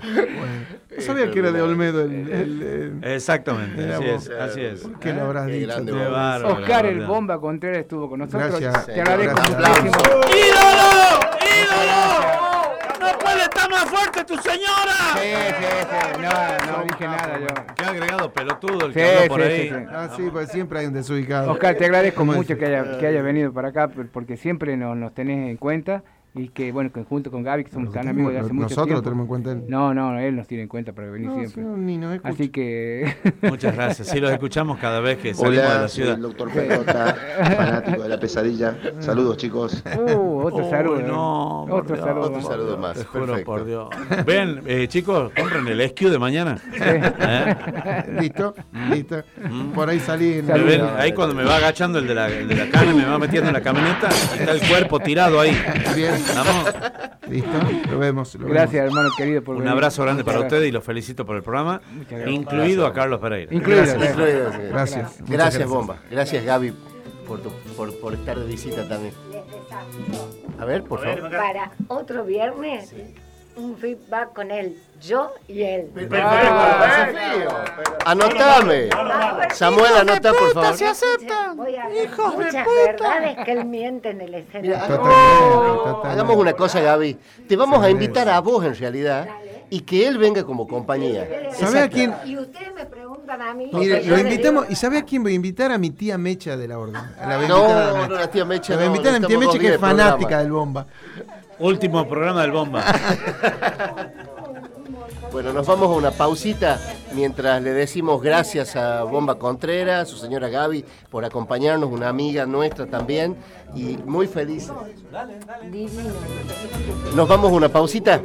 No sabía que era de Olmedo el... el- el- Exactamente, así es, así es. ¿Por qué lo habrás Qué dicho? bárbaro, Oscar el. Bomba Contreras estuvo con nosotros. Gracias. Te agradezco muchísimo. ¡Ídolo! ¡Ídolo! ¡No puede estar más fuerte tu señora! Sí, sí, sí. No, no dije nada yo. Qué agregado pelotudo el Sí, que habló por sí, ahí. sí, sí. Ah, sí, pues siempre hay un desubicado. Oscar, te agradezco ¿Cómo mucho que haya, que haya venido para acá por- porque siempre nos, nos tenés en cuenta y que, bueno, que junto con Gaby, que somos tan amigos de hace mucho Nosotros tiempo. lo tenemos en cuenta él. No, no, él nos tiene en cuenta para venir No, siempre. no, ni nos. Así que... Muchas gracias. Sí, los escuchamos cada vez que salimos de Hola, la soy ciudad. el doctor Perrota, fanático de la pesadilla. Saludos, chicos. Uh, otro Uy, saludo. no, por otro Dios. saludo. Otro saludo más. Te juro Perfecto. por Dios. Ven, eh, chicos, compren el SQ de mañana. ¿Eh? ¿Listo? ¿Listo? Por ahí salí en Me ven, ahí cuando me va agachando el de la, el de la carne, me va metiendo en la camioneta, está el cuerpo tirado ahí. Bien. Vamos. ¿Listo? Lo vemos. lo Gracias, hermano querido, por Un venir. abrazo grande Muchas para gracias. ustedes y los felicito por el programa, gracias. incluido a Carlos Pereira. Incluido. Gracias. Incluido, sí. vemos. Gracias. Muchas Gracias, Bomba. Gracias, Gaby, por, tu- por, por estar de visita también. A ver, por favor. Para otro viernes, un feedback con él, yo y él. Anotame. Samuel, anota, por favor. Voy a ver muchas verdades que él miente en el escenario. Hagamos una cosa, Gaby. Te vamos a invitar a vos, en realidad, y que él venga como compañía. ¿Sabe a quién? Y ustedes me preguntan a mí. Mire, lo invitamos. digo, ¿Y sabe a quién voy a invitar? A mi tía Mecha de la Orden. A No, la no, la tía Mecha La voy a no, invitar a mi tía Mecha que es de fanática del bomba. Último programa del Bomba. Bueno, nos vamos a una pausita Mientras le decimos gracias a Bomba Contreras, a su señora Gaby, por acompañarnos, una amiga nuestra también, y muy. Divino. ¿Nos vamos a una pausita?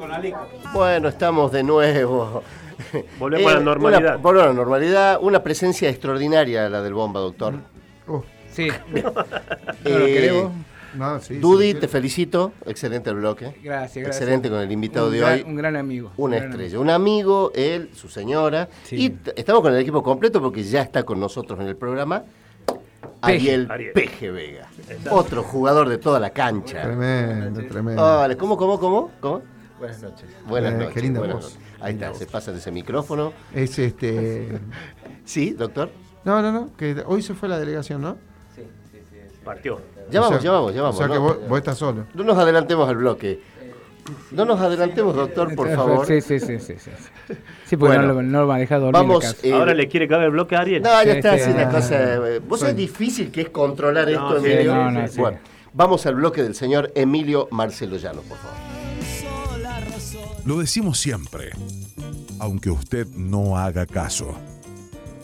Bueno, estamos de nuevo. Volvemos a la normalidad. Una, volvemos a la normalidad. Una presencia extraordinaria la del Bomba, doctor. Sí. Eh, No, sí, Dudy, sí, te felicito. Excelente el bloque. Gracias, gracias. Excelente con el invitado Un de gran- hoy. Un gran amigo. Una un gran estrella, un amigo, él, su señora. Y estamos con el equipo completo porque ya está con nosotros en el programa Ariel, Ariel. Peje Vega. Otro jugador de toda la cancha. Tremendo, tremendo. Vale, ¿cómo, cómo, cómo? ¿Cómo? Buenas noches. Buenas Eh, noches. qué linda buenas voz. noches. Ahí está, se pasa de ese micrófono. Es este. Sí, doctor. No, no, no. Que hoy se fue la delegación, ¿no? Partió. Ya O vamos, sea- ya vamos, ya vamos. O sea que ¿no? vos, vos estás solo. No nos adelantemos al bloque. No nos adelantemos, doctor, por favor. Sí, sí, sí, sí. Sí, sí porque Bueno, no, lo, no lo va a dejar dormir. Vamos. eh, Ahora le quiere cagar el bloque a Ariel. No, ya Sí, está sí, así la ah, cosa. eh, Vos sabés difícil que es controlar esto, sí, Emilio. no, no, sí. Bueno, vamos al bloque del señor Emilio Marcelo Llano, por favor. Lo decimos siempre, aunque usted no haga caso.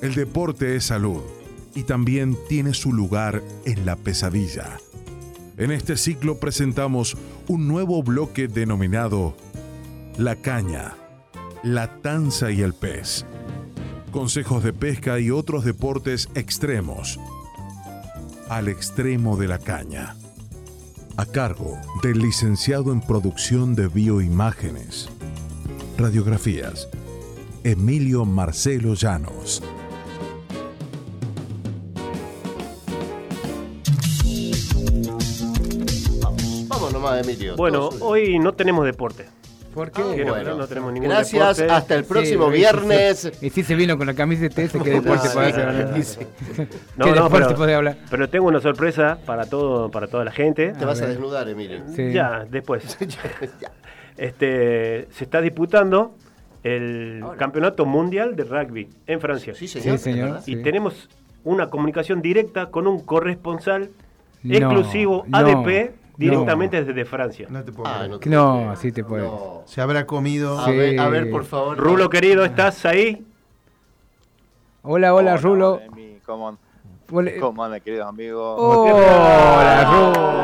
El deporte es salud y también tiene su lugar en la pesadilla. En este ciclo presentamos un nuevo bloque denominado La caña, la tanza y el pez. Consejos de pesca y otros deportes extremos. Al extremo de la caña. A cargo del licenciado en producción de bioimágenes, radiografías, Emilio Marcelo Llanos. Nomás, Emilio. Bueno, hoy no tenemos deporte. ¿Por qué? Que no, bueno. no tenemos ningún Gracias, deporte. hasta el próximo Sí, viernes. Y si se vino con la camiseta ese, ¿qué deporte Ah. No, ¿Qué no, deporte pero, puede hablar? pero tengo una sorpresa para todo, para toda la gente. Te vas a desnudar, Emilio. Sí. Ya, después. Ya. Este, se está disputando el campeonato mundial de rugby en Francia. Sí, señor. Sí, señor. ¿verdad? Y Sí. tenemos una comunicación directa con un corresponsal No, exclusivo no, ADP no. directamente desde Francia. No te puedo Ah, creer. no te No, puedo sí te puede. No. Se habrá comido. A, ver, a Sí. ver, por favor. Rulo querido, ¿estás ahí? Hola, hola, Rulo. Emi, ¿Cómo, Hola, cómo andan, queridos amigos? Hola, Rulo.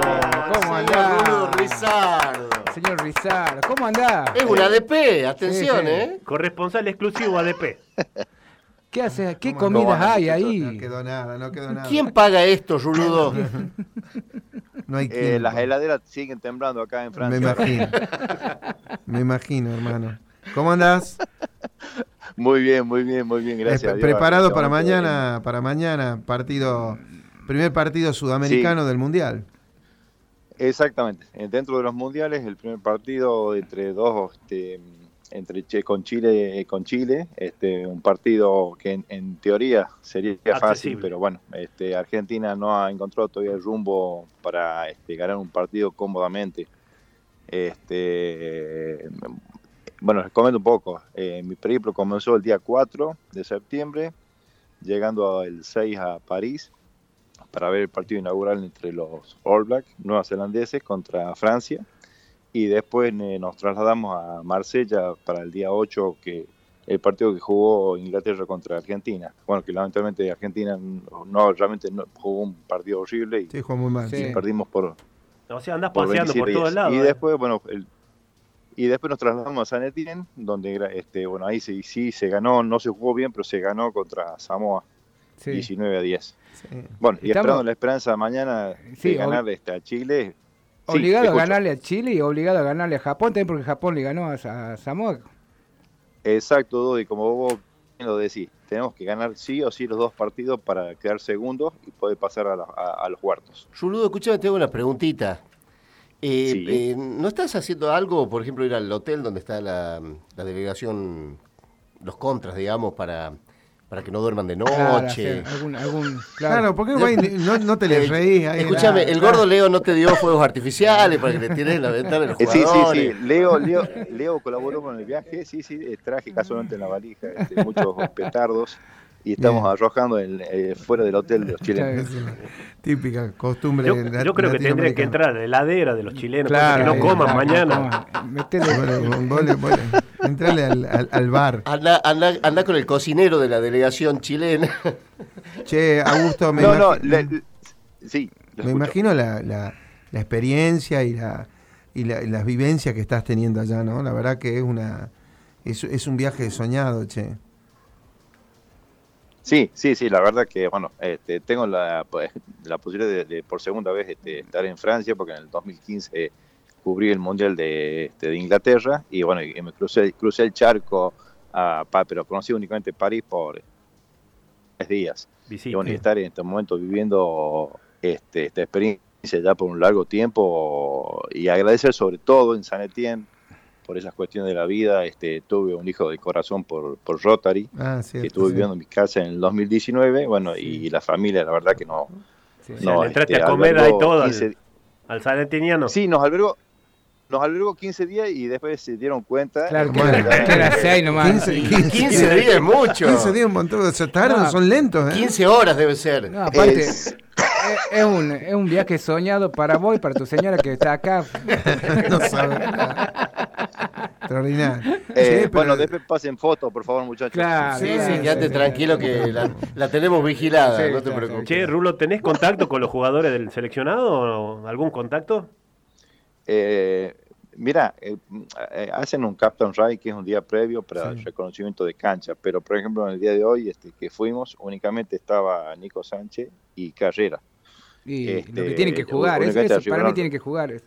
¿Cómo andás? Rulo Rizardo. Señor Rizardo, ¿cómo andás? Es un ADP, atención, Sí, sí. ¿eh? Corresponsal exclusivo ADP. ¿Qué haces? ¿Qué ¿Cómo comidas hay muchachos? No ahí? quedó nada, no quedó nada. ¿Quién paga esto, Ruludo? No hay Eh, las heladeras siguen temblando acá en Me Francia. imagino. Me imagino, hermano. ¿Cómo andás? Muy bien, muy bien, muy bien, gracias. Eh, Dios. preparado para mañana, para mañana, partido, primer partido sudamericano del mundial. Exactamente. Eh, Dentro de los mundiales, el primer partido entre dos, este, entre con Chile, con Chile, este, un partido que en, en teoría sería fácil, pero bueno, este, Argentina no ha encontrado todavía el rumbo para este, ganar un partido cómodamente. Este, bueno, les comento un poco. Eh, mi periplo comenzó el día 4 de septiembre, llegando el 6 a París para ver el partido inaugural entre los All Blacks neozelandeses contra Francia. Y después eh, nos trasladamos a Marsella para el día 8, que el partido que jugó Inglaterra contra Argentina. Bueno, que lamentablemente Argentina no, realmente no, jugó un partido horrible y, Sí, jugó muy mal. y Sí. perdimos por, O sea, andás por paseando por 27 todos lados. Y eh. después, bueno, el- y después nos trasladamos a San Etienne, donde este, bueno, ahí sí, sí se ganó, no se jugó bien, pero se ganó contra Samoa Sí. 19 a 10. Sí. Bueno, y Estamos- esperando la esperanza mañana Sí, de ganar este, a Chile. Obligado a ganarle a Chile y obligado a ganarle a Japón también porque Japón le ganó a, a Samoa. Exacto, Dodi, como vos lo decís, tenemos que ganar sí o sí los dos partidos para quedar segundos y poder pasar a, la- a- a los cuartos. Ruludo, escúchame, tengo una preguntita. Eh, Sí. eh, ¿No estás haciendo algo, por ejemplo, ir al hotel donde está la, la delegación, los contras, digamos, para, para que no duerman de Claro, noche? hacer algún, algún, Claro, claro. ¿por qué güey, no, no te le Eh, reís? Escúchame, la- el gordo Leo no te dio fuegos artificiales para que le tires en la ventana a los Eh, sí, sí, jugadores. sí, Leo, Leo, Leo colaboró con el viaje, sí, sí, traje casualmente en la valija este, muchos petardos y estamos Bien. arrojando en- eh, fuera del hotel de los chilenos. Típica costumbre. Yo, la- yo creo que tendría que entrar a la heladera de los chilenos Claro, para que no coman claro, mañana. entrale al, al- al bar. Anda, anda, anda con el cocinero de la delegación chilena. Che, Augusto, me, No, no, le- le- sí, me imagino la, la- la experiencia y, la, y, la- y las vivencias que estás teniendo allá, ¿no? La verdad que es una es, es un viaje soñado, che. Sí, sí, sí, la verdad que, bueno, este, tengo la, pues, la posibilidad de, de por segunda vez este, estar en Francia, porque en el 2015 cubrí el Mundial de, este, de Inglaterra y, bueno, y me crucé, crucé el charco, a, Pa- pero conocí únicamente París por tres días. Visita. Y, bueno, y estar en este momento viviendo este, esta experiencia ya por un largo tiempo y agradecer sobre todo en San Etienne por esas cuestiones de la vida. Este, tuve un hijo de corazón por, por Rotary Ah, que cierto. estuve sí. viviendo en mi casa en el 2019, bueno, y la familia, la verdad que no. Sí, no, le entraste este, a comer ahí todo al, 15 al salentiniano. Sí, nos albergó, nos albergó 15 días y después se dieron cuenta. Claro, que que Bueno, era, que era seis nomás. 15, 15, 15 días es mucho. 15 días un montón, se tardan, No, son lentos, ¿eh? 15 horas debe ser. No, aparte, Es- es, es un, es un viaje soñado para vos y para tu señora que está acá. no sabe. Extraordinario. eh, Sí, pero- Bueno, después pasen fotos, por favor, muchachos. Claro. Sí, claro, sí, quédate sí, tranquilo que la, la tenemos vigilada, Sí, no te claro, preocupes. Che, Rulo, ¿tenés contacto con los jugadores del seleccionado o algún contacto? Eh, mira, eh, eh, hacen un Captain Ride que es un día previo para Sí. el reconocimiento de cancha, pero por ejemplo en el día de hoy este, que fuimos únicamente estaba Nico Sánchez y Carrera. Y lo Este, que tienen que jugar, únicamente eso, para mí tienen que jugar.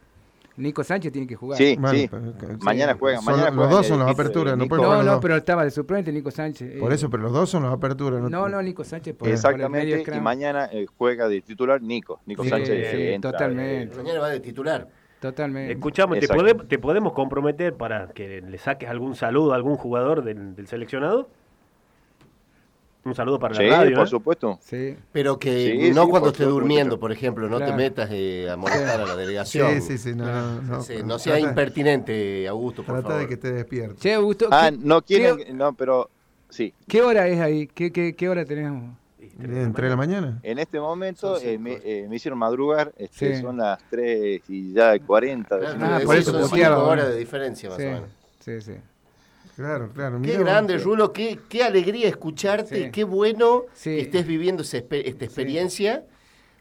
Nico Sánchez tiene que jugar. Sí, Bueno, sí. pero- que- Mañana juegan, mañana los dos son las aperturas, no Nico. pueden jugar No, no, pero estaba de suplente Nico Sánchez. Por eh, eso, pero los dos son las aperturas. No, no, Nico Sánchez por, por el Exactamente, medio y mañana eh, juega de titular Nico. Nico Sí, Sánchez sí, eh, entra, totalmente. Mañana va de titular. Totalmente. Escuchamos, ¿te, pode- te podemos comprometer para que le saques algún saludo a algún jugador del, del seleccionado? Un saludo para Sí, la radio. por ¿eh? supuesto. Sí. Pero que Sí, no sí, cuando esté supuesto, durmiendo, por ejemplo, no te Claro. metas eh, a molestar a la delegación. Sí, sí, sí, no, no, no. Sí, no sea Trata- impertinente, Augusto, por Trata favor. de que te despiertes. Che, Augusto, Ah, ¿qué, no quieren, qué- no, pero sí. qué hora es ahí? ¿Qué, qué, qué hora tenemos? ¿Entre la mañana? En este momento eh, me, eh, me hicieron madrugar, este, Sí. son las 3 y ya 40. Claro, Ah, por eso son puteaba, cinco bueno. horas de diferencia, más Sí, o menos. sí, sí. Claro, claro. Qué vos. grande, Rulo, qué, qué alegría escucharte, Sí. qué bueno Sí. que estés viviendo esta experiencia.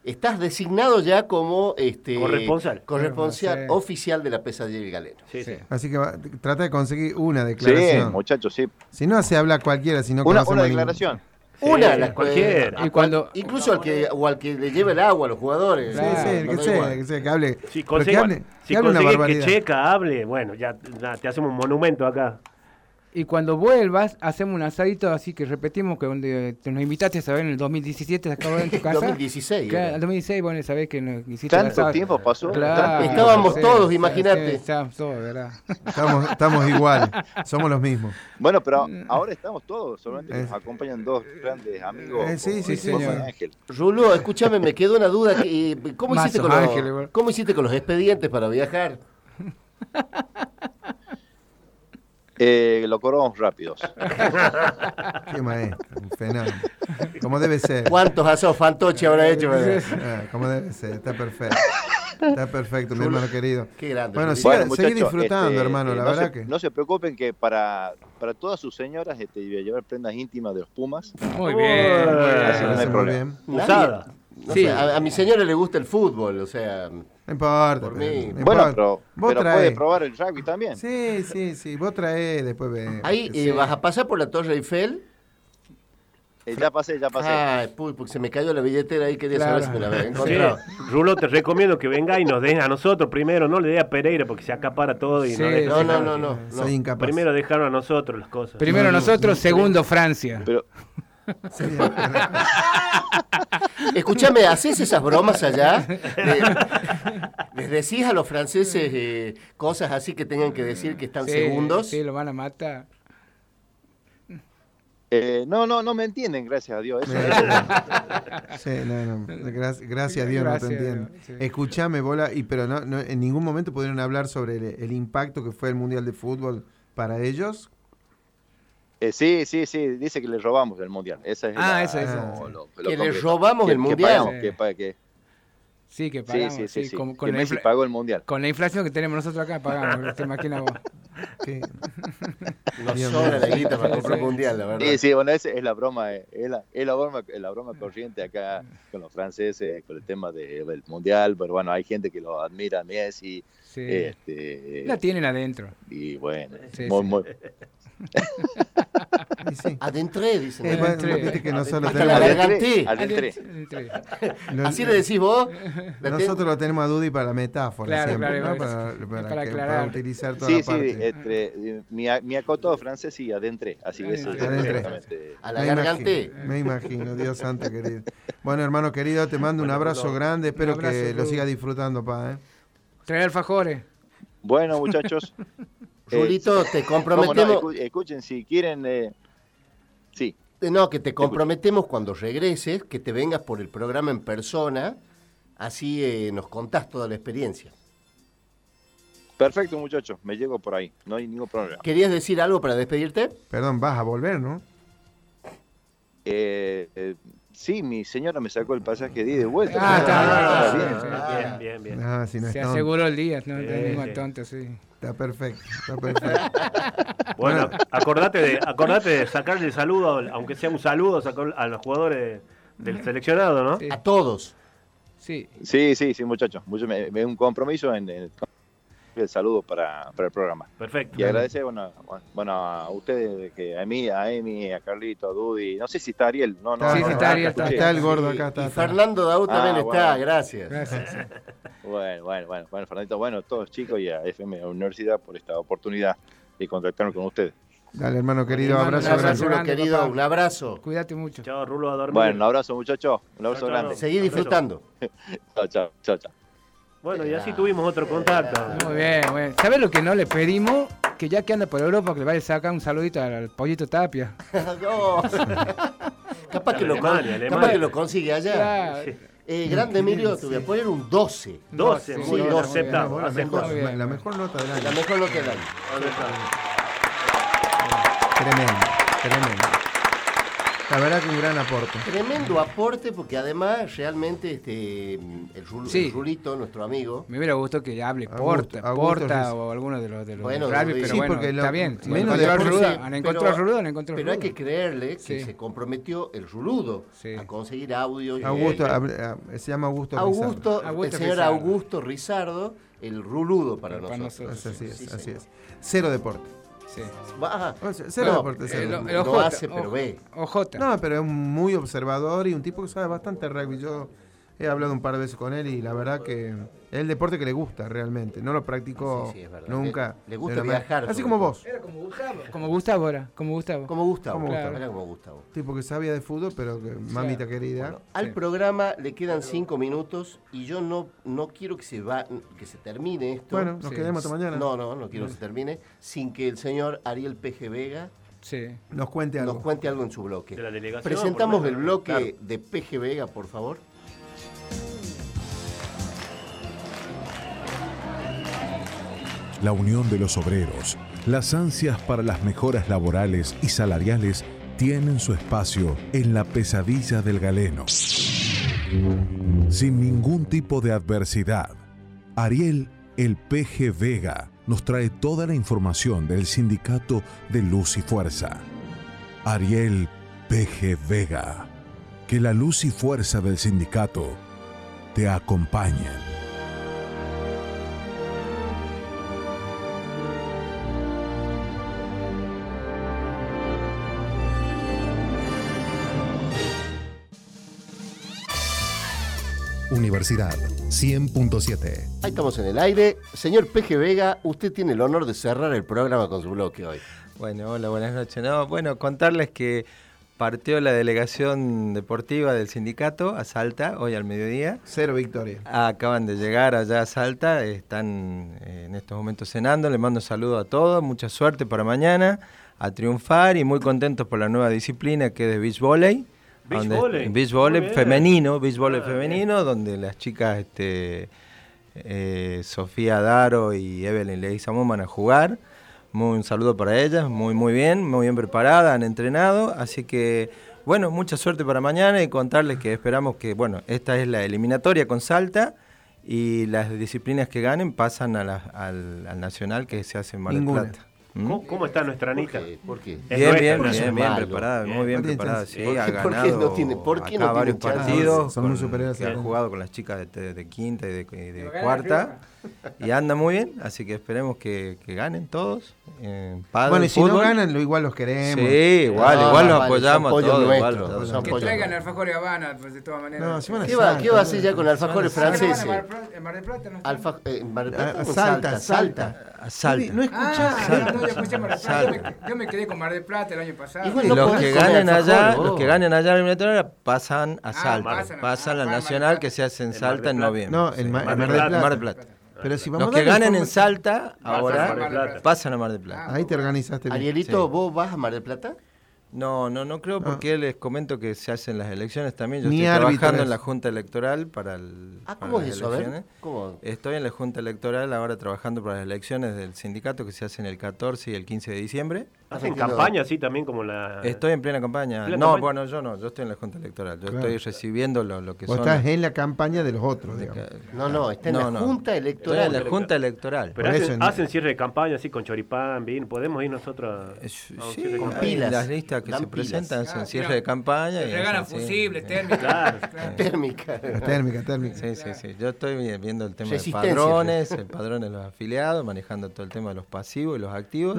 Estás designado ya como este Corresponsal. corresponsal Sí. oficial de la pesadilla del galeno. Sí, sí. Así que va- trata de conseguir una Sí, declaración. muchachos, sí. si no, se habla cualquiera, si no Una, una ningún- declaración. Una, Sí, la cualquiera. Y cuando- incluso al que o al que le lleve el agua a los jugadores. Sí, Claro, sí, no que sea, que sea, que hable. Si que consigue, hable, si que hable una consigue que. Checa hable, bueno, ya, ya te hacemos un monumento acá. Y cuando vuelvas, hacemos un asadito así que repetimos que donde te nos invitaste a saber en el 2017, acabó en tu casa. 2016. Claro, el 2016, bueno, sabés que nos hiciste Tanto asado. tiempo pasó. Claro, Estábamos sí, todos, sí, imagínate. sí, estábamos todos, ¿verdad? Estamos, estamos iguales, somos los mismos. Bueno, pero ahora estamos todos, solamente Eh. nos acompañan dos grandes amigos. Eh, sí, como sí, señor. Ángel. Rulo, escúchame, me quedó una duda. que, eh, ¿cómo, hiciste con los. ¿Cómo hiciste con los expedientes para viajar? Eh, lo cobramos rápidos. Qué maestro, un fenómeno. Como debe ser. ¿Cuántos asados fantoche habrá hecho? Ah, como debe ser, está perfecto. Está perfecto, mi hermano querido. Qué grande. Bueno, siga- Bueno, seguí muchachos, disfrutando, este, hermano, la no verdad se, que. No se preocupen que para, para todas sus señoras este, voy a llevar prendas íntimas de los Pumas. Muy Oh, bien. muy bien. no hay problema. bien. Usada. No Sí. sé, a, a mi señora le gusta el fútbol, o sea, No importa. Por pero- mí. no Bueno, importa. pero, Vos pero puede probar el rugby también. Sí, sí, sí. Vos traés, después ve. ahí Sí. eh, vas a pasar por la Torre Eiffel. Eh, ya pasé, ya pasé. Ay, puy, porque se me cayó la billetera ahí, quería Claro. saber si me la había Sí, encontrado. Rulo, te recomiendo que venga y nos den a nosotros primero, no le dé a Pereira porque se acapara todo y Sí, no deja No, no, no, no. no. Soy incapaz. Primero dejaron a nosotros las cosas. Primero nosotros, segundo Francia. Pero Escúchame, ¿haces esas bromas allá? Le- ¿Les decís a los franceses eh, cosas así que tengan que decir que están Sí, segundos? Sí, lo van a matar. eh, no, no, no me entienden, gracias a Dios. Eso- Sí, no, no. Gracias, gracias a Dios no te sí. Escuchame, bola, y pero no, no, en ningún momento pudieron hablar sobre el, el impacto que fue el Mundial de Fútbol para ellos. Eh, sí, sí, sí, dice que le robamos el mundial. Esa es Ah, eso, lo- Que le robamos Que- el que mundial. pagamos, Sí. que que- Sí, que Sí, pagamos. sí, sí, sí, sí. con, Que con Messi infla- pagó el mundial. con la inflación que tenemos nosotros acá, pagamos. ¿Te imaginas vos? Que- Nos sobra la guita para comprar un mundial, la verdad. Sí, sí, bueno, esa es la broma, eh, es la, es la broma, es la broma corriente acá con los franceses, con el tema de- del mundial, pero bueno, hay gente que lo admira a Messi, Sí. este, La tienen adentro. y bueno, Sí, muy, sí. muy-. Adentré, dicen. Eh, bueno, viste que nosotros la tenemos- garganté. Adentré. Adentré. Lo- Así le decís vos. Nosotros lo tenemos a Dudy para la metáfora Claro, siempre, claro, ¿no? para- para, para que- para utilizar toda Sí, la sí, parte. entre, mi, mi acotado francés y adentré, así que eso Adentré. A la Me garganté. imagino, me imagino, Dios santo querido. Bueno, hermano querido, te mando un Bueno, abrazo Rulo. grande, espero Un abrazo, que lo sigas disfrutando, pa, ¿eh? Traer alfajores. Bueno, muchachos. eh, Rulito, te comprometemos. Escu- escuchen, si quieren, eh, sí, Eh, No, que te comprometemos cuando regreses, que te vengas por el programa en persona, así eh, nos contás toda la experiencia. perfecto, muchachos, me llego por ahí, no hay ningún problema. ¿Querías decir algo para despedirte? Perdón, vas a volver, ¿no? Eh, eh, sí, mi señora me sacó el pasaje de ida y de vuelta. Ah, está, Ah, sí, bien. sí. Bien, bien, bien. Si no Se está, aseguró el día, no Sí, tenemos sí. tonto, sí. está perfecto, está perfecto. Bueno, acordate de, acordate de sacarle el saludo, aunque sea un saludo a los jugadores del seleccionado, ¿no? Sí. A todos. Sí. Sí, sí, sí, muchachos, mucho, me, me- un compromiso en, en el saludo para, para el programa. Perfecto. Y agradecer bueno, bueno, a ustedes, que a mí, a Emi, a Carlito, a Dudy, no sé si está Ariel, no, no, Sí, no, sí, no, está no, Ariel. Está el gordo acá, está. Y está. Fernando Daú también Ah, está, bueno. gracias. Gracias. Bueno, bueno, bueno, bueno, Fernandito, bueno, todos chicos y a FM a la Universidad por esta oportunidad de contactarnos con ustedes. Dale, hermano querido, Hermano, abrazo Gracias, grande. Grande, querido. papá. Un abrazo. Cuídate mucho. Chao, Rulo, a dormir. Bueno, un abrazo muchachos, un abrazo Chao, chao. grande. Seguí disfrutando. Chao, chao, chao, chao. Bueno, y así tuvimos otro contacto. Muy bien, bueno. ¿Sabes lo que no le pedimos? Que ya que anda por Europa, que le vaya a sacar un saludito al pollito Tapia. No. capaz, que lo, con- Alemania, Alemania. capaz que lo consigue allá. Claro. Eh, grande Emilio, te voy a poner un 12. 12, Sí, muy sí, bien, no, aceptamos, Bueno, la, aceptamos. mejor, Muy bien. la mejor nota del La año. mejor nota del año. Tremendo, tremendo. La verdad que un gran aporte. Tremendo aporte porque además realmente este el, Rul- Sí. el Rulito, nuestro amigo, Me hubiera gustado que hable Porta, Augusto Porta o alguno de los de los Bueno, pero sí, bueno, porque lo- está bien. Si menos encontró de a Ruda, sí, han encontrado pero- a Ruda, han encontrado a pero hay que creerle que Sí. se comprometió el Ruludo Sí. a conseguir audio. y- Augusto, eh, hab- ah, se llama Augusto Augusto, Rizardo. Augusto el señor Rizardo. Augusto Rizardo, el Ruludo para Para nosotros. nosotros. Así es, Sí, así señor. es. Cero deporte. Sí. Va- O sea, cero no, deporte, cero. El, el no OJ, hace, pero O- ve. OJ. No, pero es muy observador y un tipo que sabe bastante rugby. Yo he hablado un par de veces con él y la verdad que es el deporte que le gusta realmente. No lo practicó Sí, sí, nunca. Le- le gusta viajar, Así como vos. Era como Gustavo. Como Gustavo era, como Gustavo. Como Gustavo. Como claro. Gustavo. Era como Gustavo. Tipo que sabía de fútbol, pero que mamita querida. Bueno, al Sí. programa le quedan cinco minutos y yo no, no quiero que se va, que se termine esto. Bueno, nos Sí. quedemos hasta mañana. No, no, no quiero que se termine sin que el señor Ariel P.G. Vega Sí. Nos cuente algo. nos cuente algo en su bloque. De la delegación, Presentamos el bloque claro. de P.G. Vega, por favor. La unión de los obreros, las ansias para las mejoras laborales y salariales tienen su espacio en la pesadilla del galeno. Sin ningún tipo de adversidad, Ariel, el PG Vega, nos trae toda la información del sindicato de Luz y Fuerza. Ariel PG Vega, que la luz y fuerza del sindicato te acompañen. Universidad 100.7. Ahí estamos en el aire. Señor P.G. Vega, usted tiene el honor de cerrar el programa con su bloque hoy. Bueno, hola, buenas noches. No, bueno, contarles que partió la delegación deportiva del sindicato a Salta hoy al mediodía. Cero victoria. Acaban de llegar allá a Salta, están eh, en estos momentos cenando. Les mando saludos a todos, mucha suerte para mañana, a triunfar y muy contentos por la nueva disciplina que es de beach volley. Beach donde- volley, beach volley femenino, beach volley Ah, femenino, donde las chicas este, eh, Sofía Daro y Evelyn Leguizamón van a jugar. Muy, un saludo para ellas, muy muy bien, muy bien preparadas, han entrenado, así que bueno, mucha suerte para mañana y contarles que esperamos que, bueno, esta es la eliminatoria con Salta y las disciplinas que ganen pasan a la- al, al nacional que se hace en Mar del. Plata. ¿Cómo, cómo está nuestra Anita? ¿Por qué? Es Bien, nuestra, bien, ¿no? bien, bien preparada, muy bien preparada, sí, ¿Por ha qué- por qué ganado no tiene- por qué acá no tiene varios partidos, Son muy superiores ha jugado con las chicas de, de- de quinta y de, de cuarta, y anda muy bien, así que esperemos que, que ganen todos. eh, Bueno, y si no fútbol. ganan, lo igual los queremos. Sí, igual, No, igual los vale, apoyamos a todos. igual, todos. Que traigan alfajores Habana, pues de todas maneras. No, ¿Qué va, ¿Qué va a ¿no? hacer ya con alfajores franceses? En Mar del Plata no está. Alfa, eh, Mar del Plata Ah, Salta, Salta, Salta. Salta. No escuchás. Ah, Salta. no, yo escuché Mar del Plata. Yo me, yo me quedé con Mar del Plata el año pasado. Y no los que ganen allá, los que ganen allá en la eliminatoria pasan a Salta, pasan pasan, a- al a Mar del Nacional que se hace en Salta en noviembre. No, en Mar Mar del del Plata. Pero si vamos Los que ganen en Salta Mar ahora del Plata. pasan a Mar del Plata. Ahí te organizaste. Arielito, Sí. ¿vos vas a Mar del Plata? No, no, no creo porque les comento que se hacen las elecciones también. Yo Ni estoy trabajando es. en la Junta Electoral para, el, Ah, para ¿cómo las es eso? A ver. ¿cómo? Estoy en la Junta Electoral ahora trabajando para las elecciones del sindicato que se hacen el 14 y el 15 de diciembre. ¿Hacen entiendo. campaña así también como la...? Estoy en plena campaña. ¿Plena no, campaña? bueno, yo no, yo estoy en la Junta Electoral. Yo Claro. estoy recibiendo lo, lo que Vos son... estás en la campaña de los otros, de digamos. ca- No, no, está en No, la no. Junta Estoy Electoral. en la Junta Electoral. Pero hacen, eso, ¿no? hacen cierre de campaña así con choripán, bien, podemos ir nosotros a, sí, a con pilas. las listas que Dan se pilas. presentan hacen Ah, cierre de campaña. Y regalan hacen, sí. fusibles, Sí. térmicas. Claro. Térmica. Térmica, térmica. Sí, sí, sí. Yo estoy vi- viendo el tema de padrones, el padrón de los afiliados, manejando todo el tema de los pasivos y los activos,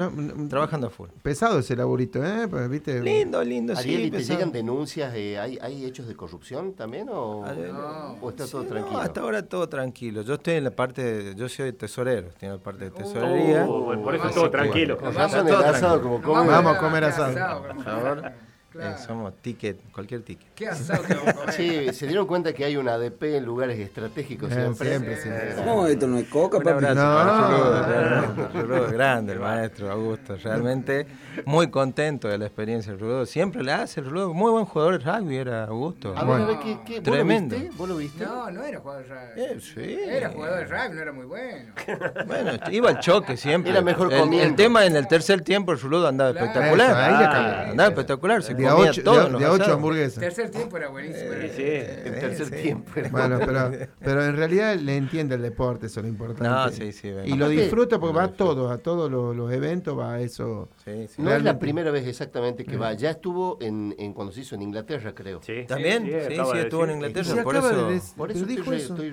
trabajando a full. Pesado ese laburito, ¿eh? Pues, ¿viste? Lindo, lindo, Ariel, sí. ¿y te llegan denuncias? eh, ¿hay, ¿Hay hechos de corrupción también o, Ariel, o está todo tranquilo? No, hasta ahora todo tranquilo. Yo estoy en la parte, de- yo soy tesorero, estoy en la parte de tesorería. Oh, bueno, por eso todo tranquilo. Con bueno, razón todo el asado tranquilo. como come. Vamos a comer ¿Qué asado. Por favor, eh, somos ticket, cualquier ticket. ¿Qué asado que vamos a comer? Sí, se dieron cuenta que hay una ADP en lugares estratégicos Eh, siempre. siempre, siempre. No, esto no es coca, Un papi. No. es grande, el maestro Augusto. Realmente muy contento de la experiencia del Rulo. Siempre le hace el Rulo. Muy buen jugador de rugby era Augusto. A ver, Bueno. a ver, ¿qué, qué, ¿vos Tremendo. lo viste? ¿Vos lo viste? No, no era jugador de rugby. Eh, sí. Era jugador de rugby, no era muy bueno. Bueno, iba al choque siempre. Era mejor el, comiendo. el tema en el tercer tiempo, el Rulo andaba Claro. espectacular. Ah, andaba espectacular. Se De a ocho, todo. en de, ocho hamburguesas. Tercer tiempo era buenísimo. Sí. En tercer sí. tiempo. era Bueno, pero, pero en realidad le entiende el deporte, eso es lo importante. No, sí, sí, ven. Y lo disfruta porque va a Lo todos, a todos los, los eventos, va a eso. Sí, sí. No es la primera vez exactamente que va. Ya estuvo en, en cuando se hizo en Inglaterra, creo. Sí, También, sí, sí, estuvo en. Inglaterra, por eso. Por eso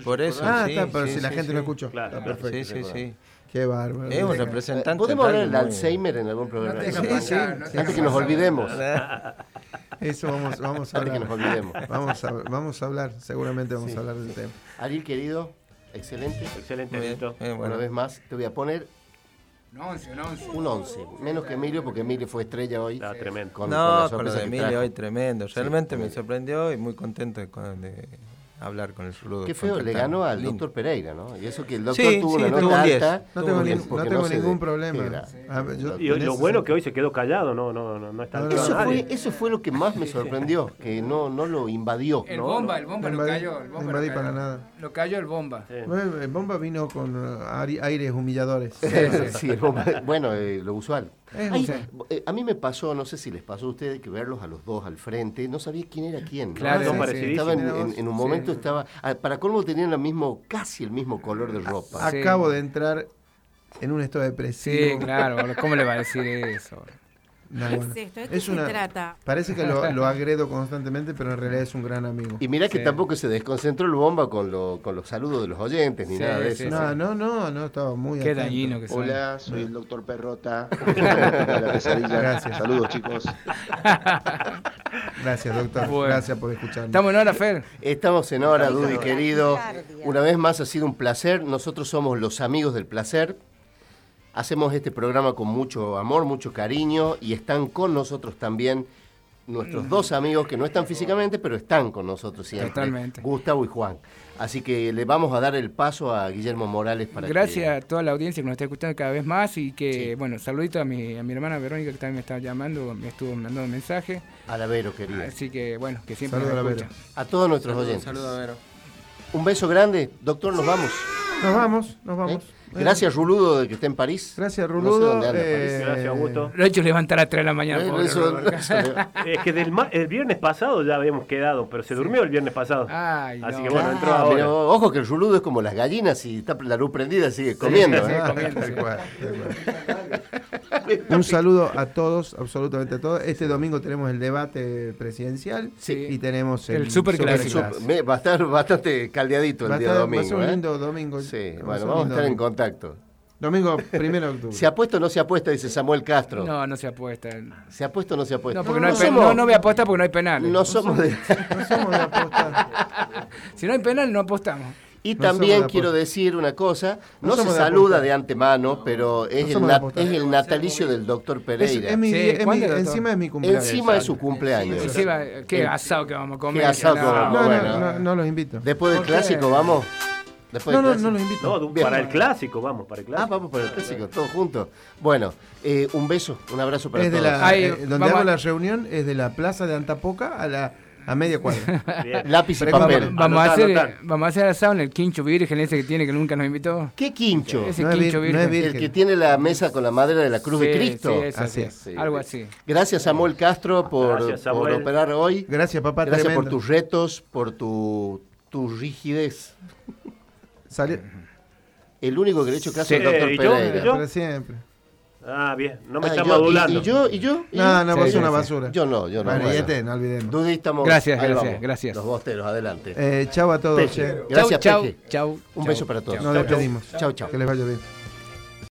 Por eso. Ah, sí, está, pero sí, si la gente sí. no escuchó. Claro. perfecto. Sí, sí, sí. Qué bárbaro. Es un representante. ¿Podemos hablar del Alzheimer en algún programa? No Sí, Antes que nos olvidemos. Eso vamos, vamos a Antes que nos hablar. olvidemos. Vamos a, vamos a hablar, seguramente vamos Sí. a hablar del tema. Ariel, querido, excelente. Excelente, Muy bien, Benito. Una vez más, te voy a poner Un 11, un 11. un 11. Menos que Emilio, porque Emilio fue estrella hoy. Ah, tremendo. Con, no, con la con lo sorpresa de Emilio hoy tremendo. Realmente me bien. sorprendió y muy contento de, de hablar con el Rulo. Qué feo, le ganó al doctor Pereira, ¿no? Y eso que el doctor Sí, tuvo sí, una nota un 10. alta. No tengo, ni- no no ningún de- problema. yo- Y lo bueno sen- que hoy se quedó callado, no, no, no, no está Eso fue, eso fue lo que más me sorprendió, que no, no lo invadió. El ¿no? bomba, el bomba lo invadí- cayó. El no bomba lo invadí cayó. para nada. Lo cayó el bomba. Sí. Bueno, el Bomba vino con ari- aires humilladores. Sí, el bomba- bueno, eh, lo usual. Eh, a mí me pasó, no sé si les pasó a ustedes, que verlos a los dos al frente, no sabía quién era quién. ¿no? Claro, Son sí. Estaba en, un Sí. momento estaba, ah, para colmo tenían el mismo, casi el mismo color de ropa. Sí. Acabo de entrar en un estado Sí, depresivo. claro. ¿Cómo le va a decir eso? No, ¿Qué bueno. es esto? ¿De qué Es se una- trata? Parece que lo, lo agredo constantemente, pero en realidad es un gran amigo. Y mira que Sí. tampoco se desconcentró el bomba con, lo- con los saludos de los oyentes ni Sí, nada de sí, eso. No, no, no, no, estaba muy Qué atento. dañino que. Hola, soy el doctor Perrota. Gracias. Saludos, chicos. Gracias, doctor. Bueno. Gracias por escucharme. Estamos en hora, Fer. Estamos en hora, Dudy querido. Una vez más ha sido un placer. Nosotros somos los amigos del placer. Hacemos este programa con mucho amor, mucho cariño y están con nosotros también nuestros dos amigos que no están físicamente, pero están con nosotros siempre. Totalmente. Gustavo y Juan. Así que le vamos a dar el paso a Guillermo Morales para Gracias a toda la audiencia que nos está escuchando cada vez más y que, bueno, saludito a mi, a mi hermana Verónica que también me está llamando, me estuvo mandando un mensaje. A la Vero, querido. Así que, bueno, que siempre Saludo nos a la Vero. escucha. A todos nuestros Saludos, oyentes. saludos a Vero. Un beso grande. Doctor, nos vamos. Nos vamos, nos vamos. ¿Eh? Gracias, Ruludo, de que esté en París. Gracias, No sé Ruludo. dónde anda, eh, París. Gracias, Augusto. Lo he hecho levantar a 3 de la mañana. Eh, pobre eso- Roberto. eso le- Es que del ma- el viernes pasado ya habíamos quedado, pero se durmió el viernes pasado. Ay, Así no. que bueno, entró Ah, ahora. pero ojo que el Ruludo es como las gallinas y está la luz prendida, sigue comiendo. sí, ¿eh? comiendo. Un saludo a todos, absolutamente a todos. Este domingo tenemos el debate presidencial Sí. y tenemos el, El superclásico. superclásico. Me- va a estar bastante caldeadito el Va día estar- domingo. va a ser un ¿eh? lindo domingo. Sí, bueno, vamos a estar en domingo. Contacto. Domingo primero de octubre. ¿Se apuesta o no se apuesta? Dice Samuel Castro. No, no se apuesta. ¿Se apuesta o no se apuesta? No, porque no, hay pe- somos, no, no voy a apostar porque no hay penales. no somos de... No somos de apostar. Si no hay penal, no apostamos. Y No también de quiero decir una cosa, No no, se de saluda de antemano, pero es, No el, nat- es el natalicio del doctor Es, Pereira. es mi, Sí, es mi- ¿cuándo, doctor? encima es mi cumpleaños. Encima de su cumpleaños. Encima, qué Eh, asado que vamos a comer. qué asado que no. vamos No, no, bueno. no, no los invito. Después del clásico, vamos. Después No, no, no los invito. No, du- Bien. para el clásico, vamos, para el Ah, clásico. vamos para el clásico, todos juntos. Bueno, eh, un beso, un abrazo para Es de todos. la, Ahí, eh, donde vamos hago a- la reunión es de la plaza de Antapoca a la a media cuadra. Bien. Lápiz y Pero papel. vamos- Vamos a, hacer, vamos a hacer asado en el quincho virgen ese que tiene que nunca nos invitó. ¿Qué quincho? Ese No es quincho no virgen. El que tiene la mesa con la madera de la cruz de Cristo. sí, eso, Así sí. es. Sí. Algo así. Gracias Samuel Castro por, Gracias, por Samuel. operar hoy. Gracias, papá. Gracias por tus retos, por tu, tu rigidez. Salió- El único que le he hecho caso Sí, es el doctor. Pereira. ¿Y yo? Para siempre. Ah, bien. No me Ah, está y yo- modulando. ¿Y, y yo? ¿Y yo? ¿Y No, yo? no, Sí, sos una basura. Yo no, yo no. Bueno, bueno. este, no olvidemos. Dudy, estamos. Gracias, gracias, vamos. gracias. Los bosteros, adelante. Eh, chau a todos. Peje. eh. Gracias, chau, Peje. chau, Un chau, beso para todos. chau. Nos despedimos. Chau, chau. Que les vaya bien.